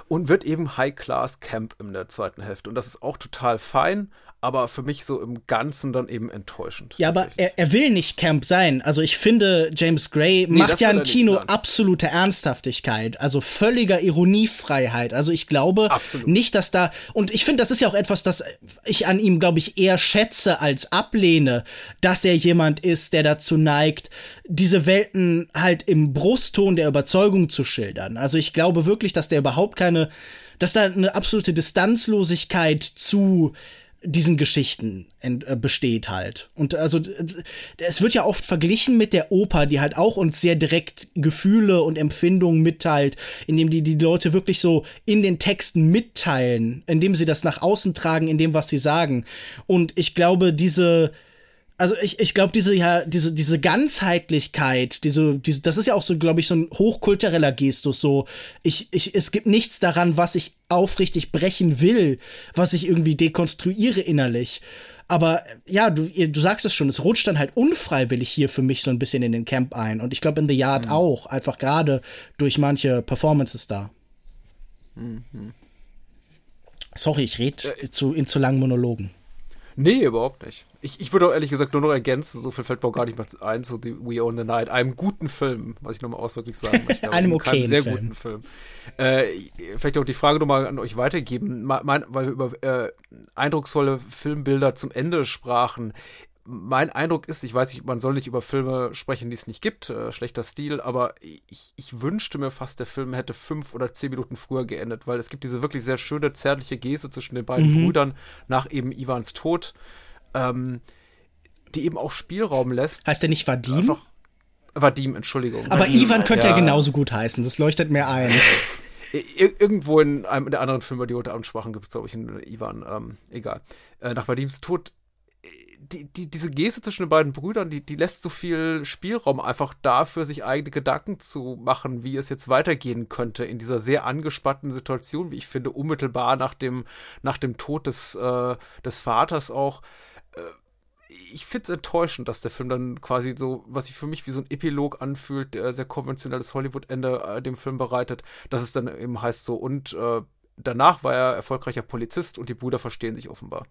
[SPEAKER 4] Und wird eben High-Class-Camp in der zweiten Hälfte und das ist auch total fein aber für mich so im Ganzen dann eben enttäuschend.
[SPEAKER 3] Ja, aber er, er will nicht Camp sein. Also ich finde, James Gray nee, macht ja ein Kino absolute Ernsthaftigkeit, also völliger Ironiefreiheit. Also ich glaube Absolut. nicht, dass da, und ich finde, das ist ja auch etwas, das ich an ihm, glaube ich, eher schätze als ablehne, dass er jemand ist, der dazu neigt, diese Welten halt im Brustton der Überzeugung zu schildern. Also ich glaube wirklich, dass der überhaupt keine, dass da eine absolute Distanzlosigkeit zu diesen Geschichten äh, besteht halt. Und also es wird ja oft verglichen mit der Oper, die halt auch uns sehr direkt Gefühle und Empfindungen mitteilt, indem die die Leute wirklich so in den Texten mitteilen, indem sie das nach außen tragen, in dem was sie sagen. Und ich glaube, diese also ich, ich glaube, diese, ja, diese, diese Ganzheitlichkeit, diese, diese, das ist ja auch so, glaube ich, so ein hochkultureller Gestus. So, ich, ich, es gibt nichts daran, was ich aufrichtig brechen will, was ich irgendwie dekonstruiere innerlich. Aber ja, du, du sagst es schon, es rutscht dann halt unfreiwillig hier für mich so ein bisschen in den Camp ein. Und ich glaube in The Yard mhm. auch, einfach gerade durch manche Performances da. Mhm. Sorry, ich rede äh, zu, in zu langen Monologen.
[SPEAKER 4] Nee, überhaupt nicht. Ich, ich würde auch ehrlich gesagt nur noch ergänzen, so viel fällt mir auch gar nicht mehr ein, so die We Own the Night, einem guten Film, was ich nochmal ausdrücklich sagen möchte.
[SPEAKER 3] einem okay.
[SPEAKER 4] Einem sehr Film. guten Film. Äh, vielleicht auch die Frage nochmal an euch weitergeben, mein, weil wir über äh, eindrucksvolle Filmbilder zum Ende sprachen mein Eindruck ist, ich weiß nicht, man soll nicht über Filme sprechen, die es nicht gibt, äh, schlechter Stil, aber ich, ich wünschte mir fast, der Film hätte fünf oder zehn Minuten früher geendet, weil es gibt diese wirklich sehr schöne, zärtliche Geste zwischen den beiden mhm. Brüdern nach eben Ivans Tod, ähm, die eben auch Spielraum lässt.
[SPEAKER 3] Heißt der nicht Vadim? Einfach,
[SPEAKER 4] Vadim, Entschuldigung.
[SPEAKER 3] Aber
[SPEAKER 4] Vadim
[SPEAKER 3] Ivan könnte ja. ja genauso gut heißen, das leuchtet mir ein.
[SPEAKER 4] Irgendwo in einem der anderen Filme, die heute Abend sprachen, gibt es, glaube ich, einen Ivan, ähm, egal. Äh, nach Vadims Tod die, die, diese Geste zwischen den beiden Brüdern, die, die lässt so viel Spielraum einfach dafür, sich eigene Gedanken zu machen, wie es jetzt weitergehen könnte in dieser sehr angespannten Situation, wie ich finde, unmittelbar nach dem, nach dem Tod des, äh, des Vaters auch. Äh, ich finde es enttäuschend, dass der Film dann quasi so, was sich für mich wie so ein Epilog anfühlt, der sehr konventionelles Hollywood-Ende äh, dem Film bereitet, dass es dann eben heißt so, und äh, danach war er erfolgreicher Polizist und die Brüder verstehen sich offenbar.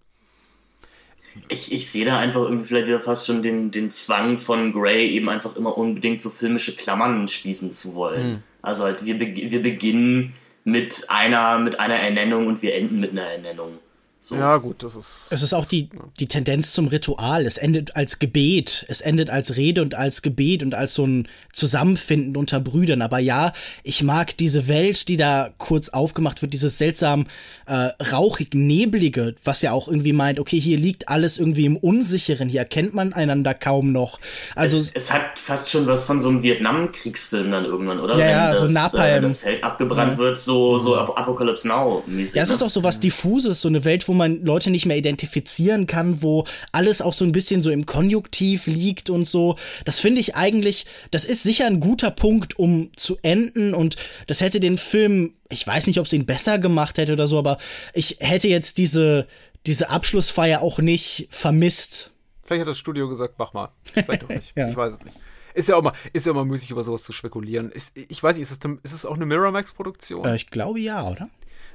[SPEAKER 1] Ich, ich sehe da einfach irgendwie vielleicht wieder fast schon den, den Zwang von Gray, eben einfach immer unbedingt so filmische Klammern schließen zu wollen. Mhm. Also halt, wir, wir beginnen mit einer, mit einer Ernennung und wir enden mit einer Ernennung.
[SPEAKER 4] So. Ja, gut, das ist.
[SPEAKER 3] Es ist auch die, die Tendenz zum Ritual. Es endet als Gebet. Es endet als Rede und als Gebet und als so ein Zusammenfinden unter Brüdern. Aber ja, ich mag diese Welt, die da kurz aufgemacht wird, dieses seltsam äh, rauchig-neblige, was ja auch irgendwie meint, okay, hier liegt alles irgendwie im Unsicheren. Hier erkennt man einander kaum noch. Also.
[SPEAKER 1] Es, es hat fast schon was von so einem Vietnam-Kriegsfilm dann irgendwann, oder?
[SPEAKER 3] Ja, ja,
[SPEAKER 1] das,
[SPEAKER 3] so Napalm.
[SPEAKER 1] Äh, das Feld abgebrannt ja. wird, so, so Apocalypse Now-mäßig.
[SPEAKER 3] Ja, es ist ne? auch so was Diffuses, so eine Welt, wo man Leute nicht mehr identifizieren kann, wo alles auch so ein bisschen so im Konjunktiv liegt und so. Das finde ich eigentlich, das ist sicher ein guter Punkt, um zu enden und das hätte den Film, ich weiß nicht, ob es ihn besser gemacht hätte oder so, aber ich hätte jetzt diese, diese Abschlussfeier auch nicht vermisst.
[SPEAKER 4] Vielleicht hat das Studio gesagt, mach mal. Vielleicht auch nicht. ja. Ich weiß es nicht. Ist ja auch mal, ist ja mal müßig, über sowas zu spekulieren. Ist, ich weiß nicht, ist es, ist es auch eine Miramax-Produktion?
[SPEAKER 3] Äh, ich glaube ja, oder?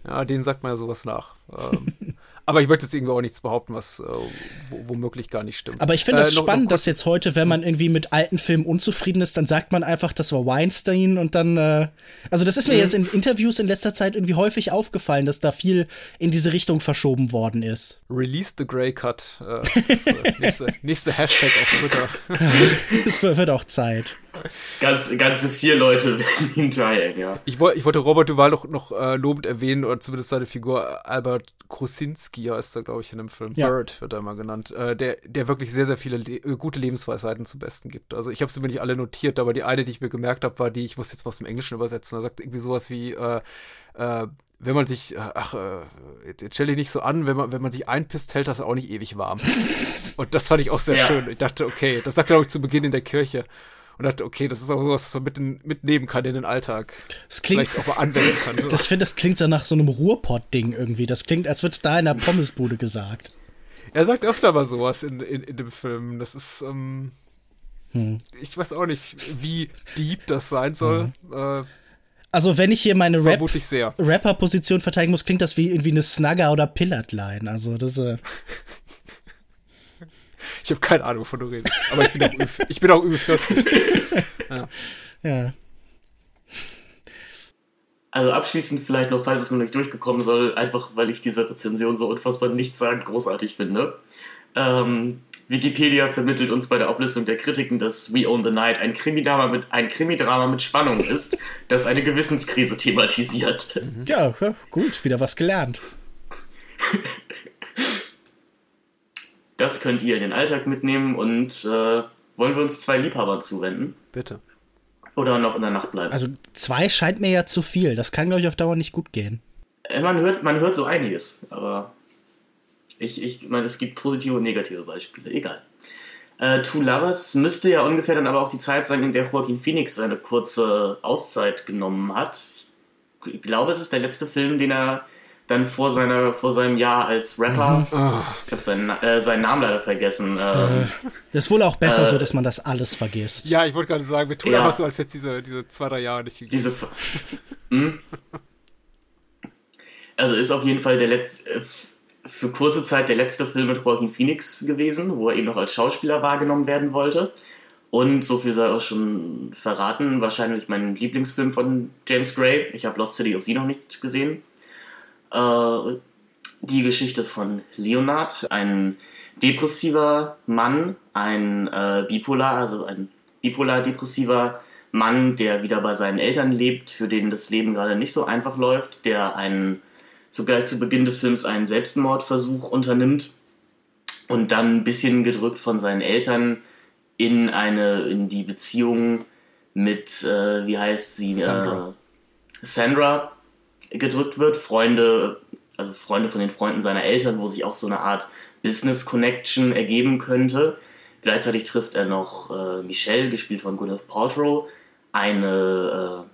[SPEAKER 4] Ja, denen sagt man ja sowas nach. Ähm, Aber ich möchte jetzt irgendwie auch nichts behaupten, was äh, womöglich gar nicht stimmt.
[SPEAKER 3] Aber ich finde das äh, spannend, noch dass jetzt heute, wenn man irgendwie mit alten Filmen unzufrieden ist, dann sagt man einfach, das war Weinstein und dann. Äh, also, das ist mir mhm. jetzt in Interviews in letzter Zeit irgendwie häufig aufgefallen, dass da viel in diese Richtung verschoben worden ist.
[SPEAKER 4] Release the Grey Cut. Äh, das, äh, nächste, nächste Hashtag auf Twitter.
[SPEAKER 3] es wird auch Zeit.
[SPEAKER 1] Ganz, ganze vier Leute werden ihn teilen, ja.
[SPEAKER 4] Ich, wollte, ich wollte Robert Duval noch, noch äh, lobend erwähnen, oder zumindest seine Figur Albert Krusinski heißt er, glaube ich, in dem Film. Ja. Bird wird er immer genannt. Äh, der, der wirklich sehr, sehr viele le äh, gute Lebensweisheiten zum Besten gibt. Also ich habe sie mir nicht alle notiert, aber die eine, die ich mir gemerkt habe, war die, ich muss jetzt mal aus dem Englischen übersetzen, er sagt irgendwie sowas wie, äh, äh, wenn man sich, äh, ach, jetzt, jetzt stell dich nicht so an, wenn man, wenn man sich einpisst, hält das auch nicht ewig warm. Und das fand ich auch sehr ja. schön. Ich dachte, okay, das sagt, glaube ich, zu Beginn in der Kirche und dachte, okay, das ist auch sowas, was man mit, mitnehmen kann in den Alltag.
[SPEAKER 3] Das klingt, Vielleicht auch mal anwenden kann. So. Das finde das klingt so nach so einem Ruhrpott-Ding irgendwie. Das klingt, als würde es da in der Pommesbude gesagt.
[SPEAKER 4] Er sagt öfter mal sowas in, in, in dem Film. Das ist, ähm, hm. ich weiß auch nicht, wie deep das sein soll. Mhm. Äh,
[SPEAKER 3] also wenn ich hier meine Rap Rapper-Position verteidigen muss, klingt das wie irgendwie eine Snugger oder Pillard-Line. Also das. Äh
[SPEAKER 4] ich habe keine Ahnung, wovon du redest. Aber ich bin auch, ich bin auch über 40. Ja.
[SPEAKER 3] ja.
[SPEAKER 1] Also abschließend vielleicht noch, falls es noch nicht durchgekommen soll, einfach weil ich diese Rezension so unfassbar nichtssagend großartig finde. Ähm, Wikipedia vermittelt uns bei der Auflistung der Kritiken, dass We Own the Night ein Krimidrama mit, ein Krimidrama mit Spannung ist, das eine Gewissenskrise thematisiert.
[SPEAKER 3] Ja, gut, wieder was gelernt.
[SPEAKER 1] Das könnt ihr in den Alltag mitnehmen und äh, wollen wir uns zwei Liebhabern zuwenden?
[SPEAKER 4] Bitte.
[SPEAKER 1] Oder noch in der Nacht bleiben?
[SPEAKER 3] Also zwei scheint mir ja zu viel. Das kann, glaube ich, auf Dauer nicht gut gehen.
[SPEAKER 1] Äh, man hört, man hört so einiges, aber ich, ich meine, es gibt positive und negative Beispiele. Egal. Äh, Two Lovers müsste ja ungefähr dann aber auch die Zeit sein, in der Joaquin Phoenix seine kurze Auszeit genommen hat. Ich glaube, es ist der letzte Film, den er dann vor, seiner, vor seinem Jahr als Rapper. Mhm. Oh. Ich habe seinen, äh, seinen Namen leider vergessen. Ähm,
[SPEAKER 3] das ist wohl auch besser äh, so, dass man das alles vergisst.
[SPEAKER 4] Ja, ich wollte gerade sagen, wir tun ja. einfach so, als jetzt diese, diese zwei, drei Jahre nicht
[SPEAKER 1] gegeben. Diese. hm? Also ist auf jeden Fall der letzte, äh, für kurze Zeit der letzte Film mit Joaquin Phoenix gewesen, wo er eben noch als Schauspieler wahrgenommen werden wollte. Und so viel sei auch schon verraten, wahrscheinlich mein Lieblingsfilm von James Gray. Ich habe Lost City of Z noch nicht gesehen. Äh, die Geschichte von Leonard, ein depressiver Mann, ein äh, bipolar, also ein bipolar-depressiver Mann, der wieder bei seinen Eltern lebt, für den das Leben gerade nicht so einfach läuft, der einen, zugleich zu Beginn des Films einen Selbstmordversuch unternimmt und dann ein bisschen gedrückt von seinen Eltern in eine, in die Beziehung mit, äh, wie heißt sie, Sandra. Äh, Sandra gedrückt wird. Freunde, also Freunde von den Freunden seiner Eltern, wo sich auch so eine Art Business Connection ergeben könnte. Gleichzeitig trifft er noch äh, Michelle, gespielt von Gwyneth Paltrow, eine,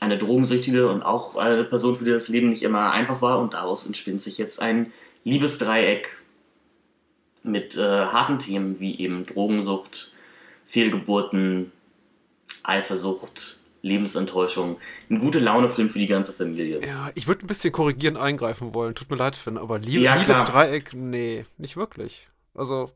[SPEAKER 1] äh, eine Drogensüchtige und auch eine Person, für die das Leben nicht immer einfach war. Und daraus entspinnt sich jetzt ein Liebesdreieck mit äh, harten Themen wie eben Drogensucht, Fehlgeburten, Eifersucht, Lebensenttäuschung. Ein gute Laune-Film für die ganze Familie.
[SPEAKER 4] Ja, ich würde ein bisschen korrigieren eingreifen wollen. Tut mir leid, Finn, aber Lieb ja, Liebesdreieck, nee, nicht wirklich. Also,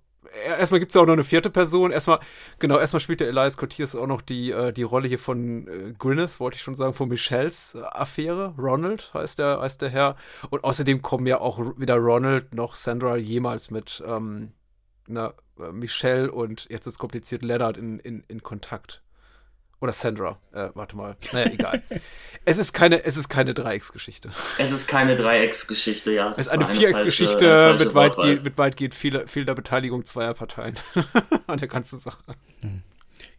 [SPEAKER 4] erstmal gibt es ja auch noch eine vierte Person. Erstmal, genau, erstmal spielt der Elias Cotiers auch noch die, äh, die Rolle hier von äh, Gwyneth, wollte ich schon sagen, von Michelles äh, Affäre. Ronald heißt der, heißt der Herr. Und außerdem kommen ja auch weder Ronald noch Sandra jemals mit ähm, na, äh, Michelle und jetzt ist kompliziert Leonard in, in, in Kontakt. Oder Sandra. Äh, warte mal. Naja, egal. es ist keine, es ist keine Dreiecksgeschichte.
[SPEAKER 1] Es ist keine Dreiecksgeschichte, ja.
[SPEAKER 4] Es ist eine, eine Vierecksgeschichte mit, weitgehend, mit weitgehend fehlender, fehlender Beteiligung zweier Parteien an der ganzen Sache. Hm.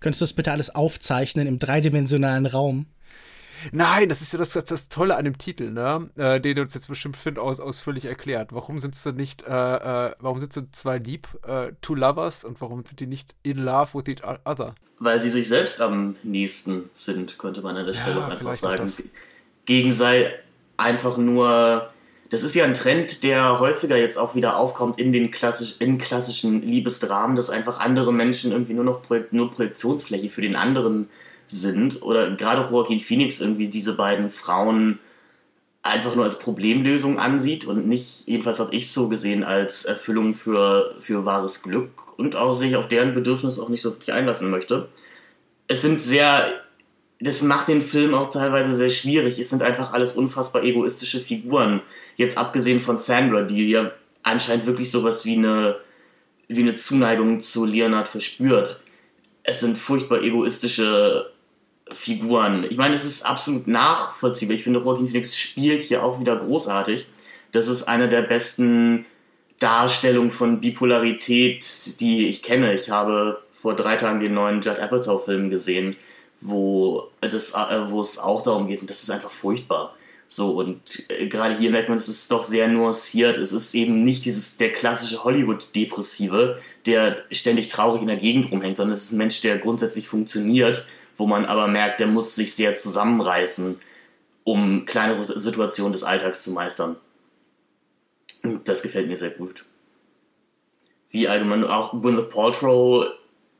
[SPEAKER 3] Könntest du das bitte alles aufzeichnen im dreidimensionalen Raum?
[SPEAKER 4] Nein, das ist ja das, das, das Tolle an dem Titel, ne? Äh, den uns jetzt bestimmt Finn aus, ausführlich erklärt. Warum sind es nicht, äh, äh, warum sind sie zwei lieb, äh, two lovers und warum sind die nicht in love with each other?
[SPEAKER 1] Weil sie sich selbst am nächsten sind, könnte man an der Stelle ja, einfach sagen. Gegen sei einfach nur. Das ist ja ein Trend, der häufiger jetzt auch wieder aufkommt in den klassisch, in klassischen Liebesdramen, dass einfach andere Menschen irgendwie nur noch Projek nur Projektionsfläche für den anderen äh, sind oder gerade Joaquin Phoenix irgendwie diese beiden Frauen einfach nur als Problemlösung ansieht und nicht, jedenfalls habe ich es so gesehen, als Erfüllung für, für wahres Glück und auch sich auf deren Bedürfnis auch nicht so wirklich einlassen möchte. Es sind sehr, das macht den Film auch teilweise sehr schwierig. Es sind einfach alles unfassbar egoistische Figuren. Jetzt abgesehen von Sandra, die ja anscheinend wirklich sowas wie eine, wie eine Zuneigung zu Leonard verspürt es sind furchtbar egoistische Figuren. Ich meine, es ist absolut nachvollziehbar. Ich finde, Joaquin Phoenix spielt hier auch wieder großartig. Das ist eine der besten Darstellungen von Bipolarität, die ich kenne. Ich habe vor drei Tagen den neuen Judd Apatow-Film gesehen, wo, das, äh, wo es auch darum geht. Und das ist einfach furchtbar. So, und äh, gerade hier merkt man, es ist doch sehr nuanciert. Es ist eben nicht dieses, der klassische Hollywood-Depressive, der ständig traurig in der Gegend rumhängt, sondern es ist ein Mensch, der grundsätzlich funktioniert, wo man aber merkt, der muss sich sehr zusammenreißen, um kleinere Situationen des Alltags zu meistern. Das gefällt mir sehr gut. Wie allgemein auch Gwyneth Paltrow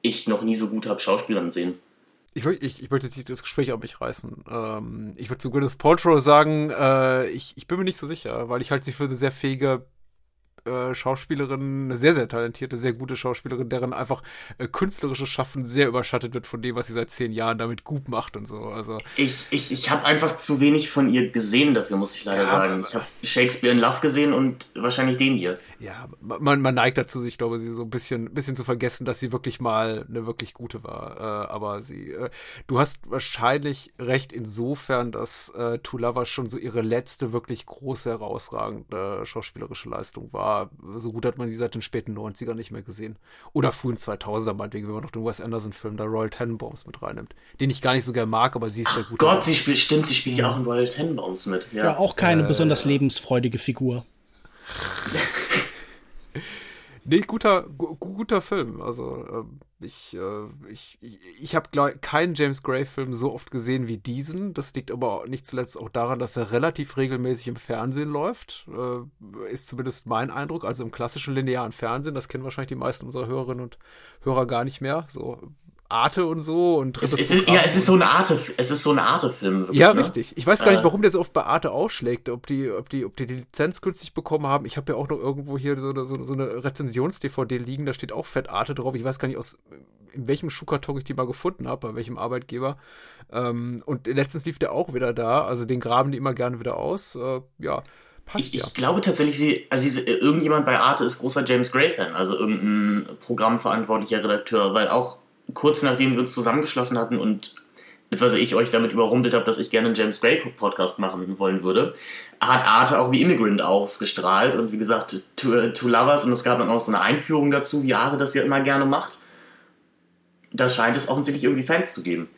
[SPEAKER 1] ich noch nie so gut habe Schauspielern sehen.
[SPEAKER 4] Ich, ich, ich möchte jetzt das Gespräch auf mich reißen. Ähm, ich würde zu Gwyneth Paltrow sagen, äh, ich, ich bin mir nicht so sicher, weil ich halte sie für eine sehr fähige äh, Schauspielerin, eine sehr, sehr talentierte, sehr gute Schauspielerin, deren einfach äh, künstlerisches Schaffen sehr überschattet wird von dem, was sie seit zehn Jahren damit gut macht und so. Also,
[SPEAKER 1] ich ich, ich habe einfach zu wenig von ihr gesehen dafür, muss ich leider ja, sagen. Ich habe Shakespeare in Love gesehen und wahrscheinlich den hier.
[SPEAKER 4] Ja, man, man neigt dazu, ich glaube, sie so ein bisschen, bisschen zu vergessen, dass sie wirklich mal eine wirklich gute war. Äh, aber sie, äh, du hast wahrscheinlich recht insofern, dass äh, Two Lovers schon so ihre letzte wirklich große, herausragende schauspielerische Leistung war so gut hat man sie seit den späten 90ern nicht mehr gesehen. Oder frühen 2000er, meinetwegen, wenn man noch den Wes Anderson-Film, der Royal Tenenbaums mit reinnimmt. Den ich gar nicht so gerne mag, aber sie ist
[SPEAKER 1] Ach
[SPEAKER 4] sehr gut.
[SPEAKER 1] Gott, sie spielt, stimmt, sie spielt ja auch in Royal Tenenbaums mit. Ja,
[SPEAKER 3] ja auch keine äh, besonders lebensfreudige Figur.
[SPEAKER 4] Nee, guter, gu guter Film. Also äh, ich, äh, ich, ich, ich habe keinen James Gray-Film so oft gesehen wie diesen. Das liegt aber nicht zuletzt auch daran, dass er relativ regelmäßig im Fernsehen läuft. Äh, ist zumindest mein Eindruck. Also im klassischen linearen Fernsehen. Das kennen wahrscheinlich die meisten unserer Hörerinnen und Hörer gar nicht mehr. So Arte und so und
[SPEAKER 1] es, es ist, Ja, es ist so eine Arte, es ist so eine Arte-Film.
[SPEAKER 4] Ja, ne? richtig. Ich weiß gar nicht, äh. warum der so oft bei Arte aufschlägt, ob die, ob die, ob die, die Lizenz günstig bekommen haben. Ich habe ja auch noch irgendwo hier so, so, so eine Rezensions-DVD liegen, da steht auch Fett Arte drauf. Ich weiß gar nicht, aus in welchem Schuhkarton ich die mal gefunden habe, bei welchem Arbeitgeber. Ähm, und letztens lief der auch wieder da, also den graben die immer gerne wieder aus. Äh, ja.
[SPEAKER 1] Passt ich, ja. ich glaube tatsächlich, sie, also sie, irgendjemand bei Arte ist großer James Gray-Fan, also irgendein programmverantwortlicher Redakteur, weil auch kurz nachdem wir uns zusammengeschlossen hatten und beziehungsweise ich euch damit überrumpelt habe, dass ich gerne einen James Gray Podcast machen wollen würde, hat Arte auch wie Immigrant ausgestrahlt und wie gesagt, Two, Two Lovers und es gab dann auch so eine Einführung dazu, wie Arte das ja immer gerne macht. Das scheint es offensichtlich irgendwie Fans zu geben.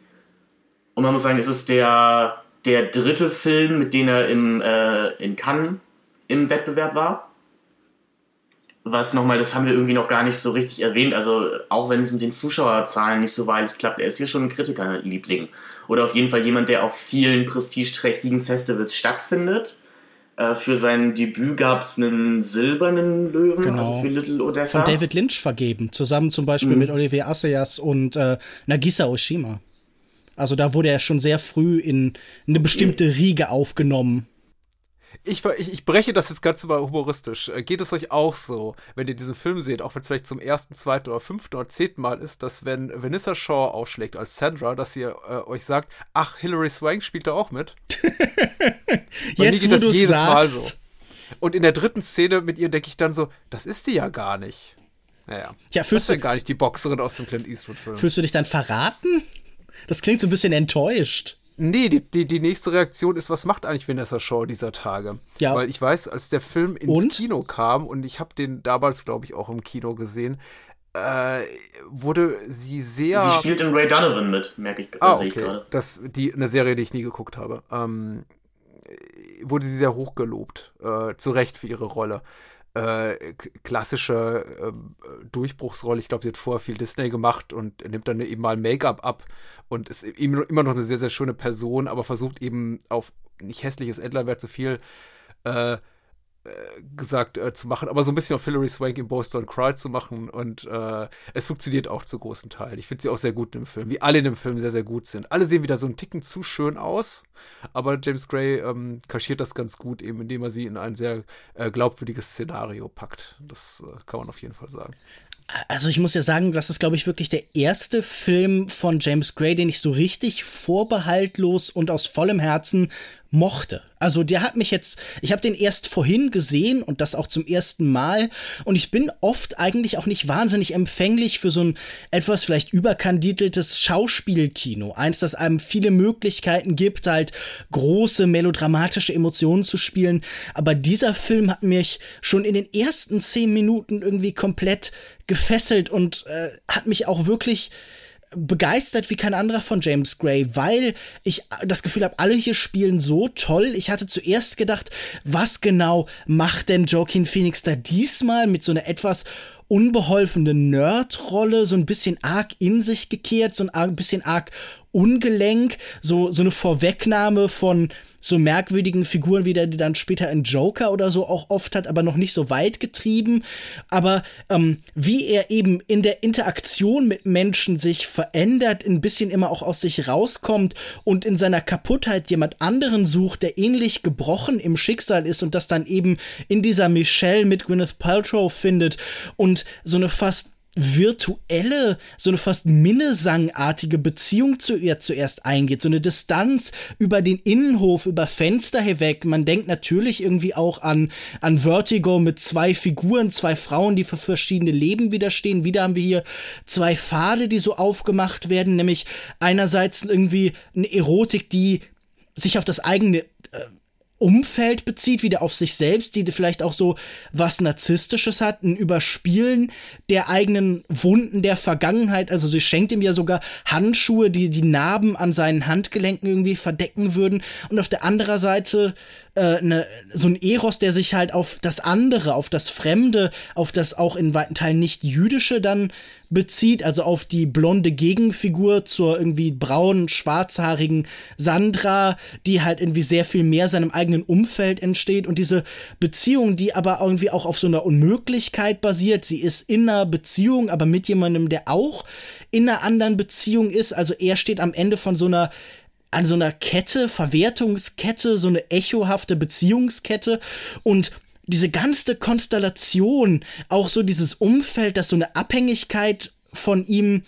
[SPEAKER 1] Und man muss sagen, es ist der, der dritte Film, mit dem er im, äh, in Cannes im Wettbewerb war was nochmal, das haben wir irgendwie noch gar nicht so richtig erwähnt. Also, auch wenn es mit den Zuschauerzahlen nicht so wahrlich klappt, er ist hier schon ein Kritikerliebling. Oder auf jeden Fall jemand, der auf vielen prestigeträchtigen Festivals stattfindet. Äh, für sein Debüt gab es einen silbernen Löwen,
[SPEAKER 3] genau. also
[SPEAKER 1] für Little Odessa.
[SPEAKER 3] Von David Lynch vergeben, zusammen zum Beispiel mhm. mit Olivier Assayas und äh, Nagisa Oshima. Also da wurde er schon sehr früh in eine bestimmte Riege aufgenommen
[SPEAKER 4] ich, ich, ich breche das jetzt ganz mal humoristisch. Äh, geht es euch auch so, wenn ihr diesen Film seht, auch wenn es vielleicht zum ersten, zweiten oder fünften oder zehnten Mal ist, dass wenn Vanessa Shaw aufschlägt als Sandra, dass ihr äh, euch sagt, ach, Hilary Swank spielt da auch mit? Jetzt, geht das jedes sagst. Mal so. Und in der dritten Szene mit ihr denke ich dann so, das ist sie ja gar nicht. Naja,
[SPEAKER 3] ja, das ist ja
[SPEAKER 4] gar nicht die Boxerin aus dem Clint Eastwood-Film.
[SPEAKER 3] Fühlst du dich dann verraten? Das klingt so ein bisschen enttäuscht.
[SPEAKER 4] Nee, die, die, die nächste Reaktion ist, was macht eigentlich Vanessa Shaw dieser Tage? Ja. Weil ich weiß, als der Film ins und? Kino kam und ich habe den damals, glaube ich, auch im Kino gesehen, äh, wurde sie sehr.
[SPEAKER 1] Sie spielt in Ray Donovan mit, merke ich,
[SPEAKER 4] ah, okay. ich gerade. Das, die, eine Serie, die ich nie geguckt habe. Ähm, wurde sie sehr hochgelobt, äh, zu Recht für ihre Rolle äh, klassische äh, Durchbruchsrolle. Ich glaube, sie hat vorher viel Disney gemacht und nimmt dann eben mal Make-up ab und ist immer noch eine sehr, sehr schöne Person, aber versucht eben auf nicht hässliches Endlerwert so viel äh, gesagt äh, zu machen, aber so ein bisschen auf Hilary Swank im Boast Don't Cry zu machen und äh, es funktioniert auch zu großen Teilen. Ich finde sie auch sehr gut im Film, wie alle in dem Film sehr, sehr gut sind. Alle sehen wieder so einen Ticken zu schön aus, aber James Gray ähm, kaschiert das ganz gut, eben indem er sie in ein sehr äh, glaubwürdiges Szenario packt. Das äh, kann man auf jeden Fall sagen.
[SPEAKER 3] Also ich muss ja sagen, das ist, glaube ich, wirklich der erste Film von James Gray, den ich so richtig vorbehaltlos und aus vollem Herzen mochte. Also der hat mich jetzt, ich habe den erst vorhin gesehen und das auch zum ersten Mal und ich bin oft eigentlich auch nicht wahnsinnig empfänglich für so ein etwas vielleicht überkandideltes Schauspielkino. Eins, das einem viele Möglichkeiten gibt, halt große melodramatische Emotionen zu spielen. Aber dieser Film hat mich schon in den ersten zehn Minuten irgendwie komplett gefesselt und äh, hat mich auch wirklich begeistert wie kein anderer von James Gray, weil ich das Gefühl habe, alle hier spielen so toll. Ich hatte zuerst gedacht, was genau macht denn Joaquin Phoenix da diesmal mit so einer etwas unbeholfene Nerd-Rolle, so ein bisschen arg in sich gekehrt, so ein bisschen arg ungelenk, so, so eine Vorwegnahme von so merkwürdigen Figuren, wie der die dann später in Joker oder so auch oft hat, aber noch nicht so weit getrieben. Aber ähm, wie er eben in der Interaktion mit Menschen sich verändert, ein bisschen immer auch aus sich rauskommt und in seiner Kaputtheit jemand anderen sucht, der ähnlich gebrochen im Schicksal ist und das dann eben in dieser Michelle mit Gwyneth Paltrow findet und so eine fast virtuelle, so eine fast Minnesangartige Beziehung zu ihr zuerst eingeht, so eine Distanz über den Innenhof, über Fenster hinweg. Man denkt natürlich irgendwie auch an, an Vertigo mit zwei Figuren, zwei Frauen, die für verschiedene Leben widerstehen. Wieder haben wir hier zwei Pfade, die so aufgemacht werden, nämlich einerseits irgendwie eine Erotik, die sich auf das eigene Umfeld bezieht, wieder auf sich selbst, die vielleicht auch so was Narzisstisches hat, ein Überspielen der eigenen Wunden der Vergangenheit. Also sie schenkt ihm ja sogar Handschuhe, die die Narben an seinen Handgelenken irgendwie verdecken würden. Und auf der anderen Seite äh, ne, so ein Eros, der sich halt auf das andere, auf das Fremde, auf das auch in weiten Teilen nicht jüdische dann bezieht, also auf die blonde Gegenfigur zur irgendwie braunen, schwarzhaarigen Sandra, die halt irgendwie sehr viel mehr seinem eigenen Umfeld entsteht und diese Beziehung, die aber irgendwie auch auf so einer Unmöglichkeit basiert. Sie ist in einer Beziehung, aber mit jemandem, der auch in einer anderen Beziehung ist. Also er steht am Ende von so einer an so einer Kette, Verwertungskette, so eine echohafte Beziehungskette und diese ganze Konstellation, auch so dieses Umfeld, das so eine Abhängigkeit von ihm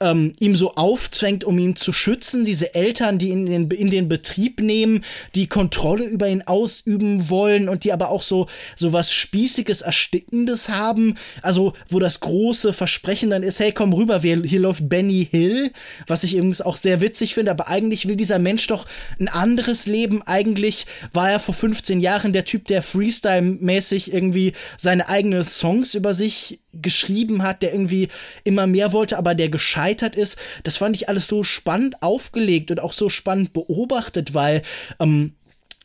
[SPEAKER 3] ähm, ihm so aufzwängt, um ihn zu schützen. Diese Eltern, die ihn in den, in den Betrieb nehmen, die Kontrolle über ihn ausüben wollen und die aber auch so, so was Spießiges, Erstickendes haben. Also, wo das große Versprechen dann ist, hey, komm rüber, wir, hier läuft Benny Hill, was ich übrigens auch sehr witzig finde, aber eigentlich will dieser Mensch doch ein anderes Leben. Eigentlich war er vor 15 Jahren der Typ, der Freestyle-mäßig irgendwie seine eigenen Songs über sich geschrieben hat, der irgendwie immer mehr wollte, aber der gescheitert ist. Das fand ich alles so spannend aufgelegt und auch so spannend beobachtet, weil ähm,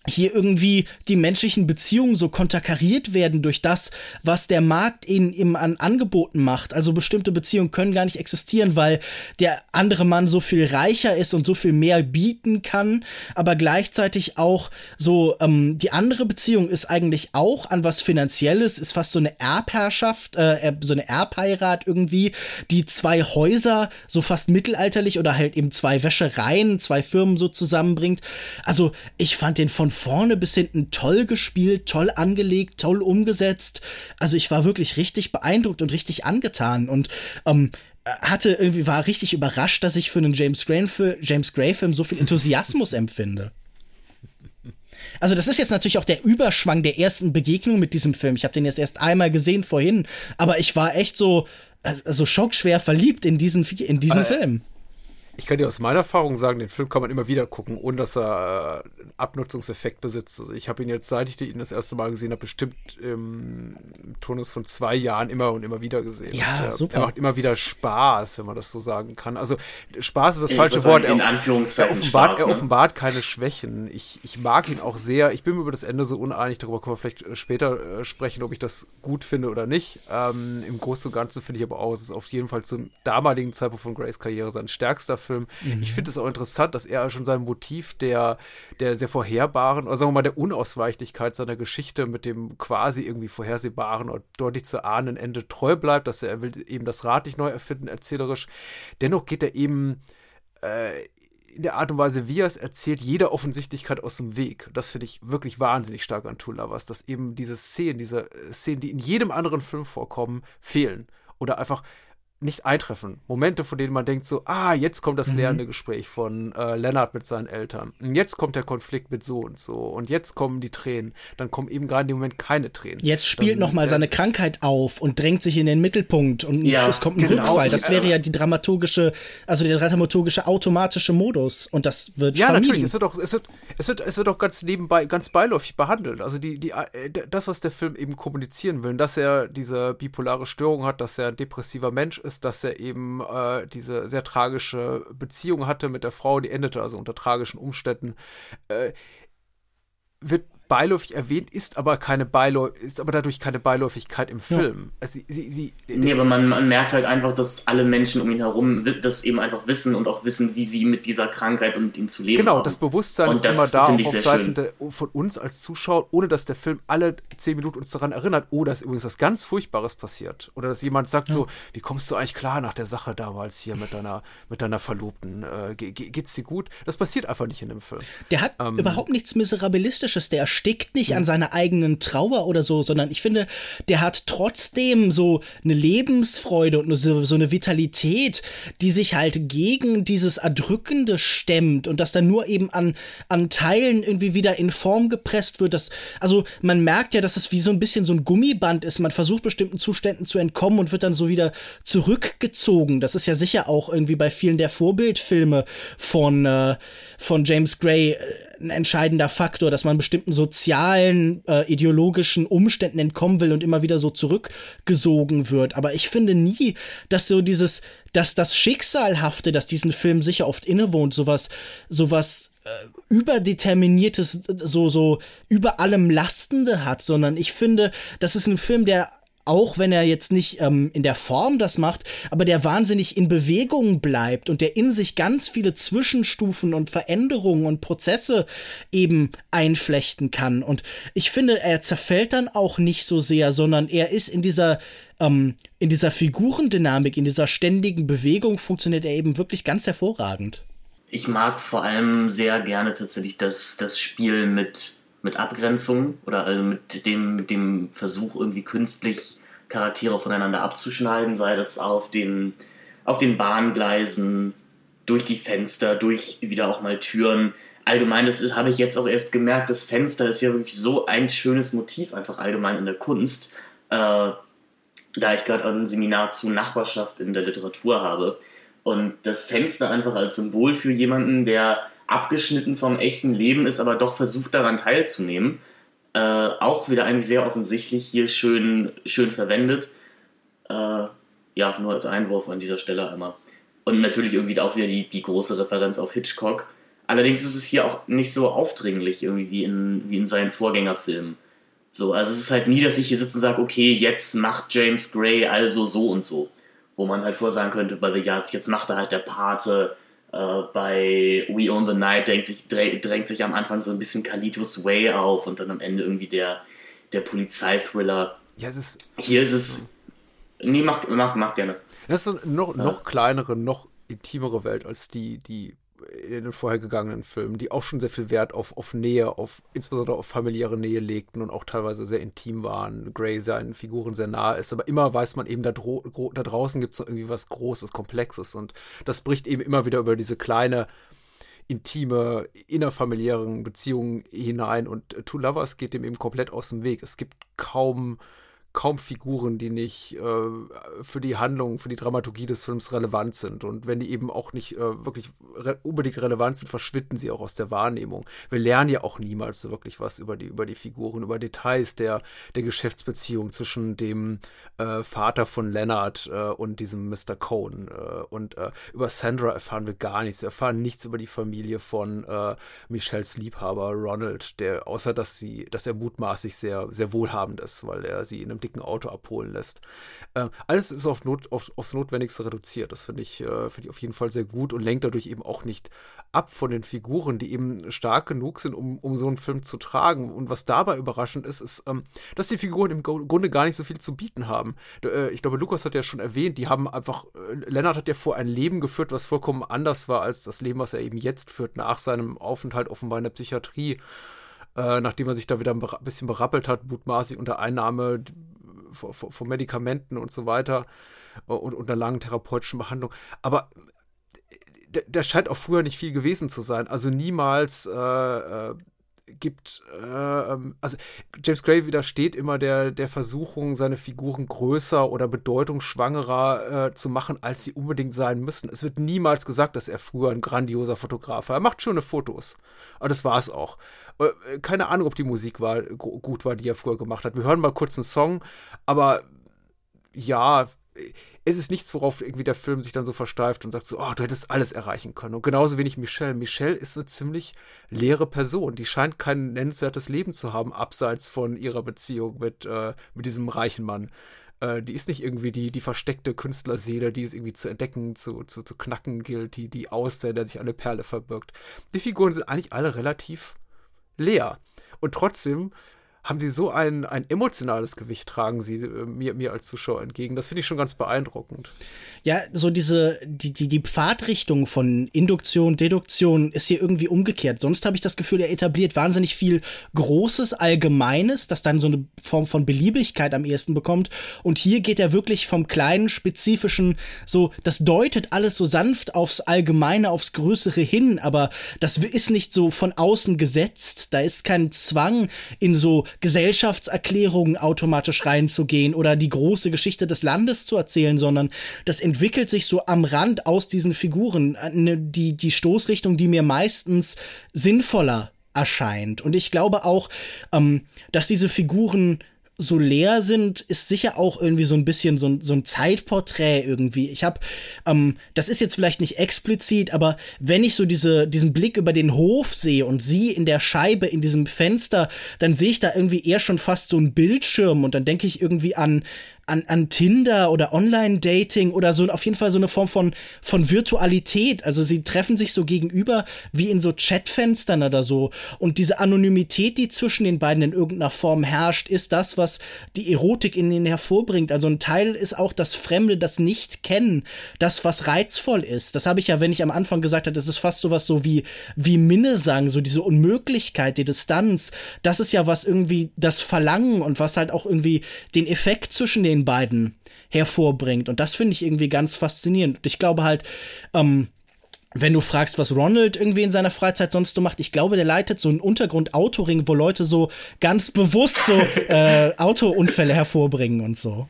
[SPEAKER 3] hier irgendwie die menschlichen Beziehungen so konterkariert werden durch das, was der Markt ihnen eben an Angeboten macht. Also bestimmte Beziehungen können gar nicht existieren, weil der andere Mann so viel reicher ist und so viel mehr bieten kann, aber gleichzeitig auch so, ähm, die andere Beziehung ist eigentlich auch an was Finanzielles, ist fast so eine Erbherrschaft, äh, so eine Erbheirat irgendwie, die zwei Häuser so fast mittelalterlich oder halt eben zwei Wäschereien, zwei Firmen so zusammenbringt. Also ich fand den von vorne bis hinten toll gespielt, toll angelegt, toll umgesetzt. Also ich war wirklich richtig beeindruckt und richtig angetan und ähm, hatte irgendwie war richtig überrascht, dass ich für einen James Gray, James Gray Film so viel Enthusiasmus empfinde. Also das ist jetzt natürlich auch der Überschwang der ersten Begegnung mit diesem Film. Ich habe den jetzt erst einmal gesehen vorhin, aber ich war echt so also schockschwer verliebt in diesen in diesen aber, Film.
[SPEAKER 4] Ich kann dir aus meiner Erfahrung sagen, den Film kann man immer wieder gucken, ohne dass er äh, einen Abnutzungseffekt besitzt. Also ich habe ihn jetzt, seit ich ihn das erste Mal gesehen habe, bestimmt im Turnus von zwei Jahren immer und immer wieder gesehen.
[SPEAKER 3] Ja,
[SPEAKER 4] er,
[SPEAKER 3] super.
[SPEAKER 4] Er macht immer wieder Spaß, wenn man das so sagen kann. Also Spaß ist das ich falsche Wort.
[SPEAKER 1] Er, in Anführungszeichen
[SPEAKER 4] er offenbart,
[SPEAKER 1] Spaß, ne?
[SPEAKER 4] er offenbart keine Schwächen. Ich, ich mag ihn auch sehr. Ich bin mir über das Ende so uneinig, darüber können wir vielleicht äh, später äh, sprechen, ob ich das gut finde oder nicht. Ähm, Im Großen und Ganzen finde ich aber auch, es ist auf jeden Fall zum damaligen Zeitpunkt von Grace Karriere sein stärkster Film. Mhm. Ich finde es auch interessant, dass er schon sein Motiv der, der sehr vorherbaren, oder sagen wir mal, der Unausweichlichkeit seiner Geschichte mit dem quasi irgendwie vorhersehbaren und deutlich zu ahnenden Ende treu bleibt, dass er, er will eben das Rad nicht neu erfinden, erzählerisch. Dennoch geht er eben äh, in der Art und Weise, wie er es erzählt, jeder Offensichtlichkeit aus dem Weg. Das finde ich wirklich wahnsinnig stark an Two Lovers, dass eben diese Szenen, diese Szenen, die in jedem anderen Film vorkommen, fehlen. Oder einfach nicht eintreffen. Momente, von denen man denkt so, ah, jetzt kommt das klärende mhm. Gespräch von äh, Lennart mit seinen Eltern. Und jetzt kommt der Konflikt mit so und so. Und jetzt kommen die Tränen. Dann kommen eben gerade im Moment keine Tränen.
[SPEAKER 3] Jetzt spielt nochmal seine Krankheit auf und drängt sich in den Mittelpunkt und ja, es kommt ein genau, Rückfall. Das wäre ja die dramaturgische, also der dramaturgische automatische Modus. Und das wird
[SPEAKER 4] Ja, vermieden. natürlich. Es wird auch, es wird, es wird, es wird auch ganz nebenbei, ganz beiläufig behandelt. Also die, die, äh, das, was der Film eben kommunizieren will, dass er diese bipolare Störung hat, dass er ein depressiver Mensch ist, dass er eben äh, diese sehr tragische Beziehung hatte mit der Frau, die endete also unter tragischen Umständen, äh, wird beiläufig erwähnt, ist aber keine Beiläu ist aber dadurch keine Beiläufigkeit im Film. Ja.
[SPEAKER 1] sie, sie, sie, nee, aber man, man merkt halt einfach, dass alle Menschen um ihn herum das eben einfach wissen und auch wissen, wie sie mit dieser Krankheit und ihm zu leben
[SPEAKER 4] Genau, haben. das Bewusstsein und ist das immer da auf Seiten der, von uns als Zuschauer, ohne dass der Film alle zehn Minuten uns daran erinnert, oh, da ist übrigens was ganz Furchtbares passiert. Oder dass jemand sagt ja. so, wie kommst du eigentlich klar nach der Sache damals hier mit deiner, mit deiner Verlobten? Äh, geht's dir gut? Das passiert einfach nicht in dem Film.
[SPEAKER 3] Der hat ähm, überhaupt nichts Miserabilistisches, der erstickt nicht an seiner eigenen Trauer oder so, sondern ich finde, der hat trotzdem so eine Lebensfreude und so, so eine Vitalität, die sich halt gegen dieses Erdrückende stemmt und das dann nur eben an, an Teilen irgendwie wieder in Form gepresst wird. Das, also man merkt ja, dass es wie so ein bisschen so ein Gummiband ist. Man versucht bestimmten Zuständen zu entkommen und wird dann so wieder zurückgezogen. Das ist ja sicher auch irgendwie bei vielen der Vorbildfilme von, äh, von James Gray äh, ein entscheidender Faktor, dass man bestimmten sozialen, äh, ideologischen Umständen entkommen will und immer wieder so zurückgesogen wird. Aber ich finde nie, dass so dieses, dass das Schicksalhafte, das diesen Film sicher oft innewohnt, sowas, sowas äh, überdeterminiertes, so, so über allem Lastende hat, sondern ich finde, das ist ein Film, der auch wenn er jetzt nicht ähm, in der Form das macht, aber der wahnsinnig in Bewegung bleibt und der in sich ganz viele Zwischenstufen und Veränderungen und Prozesse eben einflechten kann. Und ich finde, er zerfällt dann auch nicht so sehr, sondern er ist in dieser ähm, in dieser Figurendynamik, in dieser ständigen Bewegung funktioniert er eben wirklich ganz hervorragend.
[SPEAKER 1] Ich mag vor allem sehr gerne tatsächlich das, das Spiel mit mit Abgrenzung oder also mit dem, dem Versuch, irgendwie künstlich Charaktere voneinander abzuschneiden, sei das auf den, auf den Bahngleisen, durch die Fenster, durch wieder auch mal Türen. Allgemein, das habe ich jetzt auch erst gemerkt, das Fenster ist ja wirklich so ein schönes Motiv, einfach allgemein in der Kunst. Äh, da ich gerade ein Seminar zu Nachbarschaft in der Literatur habe. Und das Fenster einfach als Symbol für jemanden, der abgeschnitten vom echten Leben ist, aber doch versucht daran teilzunehmen. Äh, auch wieder eigentlich sehr offensichtlich hier schön, schön verwendet. Äh, ja, nur als Einwurf an dieser Stelle einmal. Und natürlich irgendwie auch wieder die, die große Referenz auf Hitchcock. Allerdings ist es hier auch nicht so aufdringlich irgendwie wie in, wie in seinen Vorgängerfilmen. So, also es ist halt nie, dass ich hier sitze und sage, okay, jetzt macht James Gray also so und so. Wo man halt vorsagen könnte, bei The Yards, jetzt macht er halt der Pate, äh, bei We Own the Night drängt sich, drängt sich am Anfang so ein bisschen Kalitos Way auf und dann am Ende irgendwie der, der Polizeithriller. Ja, es ist. Hier ist es. Nee, mach, mach, mach gerne.
[SPEAKER 4] Das ist eine noch, noch kleinere, noch intimere Welt als die, die in den vorhergegangenen Filmen, die auch schon sehr viel Wert auf, auf Nähe, auf insbesondere auf familiäre Nähe legten und auch teilweise sehr intim waren. Grey seinen Figuren sehr nahe ist, aber immer weiß man eben, da, da draußen gibt es irgendwie was Großes, Komplexes und das bricht eben immer wieder über diese kleine, intime, innerfamiliären Beziehungen hinein und Two Lovers geht dem eben komplett aus dem Weg. Es gibt kaum kaum Figuren, die nicht äh, für die Handlung, für die Dramaturgie des Films relevant sind. Und wenn die eben auch nicht äh, wirklich re unbedingt relevant sind, verschwinden sie auch aus der Wahrnehmung. Wir lernen ja auch niemals so wirklich was über die, über die Figuren, über Details der, der Geschäftsbeziehung zwischen dem äh, Vater von Leonard äh, und diesem Mr. Cohn. Äh, und äh, über Sandra erfahren wir gar nichts. Wir erfahren nichts über die Familie von Michelles Liebhaber Ronald, der, außer dass sie, dass er mutmaßlich sehr, sehr wohlhabend ist, weil er sie in einem dicken Auto abholen lässt. Äh, alles ist auf Not, auf, aufs Notwendigste reduziert. Das finde ich, äh, find ich auf jeden Fall sehr gut und lenkt dadurch eben auch nicht ab von den Figuren, die eben stark genug sind, um, um so einen Film zu tragen. Und was dabei überraschend ist, ist, ähm, dass die Figuren im Grunde gar nicht so viel zu bieten haben. Äh, ich glaube, Lukas hat ja schon erwähnt, die haben einfach, äh, Lennart hat ja vor ein Leben geführt, was vollkommen anders war als das Leben, was er eben jetzt führt, nach seinem Aufenthalt offenbar in der Psychiatrie. Äh, nachdem er sich da wieder ein bisschen berappelt hat, mutmaßlich unter Einnahme von Medikamenten und so weiter. und, einer langen therapeutischen Behandlung. Aber da scheint auch früher nicht viel gewesen zu sein. Also niemals äh, äh, gibt, äh, also James Gray widersteht immer der, der Versuchung, seine Figuren größer oder bedeutungsschwangerer äh, zu machen, als sie unbedingt sein müssen. Es wird niemals gesagt, dass er früher ein grandioser Fotograf war. Er macht schöne Fotos. Aber das war es auch. Äh, keine Ahnung, ob die Musik war, gut war, die er früher gemacht hat. Wir hören mal kurz einen Song, aber ja, es ist nichts, worauf irgendwie der Film sich dann so versteift und sagt so, oh, du hättest alles erreichen können. Und genauso wenig Michelle. Michelle ist eine ziemlich leere Person. Die scheint kein nennenswertes Leben zu haben, abseits von ihrer Beziehung mit, äh, mit diesem reichen Mann. Äh, die ist nicht irgendwie die, die versteckte Künstlerseele, die es irgendwie zu entdecken, zu, zu, zu knacken gilt, die, die aus der, der sich eine Perle verbirgt. Die Figuren sind eigentlich alle relativ leer. Und trotzdem haben sie so ein, ein emotionales Gewicht, tragen sie äh, mir, mir als Zuschauer entgegen. Das finde ich schon ganz beeindruckend.
[SPEAKER 3] Ja, so diese, die, die, die Pfadrichtung von Induktion, Deduktion ist hier irgendwie umgekehrt. Sonst habe ich das Gefühl, er etabliert wahnsinnig viel Großes, Allgemeines, das dann so eine Form von Beliebigkeit am ehesten bekommt. Und hier geht er wirklich vom kleinen, spezifischen, so, das deutet alles so sanft aufs Allgemeine, aufs Größere hin, aber das ist nicht so von außen gesetzt. Da ist kein Zwang in so Gesellschaftserklärungen automatisch reinzugehen oder die große Geschichte des Landes zu erzählen, sondern das entwickelt sich so am Rand aus diesen Figuren. Äh, die, die Stoßrichtung, die mir meistens sinnvoller erscheint. Und ich glaube auch, ähm, dass diese Figuren so leer sind, ist sicher auch irgendwie so ein bisschen so ein, so ein Zeitporträt irgendwie. Ich habe, ähm, das ist jetzt vielleicht nicht explizit, aber wenn ich so diese, diesen Blick über den Hof sehe und sie in der Scheibe in diesem Fenster, dann sehe ich da irgendwie eher schon fast so ein Bildschirm und dann denke ich irgendwie an an, an Tinder oder Online-Dating oder so auf jeden Fall so eine Form von, von Virtualität. Also sie treffen sich so gegenüber wie in so Chatfenstern oder so. Und diese Anonymität, die zwischen den beiden in irgendeiner Form herrscht, ist das, was die Erotik in ihnen hervorbringt. Also ein Teil ist auch das Fremde, das Nicht-Kennen, das, was reizvoll ist. Das habe ich ja, wenn ich am Anfang gesagt habe, das ist fast sowas so wie, wie Minnesang, so diese Unmöglichkeit, die Distanz. Das ist ja was irgendwie das Verlangen und was halt auch irgendwie den Effekt zwischen den den beiden hervorbringt. Und das finde ich irgendwie ganz faszinierend. Und ich glaube halt, ähm, wenn du fragst, was Ronald irgendwie in seiner Freizeit sonst so macht, ich glaube, der leitet so einen Untergrund-Autoring, wo Leute so ganz bewusst so äh, Autounfälle hervorbringen und so.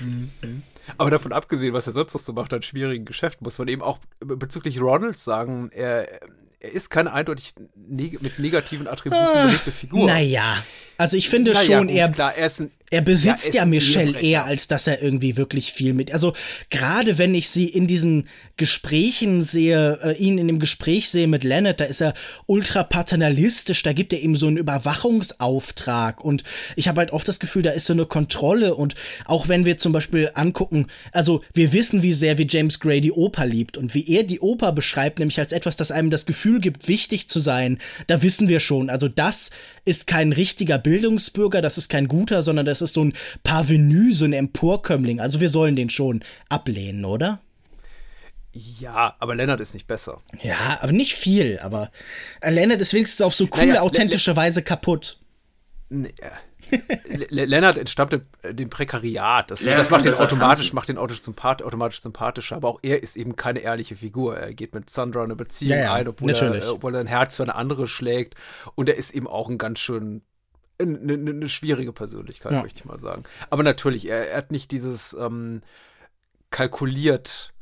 [SPEAKER 4] Mhm. Aber davon abgesehen, was er sonst noch so macht an schwierigen Geschäften, muss man eben auch bezüglich Ronalds sagen, er, er ist keine eindeutig neg mit negativen Attributen ah, belegte Figur.
[SPEAKER 3] Naja, also ich finde naja, schon, gut, er, klar, er, ein, er, besitzt ja, ja Michelle eher, als dass er irgendwie wirklich viel mit. Also gerade wenn ich sie in diesen Gesprächen sehe, äh, ihn in dem Gespräch sehe mit Leonard, da ist er ultra paternalistisch, da gibt er ihm so einen Überwachungsauftrag und ich habe halt oft das Gefühl, da ist so eine Kontrolle und auch wenn wir zum Beispiel angucken, also wir wissen, wie sehr wie James Gray die Oper liebt und wie er die Oper beschreibt, nämlich als etwas, das einem das Gefühl gibt, wichtig zu sein, da wissen wir schon, also das ist kein richtiger Bildungsbürger, das ist kein guter, sondern das ist so ein Parvenu, so ein Emporkömmling. Also wir sollen den schon ablehnen, oder?
[SPEAKER 4] Ja, aber Lennart ist nicht besser.
[SPEAKER 3] Ja, aber nicht viel. Aber äh, Lennart ist wenigstens auf so coole, naja, authentische Weise kaputt.
[SPEAKER 4] Nee, Lennart entstammt dem, äh, dem Prekariat. Das, ja, das macht ihn automatisch, macht ihn sympath automatisch sympathischer. Aber auch er ist eben keine ehrliche Figur. Er geht mit Sandra eine Beziehung ja, ja, ein, obwohl er, obwohl er ein Herz für eine andere schlägt. Und er ist eben auch ein ganz schön eine, eine, eine schwierige Persönlichkeit, möchte ich mal sagen. Aber natürlich, er, er hat nicht dieses ähm, kalkuliert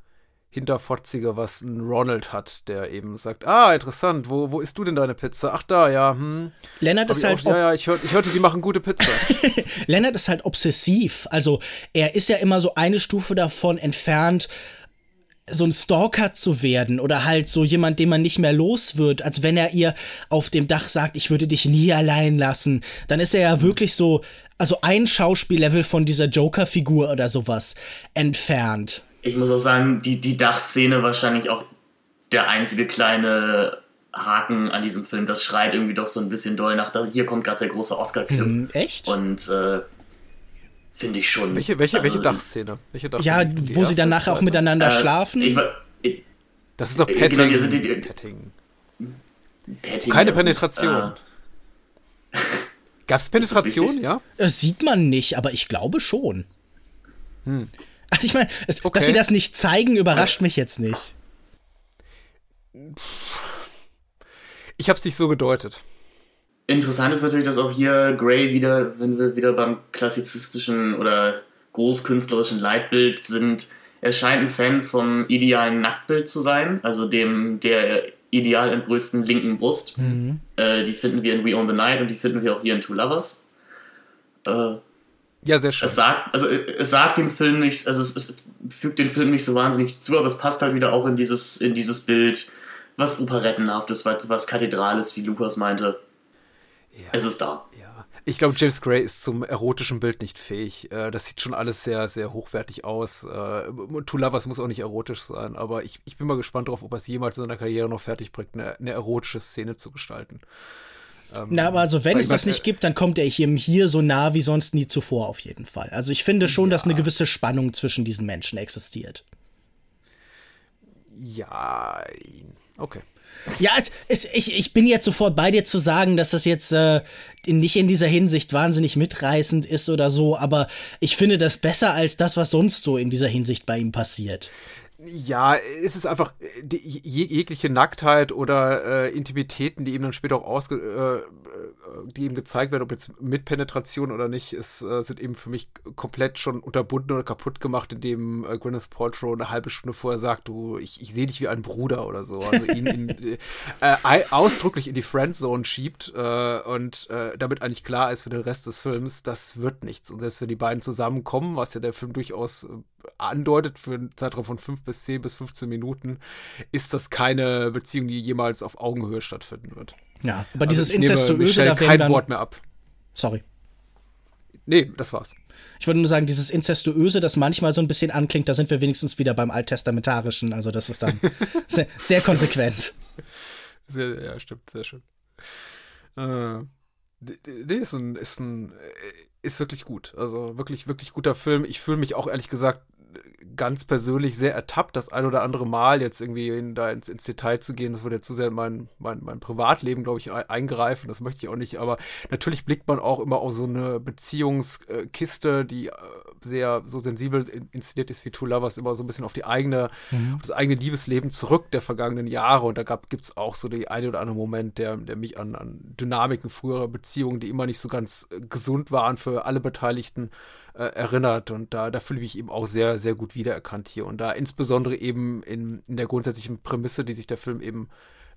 [SPEAKER 4] Hinterfotzige, was ein Ronald hat, der eben sagt, ah, interessant, wo, wo isst du denn deine Pizza? Ach, da, ja, hm.
[SPEAKER 3] Lennart ist halt...
[SPEAKER 4] Auch, ja, ja, ich, hör, ich hörte, die machen gute Pizza.
[SPEAKER 3] Lennart ist halt obsessiv. Also, er ist ja immer so eine Stufe davon entfernt, so ein Stalker zu werden oder halt so jemand, den man nicht mehr los wird, als wenn er ihr auf dem Dach sagt, ich würde dich nie allein lassen, dann ist er ja wirklich so, also ein Schauspiellevel von dieser Joker-Figur oder sowas entfernt
[SPEAKER 1] ich muss auch sagen, die, die Dachszene wahrscheinlich auch der einzige kleine Haken an diesem Film. Das schreit irgendwie doch so ein bisschen doll nach, hier kommt gerade der große Oscar-Clip. Hm,
[SPEAKER 3] echt?
[SPEAKER 1] Und äh, finde ich schon.
[SPEAKER 4] Welche, welche, also, welche Dachszene? Welche
[SPEAKER 3] Dachszene? Ja, wo sie dann nachher auch miteinander äh, schlafen. Ich, ich,
[SPEAKER 4] das ist doch Petting. Genau, also die, die, Petting. Petting. Keine Penetration. Äh, Gab es Penetration, ja?
[SPEAKER 3] Das sieht man nicht, aber ich glaube schon. Hm. Also ich meine, okay. dass sie das nicht zeigen, überrascht mich jetzt nicht.
[SPEAKER 4] Ich habe es nicht so gedeutet.
[SPEAKER 1] Interessant ist natürlich, dass auch hier Gray wieder, wenn wir wieder beim klassizistischen oder großkünstlerischen Leitbild sind, er scheint ein Fan vom idealen Nacktbild zu sein, also dem der ideal entbrüsten linken Brust. Mhm. Äh, die finden wir in We Own the Night und die finden wir auch hier in Two Lovers. Äh,
[SPEAKER 4] ja, sehr schön.
[SPEAKER 1] Es sagt, also es sagt dem Film nicht, also es, es, fügt den Film nicht so wahnsinnig zu, aber es passt halt wieder auch in dieses, in dieses Bild, was operettenhaftes, was, was Kathedrales, wie Lukas meinte. Ja. Es ist da.
[SPEAKER 4] Ja. Ich glaube, James Gray ist zum erotischen Bild nicht fähig. Äh, das sieht schon alles sehr, sehr hochwertig aus. Äh, Two Lovers muss auch nicht erotisch sein, aber ich, ich bin mal gespannt darauf, ob er es jemals in seiner Karriere noch fertig bringt, eine, eine erotische Szene zu gestalten.
[SPEAKER 3] Ähm, Na, aber also wenn es das nicht gibt, dann kommt er ihm hier so nah wie sonst nie zuvor auf jeden Fall. Also ich finde schon, ja. dass eine gewisse Spannung zwischen diesen Menschen existiert.
[SPEAKER 4] Ja, okay.
[SPEAKER 3] Ja, es, es, ich, ich bin jetzt sofort bei dir zu sagen, dass das jetzt äh, nicht in dieser Hinsicht wahnsinnig mitreißend ist oder so, aber ich finde das besser als das, was sonst so in dieser Hinsicht bei ihm passiert.
[SPEAKER 4] Ja, es ist einfach die, jegliche Nacktheit oder äh, Intimitäten, die ihm dann später auch ausge, äh, die ihm gezeigt werden, ob jetzt mit Penetration oder nicht, ist, äh, sind eben für mich komplett schon unterbunden oder kaputt gemacht, indem äh, Gwyneth Paltrow eine halbe Stunde vorher sagt, du, ich, ich sehe dich wie ein Bruder oder so. Also ihn in, äh, ausdrücklich in die Friendzone schiebt äh, und äh, damit eigentlich klar ist für den Rest des Films, das wird nichts. Und selbst wenn die beiden zusammenkommen, was ja der Film durchaus äh, andeutet für einen Zeitraum von 5 bis 10 bis 15 Minuten, ist das keine Beziehung, die jemals auf Augenhöhe stattfinden wird.
[SPEAKER 3] Ja, aber also dieses Inzestuöse, da
[SPEAKER 4] kein dann, Wort mehr ab.
[SPEAKER 3] Sorry.
[SPEAKER 4] Nee, das war's.
[SPEAKER 3] Ich würde nur sagen, dieses Inzestuöse, das manchmal so ein bisschen anklingt, da sind wir wenigstens wieder beim Alttestamentarischen. Also das ist dann sehr, sehr, konsequent.
[SPEAKER 4] Sehr, ja, stimmt, sehr schön. Äh, nee, ist ein, ist ein, ist wirklich gut. Also wirklich, wirklich guter Film. Ich fühle mich auch ehrlich gesagt ganz persönlich sehr ertappt, das ein oder andere Mal jetzt irgendwie in, da ins, ins, Detail zu gehen. Das würde ja zu sehr in mein, mein, mein Privatleben, glaube ich, eingreifen. Das möchte ich auch nicht. Aber natürlich blickt man auch immer auf so eine Beziehungskiste, die äh, sehr so sensibel inszeniert ist wie Two Lovers, immer so ein bisschen auf die eigene, mhm. auf das eigene Liebesleben zurück der vergangenen Jahre. Und da gibt es auch so die eine oder andere Moment, der, der mich an, an Dynamiken früherer Beziehungen, die immer nicht so ganz äh, gesund waren für alle Beteiligten, äh, erinnert. Und da, da fühle ich mich eben auch sehr, sehr gut wiedererkannt hier. Und da insbesondere eben in, in der grundsätzlichen Prämisse, die sich der Film eben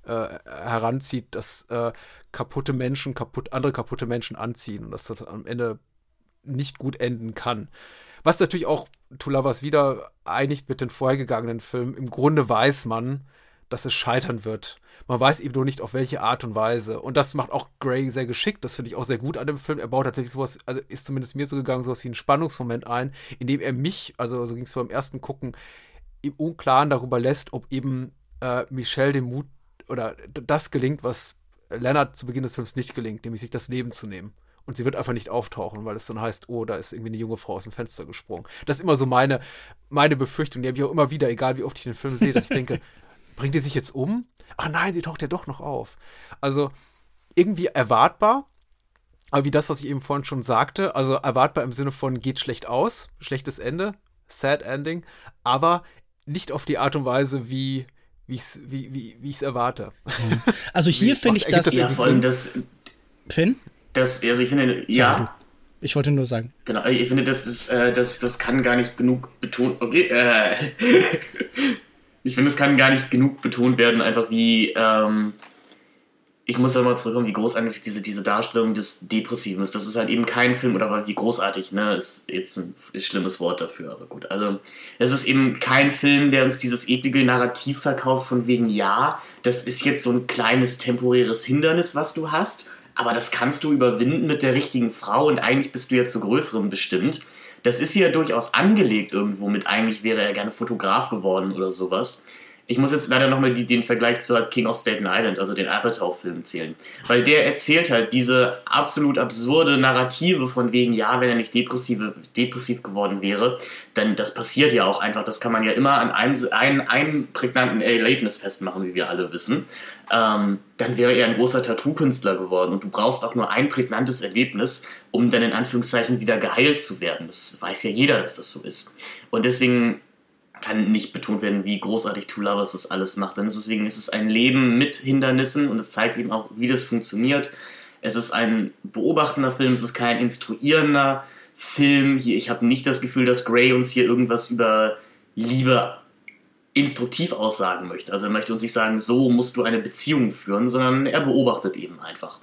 [SPEAKER 4] äh, heranzieht, dass äh, kaputte Menschen kaputt, andere kaputte Menschen anziehen und dass das am Ende nicht gut enden kann. Was natürlich auch To Lovers wieder einigt mit den vorhergegangenen Filmen. Im Grunde weiß man, dass es scheitern wird. Man weiß eben nur nicht, auf welche Art und Weise. Und das macht auch Gray sehr geschickt. Das finde ich auch sehr gut an dem Film. Er baut tatsächlich sowas, also ist zumindest mir so gegangen, sowas wie einen Spannungsmoment ein, in dem er mich, also so ging es beim ersten Gucken, im Unklaren darüber lässt, ob eben äh, Michelle den Mut oder das gelingt, was Leonard zu Beginn des Films nicht gelingt, nämlich sich das Leben zu nehmen. Und sie wird einfach nicht auftauchen, weil es dann heißt, oh, da ist irgendwie eine junge Frau aus dem Fenster gesprungen. Das ist immer so meine, meine Befürchtung. Die habe ich auch immer wieder, egal wie oft ich den Film sehe, dass ich denke, bringt die sich jetzt um? Ach nein, sie taucht ja doch noch auf. Also irgendwie erwartbar, aber wie das, was ich eben vorhin schon sagte, also erwartbar im Sinne von geht schlecht aus, schlechtes Ende, sad ending, aber nicht auf die Art und Weise, wie ich's, wie, wie, wie ich es erwarte.
[SPEAKER 3] Mhm. Also hier finde ich das,
[SPEAKER 1] das ja vor allem das
[SPEAKER 3] Finn?
[SPEAKER 1] Das, also ich finde, ja.
[SPEAKER 3] Sorry, ich wollte nur sagen.
[SPEAKER 1] Genau, ich finde, das, ist, äh, das, das kann gar nicht genug betont. Okay, äh, ich finde, es kann gar nicht genug betont werden, einfach wie, ähm, ich muss da mal zurückkommen, wie großartig diese, diese Darstellung des Depressiven ist. Das ist halt eben kein Film, oder wie großartig, ne, ist jetzt ein schlimmes Wort dafür, aber gut. Also, es ist eben kein Film, der uns dieses eklige Narrativ verkauft von wegen, ja, das ist jetzt so ein kleines temporäres Hindernis, was du hast, aber das kannst du überwinden mit der richtigen Frau und eigentlich bist du ja zu größerem bestimmt das ist hier durchaus angelegt irgendwo mit, eigentlich wäre er gerne Fotograf geworden oder sowas. Ich muss jetzt leider nochmal den Vergleich zu King of Staten Island, also den Apatow-Film, zählen. Weil der erzählt halt diese absolut absurde Narrative von wegen, ja, wenn er nicht depressive, depressiv geworden wäre, dann das passiert ja auch einfach. Das kann man ja immer an einem, einem, einem prägnanten Erlebnis festmachen, wie wir alle wissen. Ähm, dann wäre er ein großer Tattoo-Künstler geworden. Und du brauchst auch nur ein prägnantes Erlebnis, um dann in Anführungszeichen wieder geheilt zu werden. Das weiß ja jeder, dass das so ist. Und deswegen kann nicht betont werden, wie großartig Two Lovers das alles macht. Denn deswegen ist es ein Leben mit Hindernissen und es zeigt eben auch, wie das funktioniert. Es ist ein beobachtender Film, es ist kein instruierender Film. Hier, ich habe nicht das Gefühl, dass Gray uns hier irgendwas über Liebe instruktiv aussagen möchte. Also er möchte uns nicht sagen, so musst du eine Beziehung führen, sondern er beobachtet eben einfach.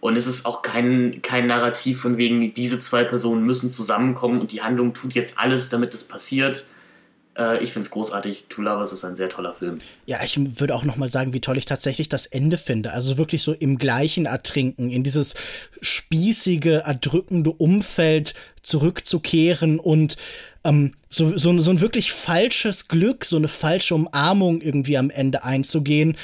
[SPEAKER 1] Und es ist auch kein, kein Narrativ von wegen, diese zwei Personen müssen zusammenkommen und die Handlung tut jetzt alles, damit es passiert. Äh, ich finde es großartig. Two Lovers ist ein sehr toller Film.
[SPEAKER 3] Ja, ich würde auch noch mal sagen, wie toll ich tatsächlich das Ende finde. Also wirklich so im gleichen Ertrinken, in dieses spießige, erdrückende Umfeld zurückzukehren und ähm, so, so, so ein wirklich falsches Glück, so eine falsche Umarmung irgendwie am Ende einzugehen,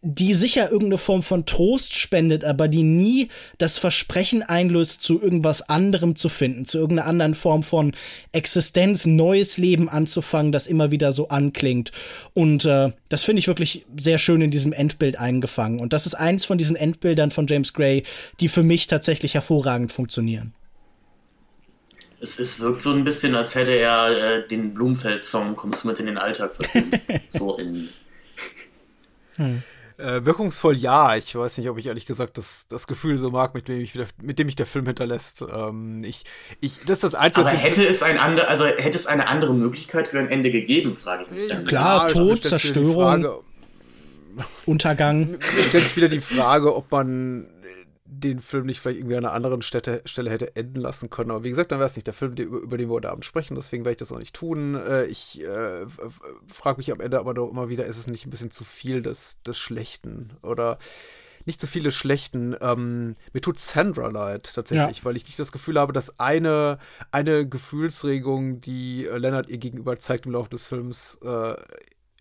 [SPEAKER 3] die sicher irgendeine Form von Trost spendet, aber die nie das Versprechen einlöst, zu irgendwas anderem zu finden, zu irgendeiner anderen Form von Existenz, neues Leben anzufangen, das immer wieder so anklingt. Und äh, das finde ich wirklich sehr schön in diesem Endbild eingefangen. Und das ist eins von diesen Endbildern von James Gray, die für mich tatsächlich hervorragend funktionieren
[SPEAKER 1] es, es wirkt so ein bisschen, als hätte er äh, den Blumfeld-Song Kommst du mit in den Alltag verfilmt. so in.
[SPEAKER 4] Hm. Äh, wirkungsvoll ja. Ich weiß nicht, ob ich ehrlich gesagt das, das Gefühl so mag, mit dem, ich, mit dem mich der Film hinterlässt. Ähm, ich, ich, das ist das Einzige.
[SPEAKER 1] Aber hätte es, ein andre, also hätte es eine andere Möglichkeit für ein Ende gegeben, frage ich mich dann.
[SPEAKER 3] Klar, ja, Tod, Zerstörung, Untergang.
[SPEAKER 4] Mir stellt sich wieder die Frage, ob man den Film nicht vielleicht irgendwie an einer anderen Stätte, Stelle hätte enden lassen können. Aber wie gesagt, dann wäre es nicht der Film, über, über, den wir heute Abend sprechen. Deswegen werde ich das auch nicht tun. Äh, ich äh, frage mich am Ende aber doch immer wieder, ist es nicht ein bisschen zu viel des, des Schlechten? Oder nicht zu viele Schlechten. Ähm, mir tut Sandra leid, tatsächlich, ja. weil ich nicht das Gefühl habe, dass eine, eine Gefühlsregung, die äh, Leonard ihr gegenüber zeigt im Laufe des Films, äh,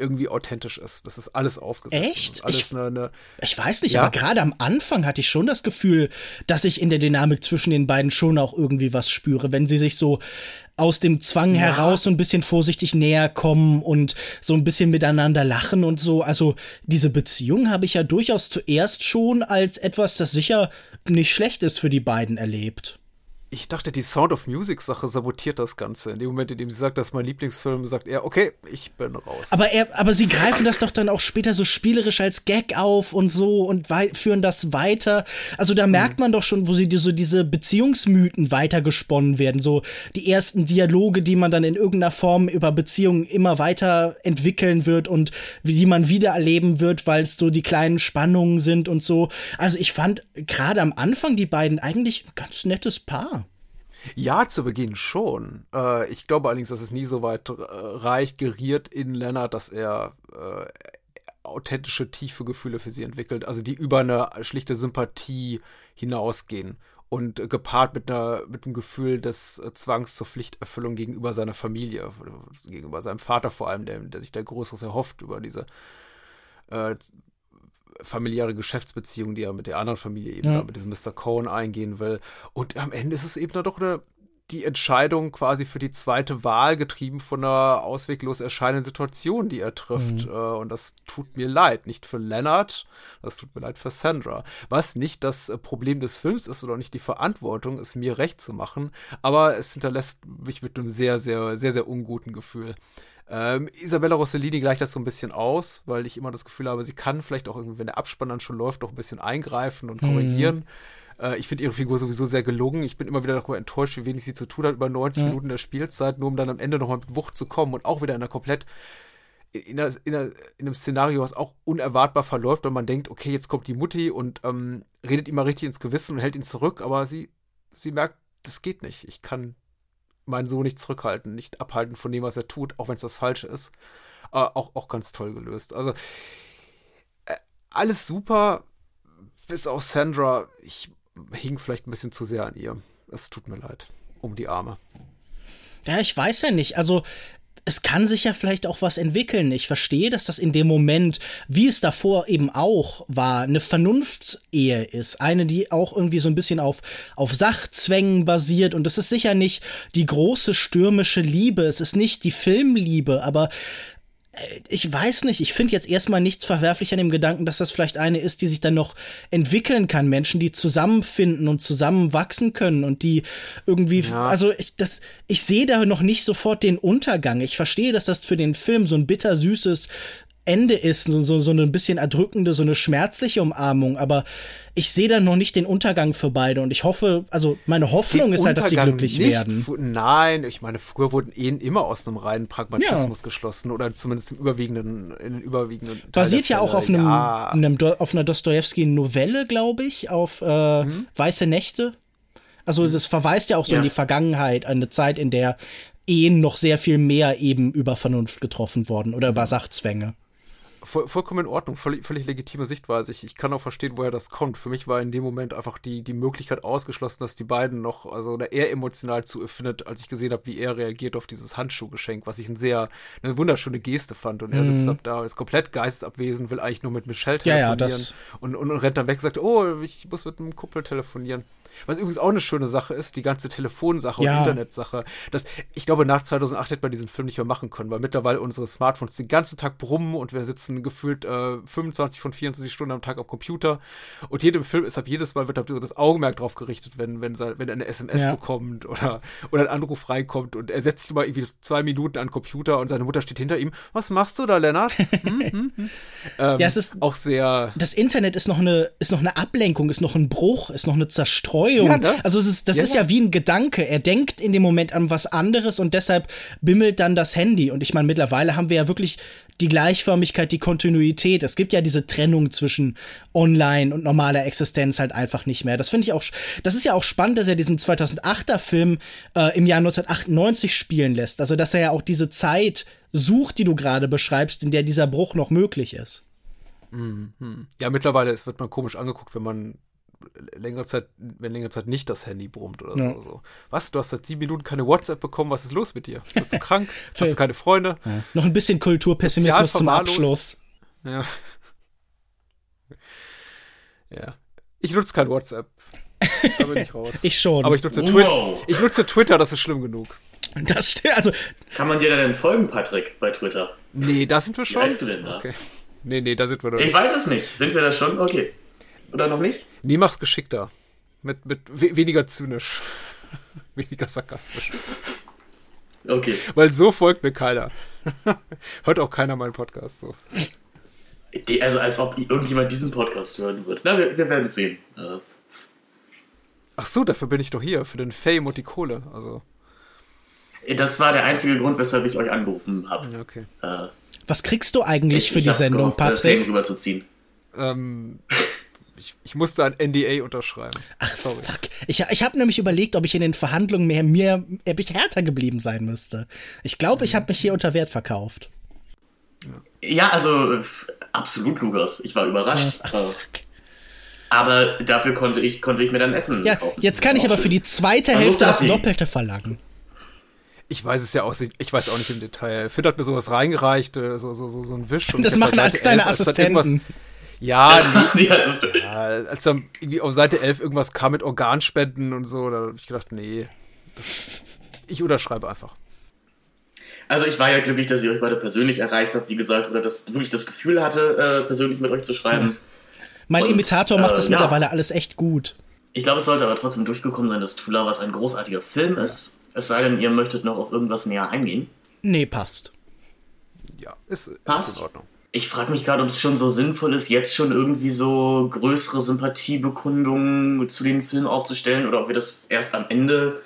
[SPEAKER 4] irgendwie authentisch ist. Das ist alles aufgesetzt.
[SPEAKER 3] Echt?
[SPEAKER 4] Alles
[SPEAKER 3] ich,
[SPEAKER 4] eine, eine
[SPEAKER 3] ich weiß nicht, ja? aber gerade am Anfang hatte ich schon das Gefühl, dass ich in der Dynamik zwischen den beiden schon auch irgendwie was spüre, wenn sie sich so aus dem Zwang ja. heraus so ein bisschen vorsichtig näher kommen und so ein bisschen miteinander lachen und so. Also diese Beziehung habe ich ja durchaus zuerst schon als etwas, das sicher nicht schlecht ist für die beiden erlebt.
[SPEAKER 4] Ich dachte, die Sound of Music Sache sabotiert das Ganze. In dem Moment, in dem sie sagt, das ist mein Lieblingsfilm, sagt er, okay, ich bin raus.
[SPEAKER 3] Aber er, aber sie greifen das doch dann auch später so spielerisch als Gag auf und so und führen das weiter. Also da merkt mhm. man doch schon, wo sie die, so diese Beziehungsmythen weitergesponnen werden. So die ersten Dialoge, die man dann in irgendeiner Form über Beziehungen immer weiter entwickeln wird und wie die man wieder erleben wird, weil es so die kleinen Spannungen sind und so. Also ich fand gerade am Anfang die beiden eigentlich ein ganz nettes Paar.
[SPEAKER 4] Ja, zu Beginn schon. Äh, ich glaube allerdings, dass es nie so weit äh, reicht, geriert in Lennart, dass er äh, authentische, tiefe Gefühle für sie entwickelt, also die über eine schlichte Sympathie hinausgehen und gepaart mit einer mit einem Gefühl des Zwangs zur Pflichterfüllung gegenüber seiner Familie, gegenüber seinem Vater vor allem, der, der sich da Größeres erhofft über diese äh, familiäre Geschäftsbeziehung, die er mit der anderen Familie eben, ja. mit diesem Mr. Cohen eingehen will. Und am Ende ist es eben dann doch eine, die Entscheidung quasi für die zweite Wahl getrieben von einer ausweglos erscheinenden Situation, die er trifft. Mhm. Äh, und das tut mir leid. Nicht für Leonard, das tut mir leid für Sandra. Was nicht das Problem des Films ist oder nicht die Verantwortung, es mir recht zu machen, aber es hinterlässt mich mit einem sehr, sehr, sehr, sehr unguten Gefühl. Ähm, Isabella Rossellini gleicht das so ein bisschen aus, weil ich immer das Gefühl habe, sie kann vielleicht auch irgendwie, wenn der Abspann dann schon läuft, doch ein bisschen eingreifen und korrigieren. Mhm. Äh, ich finde ihre Figur sowieso sehr gelungen. Ich bin immer wieder darüber enttäuscht, wie wenig sie zu tun hat über 90 ja. Minuten der Spielzeit, nur um dann am Ende nochmal mit Wucht zu kommen und auch wieder in einer komplett in, einer, in, einer, in, einem Szenario, was auch unerwartbar verläuft, wenn man denkt, okay, jetzt kommt die Mutti und ähm, redet ihm mal richtig ins Gewissen und hält ihn zurück, aber sie, sie merkt, das geht nicht. Ich kann meinen Sohn nicht zurückhalten, nicht abhalten von dem, was er tut, auch wenn es das Falsche ist. Äh, auch, auch ganz toll gelöst. Also äh, alles super, bis auf Sandra. Ich hing vielleicht ein bisschen zu sehr an ihr. Es tut mir leid. Um die Arme.
[SPEAKER 3] Ja, ich weiß ja nicht. Also es kann sich ja vielleicht auch was entwickeln. Ich verstehe, dass das in dem Moment, wie es davor eben auch war, eine Vernunftsehe ist. Eine, die auch irgendwie so ein bisschen auf, auf Sachzwängen basiert. Und es ist sicher nicht die große stürmische Liebe. Es ist nicht die Filmliebe, aber ich weiß nicht, ich finde jetzt erstmal nichts verwerflich an dem Gedanken, dass das vielleicht eine ist, die sich dann noch entwickeln kann. Menschen, die zusammenfinden und zusammenwachsen können und die irgendwie, ja. also ich, das, ich sehe da noch nicht sofort den Untergang. Ich verstehe, dass das für den Film so ein bittersüßes Ende ist, so, so eine bisschen erdrückende, so eine schmerzliche Umarmung, aber ich sehe da noch nicht den Untergang für beide und ich hoffe, also meine Hoffnung den ist halt, dass die glücklich nicht, werden.
[SPEAKER 4] Nein, ich meine, früher wurden Ehen immer aus einem reinen Pragmatismus ja. geschlossen oder zumindest im überwiegenden, in den überwiegenden. Teil
[SPEAKER 3] Basiert ja auch auf einem, ja. einem auf einer Dostoevsky-Novelle, glaube ich, auf äh, mhm. Weiße Nächte. Also das verweist ja auch so ja. in die Vergangenheit, eine Zeit, in der Ehen noch sehr viel mehr eben über Vernunft getroffen worden oder über Sachzwänge
[SPEAKER 4] voll, vollkommen in Ordnung, völlig, völlig legitime Sichtweise. Ich, ich kann auch verstehen, woher das kommt. Für mich war in dem Moment einfach die, die Möglichkeit ausgeschlossen, dass die beiden noch, also er emotional zu findet, als ich gesehen habe, wie er reagiert auf dieses Handschuhgeschenk, was ich ein sehr, eine wunderschöne Geste fand. Und er sitzt mhm. da, ist komplett geistesabwesend, will eigentlich nur mit Michelle telefonieren ja, ja, und, und, und rennt dann weg, sagt, oh, ich muss mit einem Kumpel telefonieren. Was übrigens auch eine schöne Sache ist, die ganze Telefonsache ja. und Internetsache. Das, ich glaube, nach 2008 hätte man diesen Film nicht mehr machen können, weil mittlerweile unsere Smartphones den ganzen Tag brummen und wir sitzen gefühlt äh, 25 von 24 Stunden am Tag am Computer. Und jedem Film ist ab jedes Mal wird da das Augenmerk drauf gerichtet, wenn, wenn, wenn er eine SMS ja. bekommt oder, oder ein Anruf reinkommt und er setzt sich mal irgendwie zwei Minuten an den Computer und seine Mutter steht hinter ihm. Was machst du da, Lennart? Hm, hm, hm.
[SPEAKER 3] Ähm, ja, es ist auch sehr. Das Internet ist noch eine, ist noch eine Ablenkung, ist noch ein Bruch, ist noch eine Zerstreuung Zerstreuung. Ja, ne? Also es ist, das ja, ist ja wie ein Gedanke. Er denkt in dem Moment an was anderes und deshalb bimmelt dann das Handy. Und ich meine, mittlerweile haben wir ja wirklich die Gleichförmigkeit, die Kontinuität. Es gibt ja diese Trennung zwischen Online und normaler Existenz halt einfach nicht mehr. Das finde ich auch, das ist ja auch spannend, dass er diesen 2008er Film äh, im Jahr 1998 spielen lässt. Also, dass er ja auch diese Zeit sucht, die du gerade beschreibst, in der dieser Bruch noch möglich ist.
[SPEAKER 4] Mhm. Ja, mittlerweile wird man komisch angeguckt, wenn man längere Zeit, wenn längere Zeit nicht das Handy brummt oder ja. so, so. Was? Du hast seit sieben Minuten keine WhatsApp bekommen, was ist los mit dir? Bist du krank? hast du keine Freunde?
[SPEAKER 3] Ja. Noch ein bisschen Kulturpessimismus zum Abschluss.
[SPEAKER 4] Ja. Ja. Ich nutze kein WhatsApp. Da bin ich raus.
[SPEAKER 3] ich schon.
[SPEAKER 4] Aber ich nutze, wow. ich nutze Twitter, das ist schlimm genug.
[SPEAKER 3] Das stimmt. Also,
[SPEAKER 1] Kann man dir da denn folgen, Patrick, bei Twitter?
[SPEAKER 4] Nee, da sind wir schon. Wie
[SPEAKER 1] heißt du denn da? Okay.
[SPEAKER 4] Nee, nee, da sind wir noch
[SPEAKER 1] Ich weiß es nicht. Sind wir da schon? Okay. Oder noch nicht?
[SPEAKER 4] Nee, mach's geschickter. Mit, mit weniger zynisch. weniger sarkastisch.
[SPEAKER 1] Okay.
[SPEAKER 4] Weil so folgt mir keiner. Hört auch keiner meinen Podcast so.
[SPEAKER 1] Die, also als ob irgendjemand diesen Podcast hören wird. Na, wir, wir werden sehen. Äh.
[SPEAKER 4] Ach so, dafür bin ich doch hier, für den Fame und die Kohle. Also.
[SPEAKER 1] Das war der einzige Grund, weshalb ich euch angerufen habe.
[SPEAKER 4] Okay.
[SPEAKER 3] Äh, Was kriegst du eigentlich ich, für ich die Sendung, gehofft, Patrick?
[SPEAKER 1] Fame rüberzuziehen.
[SPEAKER 4] Ähm, ich, ich musste ein NDA unterschreiben.
[SPEAKER 3] Ach, Sorry. fuck. Ich, ich habe nämlich überlegt, ob ich in den Verhandlungen mehr, mir, ob ich härter geblieben sein müsste. Ich glaube, ich habe mich hier unter Wert verkauft.
[SPEAKER 1] Ja, also absolut, Lukas. Ich war überrascht. Ach, äh, fuck. Aber dafür konnte ich, konnte ich mir dann Essen
[SPEAKER 3] ja, kaufen. Jetzt kann ich aber für die zweite Hälfte das Doppelte verlangen.
[SPEAKER 4] Ich weiß es ja auch, ich weiß auch nicht im Detail. Finn hat mir sowas reingereicht, äh, so, so, so, so ein Wisch.
[SPEAKER 3] das machen als deine Assistenten.
[SPEAKER 4] Ja, nee, ja, als dann irgendwie auf Seite 11 irgendwas kam mit Organspenden und so, da habe ich gedacht, nee, das, ich unterschreibe einfach.
[SPEAKER 1] Also ich war ja glücklich, dass ich euch beide persönlich erreicht habe, wie gesagt, oder dass wirklich das Gefühl hatte, äh, persönlich mit euch zu schreiben.
[SPEAKER 3] Mein und, Imitator macht das äh, mittlerweile ja. alles echt gut.
[SPEAKER 1] Ich glaube, es sollte aber trotzdem durchgekommen sein, dass Tula was ein großartiger Film ist. Es sei denn, ihr möchtet noch auf irgendwas näher eingehen.
[SPEAKER 3] Nee, passt.
[SPEAKER 4] Ja, ist,
[SPEAKER 1] passt?
[SPEAKER 4] ist in Ordnung.
[SPEAKER 1] Ich frage mich gerade, ob es schon so sinnvoll ist, jetzt schon irgendwie so größere Sympathiebekundungen zu den Filmen aufzustellen oder ob wir das erst am Ende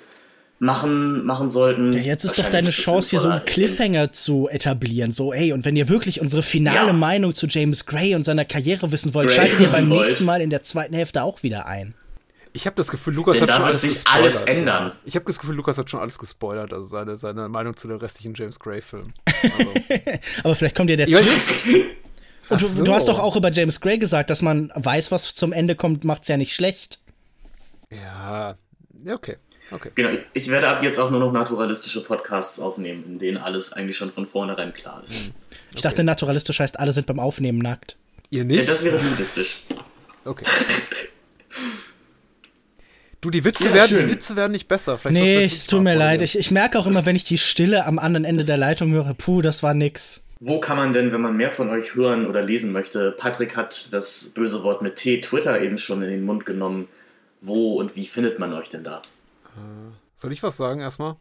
[SPEAKER 1] machen, machen sollten.
[SPEAKER 3] Ja, jetzt ist doch deine Chance, hier so einen Cliffhanger zu etablieren. So, ey, und wenn ihr wirklich unsere finale ja. Meinung zu James Gray und seiner Karriere wissen wollt, Gray schaltet ihr beim nächsten Mal in der zweiten Hälfte auch wieder ein.
[SPEAKER 4] Ich habe das Gefühl, Lukas Denn
[SPEAKER 1] hat
[SPEAKER 4] schon
[SPEAKER 1] alles sich gespoilert. alles ändern.
[SPEAKER 4] Ich habe das Gefühl, Lukas hat schon alles gespoilert, also seine, seine Meinung zu den restlichen James Gray-Filmen. Also.
[SPEAKER 3] Aber vielleicht kommt ja der Twist. Und du, so. du, hast doch auch über James Gray gesagt, dass man weiß, was zum Ende kommt, macht's ja nicht schlecht.
[SPEAKER 4] Ja, okay. Okay.
[SPEAKER 1] Genau, ich werde ab jetzt auch nur noch naturalistische Podcasts aufnehmen, in denen alles eigentlich schon von vornherein klar ist.
[SPEAKER 3] Ich okay. dachte, naturalistisch heißt, alle sind beim Aufnehmen nackt.
[SPEAKER 4] Ihr nicht? Ja,
[SPEAKER 1] das wäre nudistisch.
[SPEAKER 4] Okay. Du, die Witze, ja, werden, die Witze werden nicht besser.
[SPEAKER 3] Vielleicht nee, es tut mir leid. Ich, ich merke auch immer, wenn ich die Stille am anderen Ende der Leitung höre, puh, das war nix.
[SPEAKER 1] Wo kann man denn, wenn man mehr von euch hören oder lesen möchte? Patrick hat das böse Wort mit T, Twitter eben schon in den Mund genommen. Wo und wie findet man euch denn da?
[SPEAKER 4] Soll ich was sagen erstmal?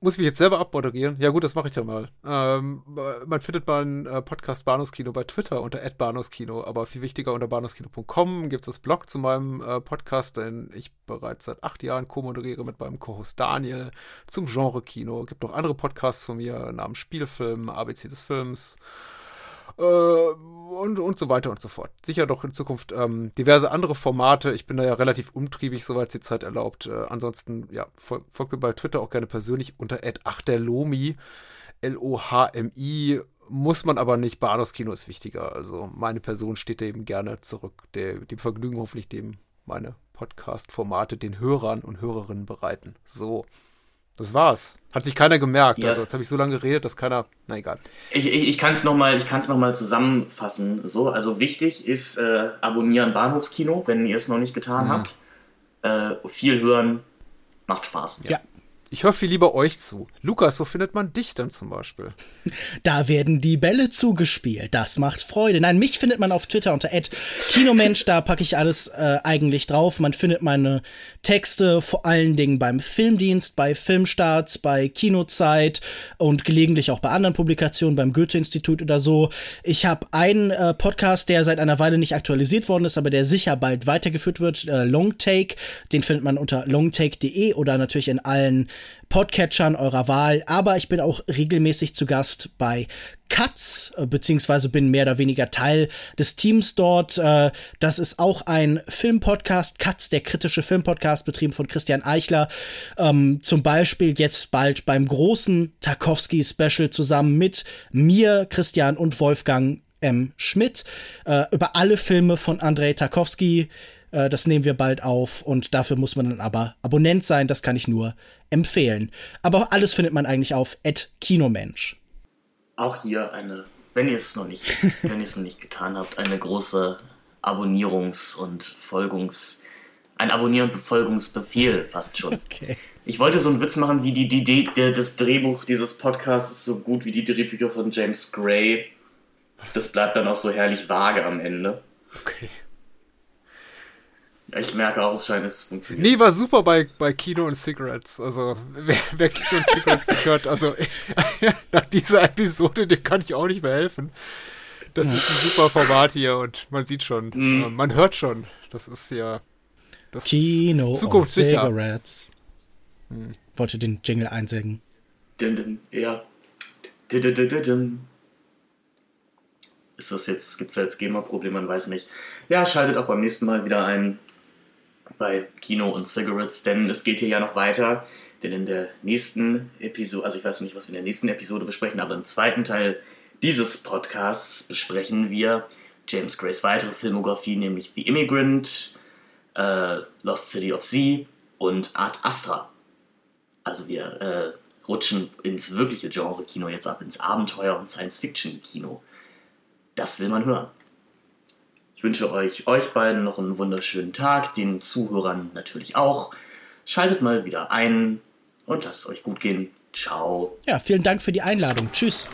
[SPEAKER 4] Muss ich mich jetzt selber abmoderieren? Ja gut, das mache ich ja mal. Ähm, man findet meinen äh, Podcast Bahnhofskino bei Twitter unter @bahnhofskino, aber viel wichtiger unter bahnhofskino.com gibt es das Blog zu meinem äh, Podcast, den ich bereits seit acht Jahren co-moderiere mit meinem Co-Host Daniel zum Genre Kino. Gibt noch andere Podcasts von mir namens Spielfilm, ABC des Films äh, und, und so weiter und so fort. Sicher doch in Zukunft ähm, diverse andere Formate. Ich bin da ja relativ umtriebig, soweit die Zeit erlaubt. Äh, ansonsten, ja, fol folgt mir bei Twitter auch gerne persönlich unter achterlomi, L-O-H-M-I. Muss man aber nicht, Bados Kino ist wichtiger. Also meine Person steht da eben gerne zurück. Der, dem Vergnügen hoffentlich dem meine Podcast-Formate den Hörern und Hörerinnen bereiten. So. Das war's. Hat sich keiner gemerkt. Ja. Also jetzt habe ich so lange geredet, dass keiner. Na egal.
[SPEAKER 1] Ich, ich, ich kann es nochmal noch, zusammenfassen. So, also wichtig ist äh, abonnieren Bahnhofskino, wenn ihr es noch nicht getan mhm. habt. Äh, viel hören, macht Spaß.
[SPEAKER 4] Ja. Ich höre viel lieber euch zu. Lukas, wo findet man dich dann zum Beispiel?
[SPEAKER 3] Da werden die Bälle zugespielt. Das macht Freude. Nein, mich findet man auf Twitter unter Kinomensch. Da packe ich alles äh, eigentlich drauf. Man findet meine Texte vor allen Dingen beim Filmdienst, bei Filmstarts, bei Kinozeit und gelegentlich auch bei anderen Publikationen, beim Goethe-Institut oder so. Ich habe einen äh, Podcast, der seit einer Weile nicht aktualisiert worden ist, aber der sicher bald weitergeführt wird. Äh, Longtake. Den findet man unter longtake.de oder natürlich in allen Podcatchern eurer Wahl, aber ich bin auch regelmäßig zu Gast bei Katz, äh, beziehungsweise bin mehr oder weniger Teil des Teams dort. Äh, das ist auch ein Filmpodcast, Katz, der kritische Filmpodcast, betrieben von Christian Eichler. Ähm, zum Beispiel jetzt bald beim großen Tarkovsky-Special zusammen mit mir, Christian und Wolfgang M. Schmidt äh, über alle Filme von Andrei Tarkovsky äh, das nehmen wir bald auf und dafür muss man dann aber Abonnent sein. Das kann ich nur empfehlen. Aber alles findet man eigentlich auf @kinomensch.
[SPEAKER 1] Auch hier eine, wenn ihr es noch nicht, wenn ihr es noch nicht getan habt, eine große Abonnierungs- und Folgungs, ein Abonnier- und Befolgungsbefehl fast schon. Okay. Ich wollte so einen Witz machen, wie die, die, die, das Drehbuch dieses Podcasts ist so gut wie die Drehbücher von James Gray. Das bleibt dann auch so herrlich vage am Ende. Okay. Ich merke auch, es scheint es funktioniert.
[SPEAKER 4] Nee, war super bei, bei Kino und Cigarettes. Also, wer, wer Kino und Cigarettes nicht hört, also nach dieser Episode, dem kann ich auch nicht mehr helfen. Das ist ein super Format hier und man sieht schon, mm. äh, man hört schon. Das ist ja
[SPEAKER 3] das Kino und Cigarettes. Hm. Wollte den Jingle einsingen.
[SPEAKER 1] Dim, dim, ja. Ist das jetzt, gibt es da jetzt GEMA-Probleme, man weiß nicht. Ja, schaltet auch beim nächsten Mal wieder ein bei Kino und Cigarettes, denn es geht hier ja noch weiter. Denn in der nächsten Episode, also ich weiß nicht, was wir in der nächsten Episode besprechen, aber im zweiten Teil dieses Podcasts besprechen wir James Grays weitere Filmografie, nämlich The Immigrant, äh, Lost City of Z und Art Astra. Also wir äh, rutschen ins wirkliche Genre-Kino jetzt ab, ins Abenteuer- und Science-Fiction-Kino. Das will man hören. Ich wünsche euch, euch beiden noch einen wunderschönen Tag, den Zuhörern natürlich auch. Schaltet mal wieder ein und lasst es euch gut gehen. Ciao.
[SPEAKER 3] Ja, vielen Dank für die Einladung. Tschüss.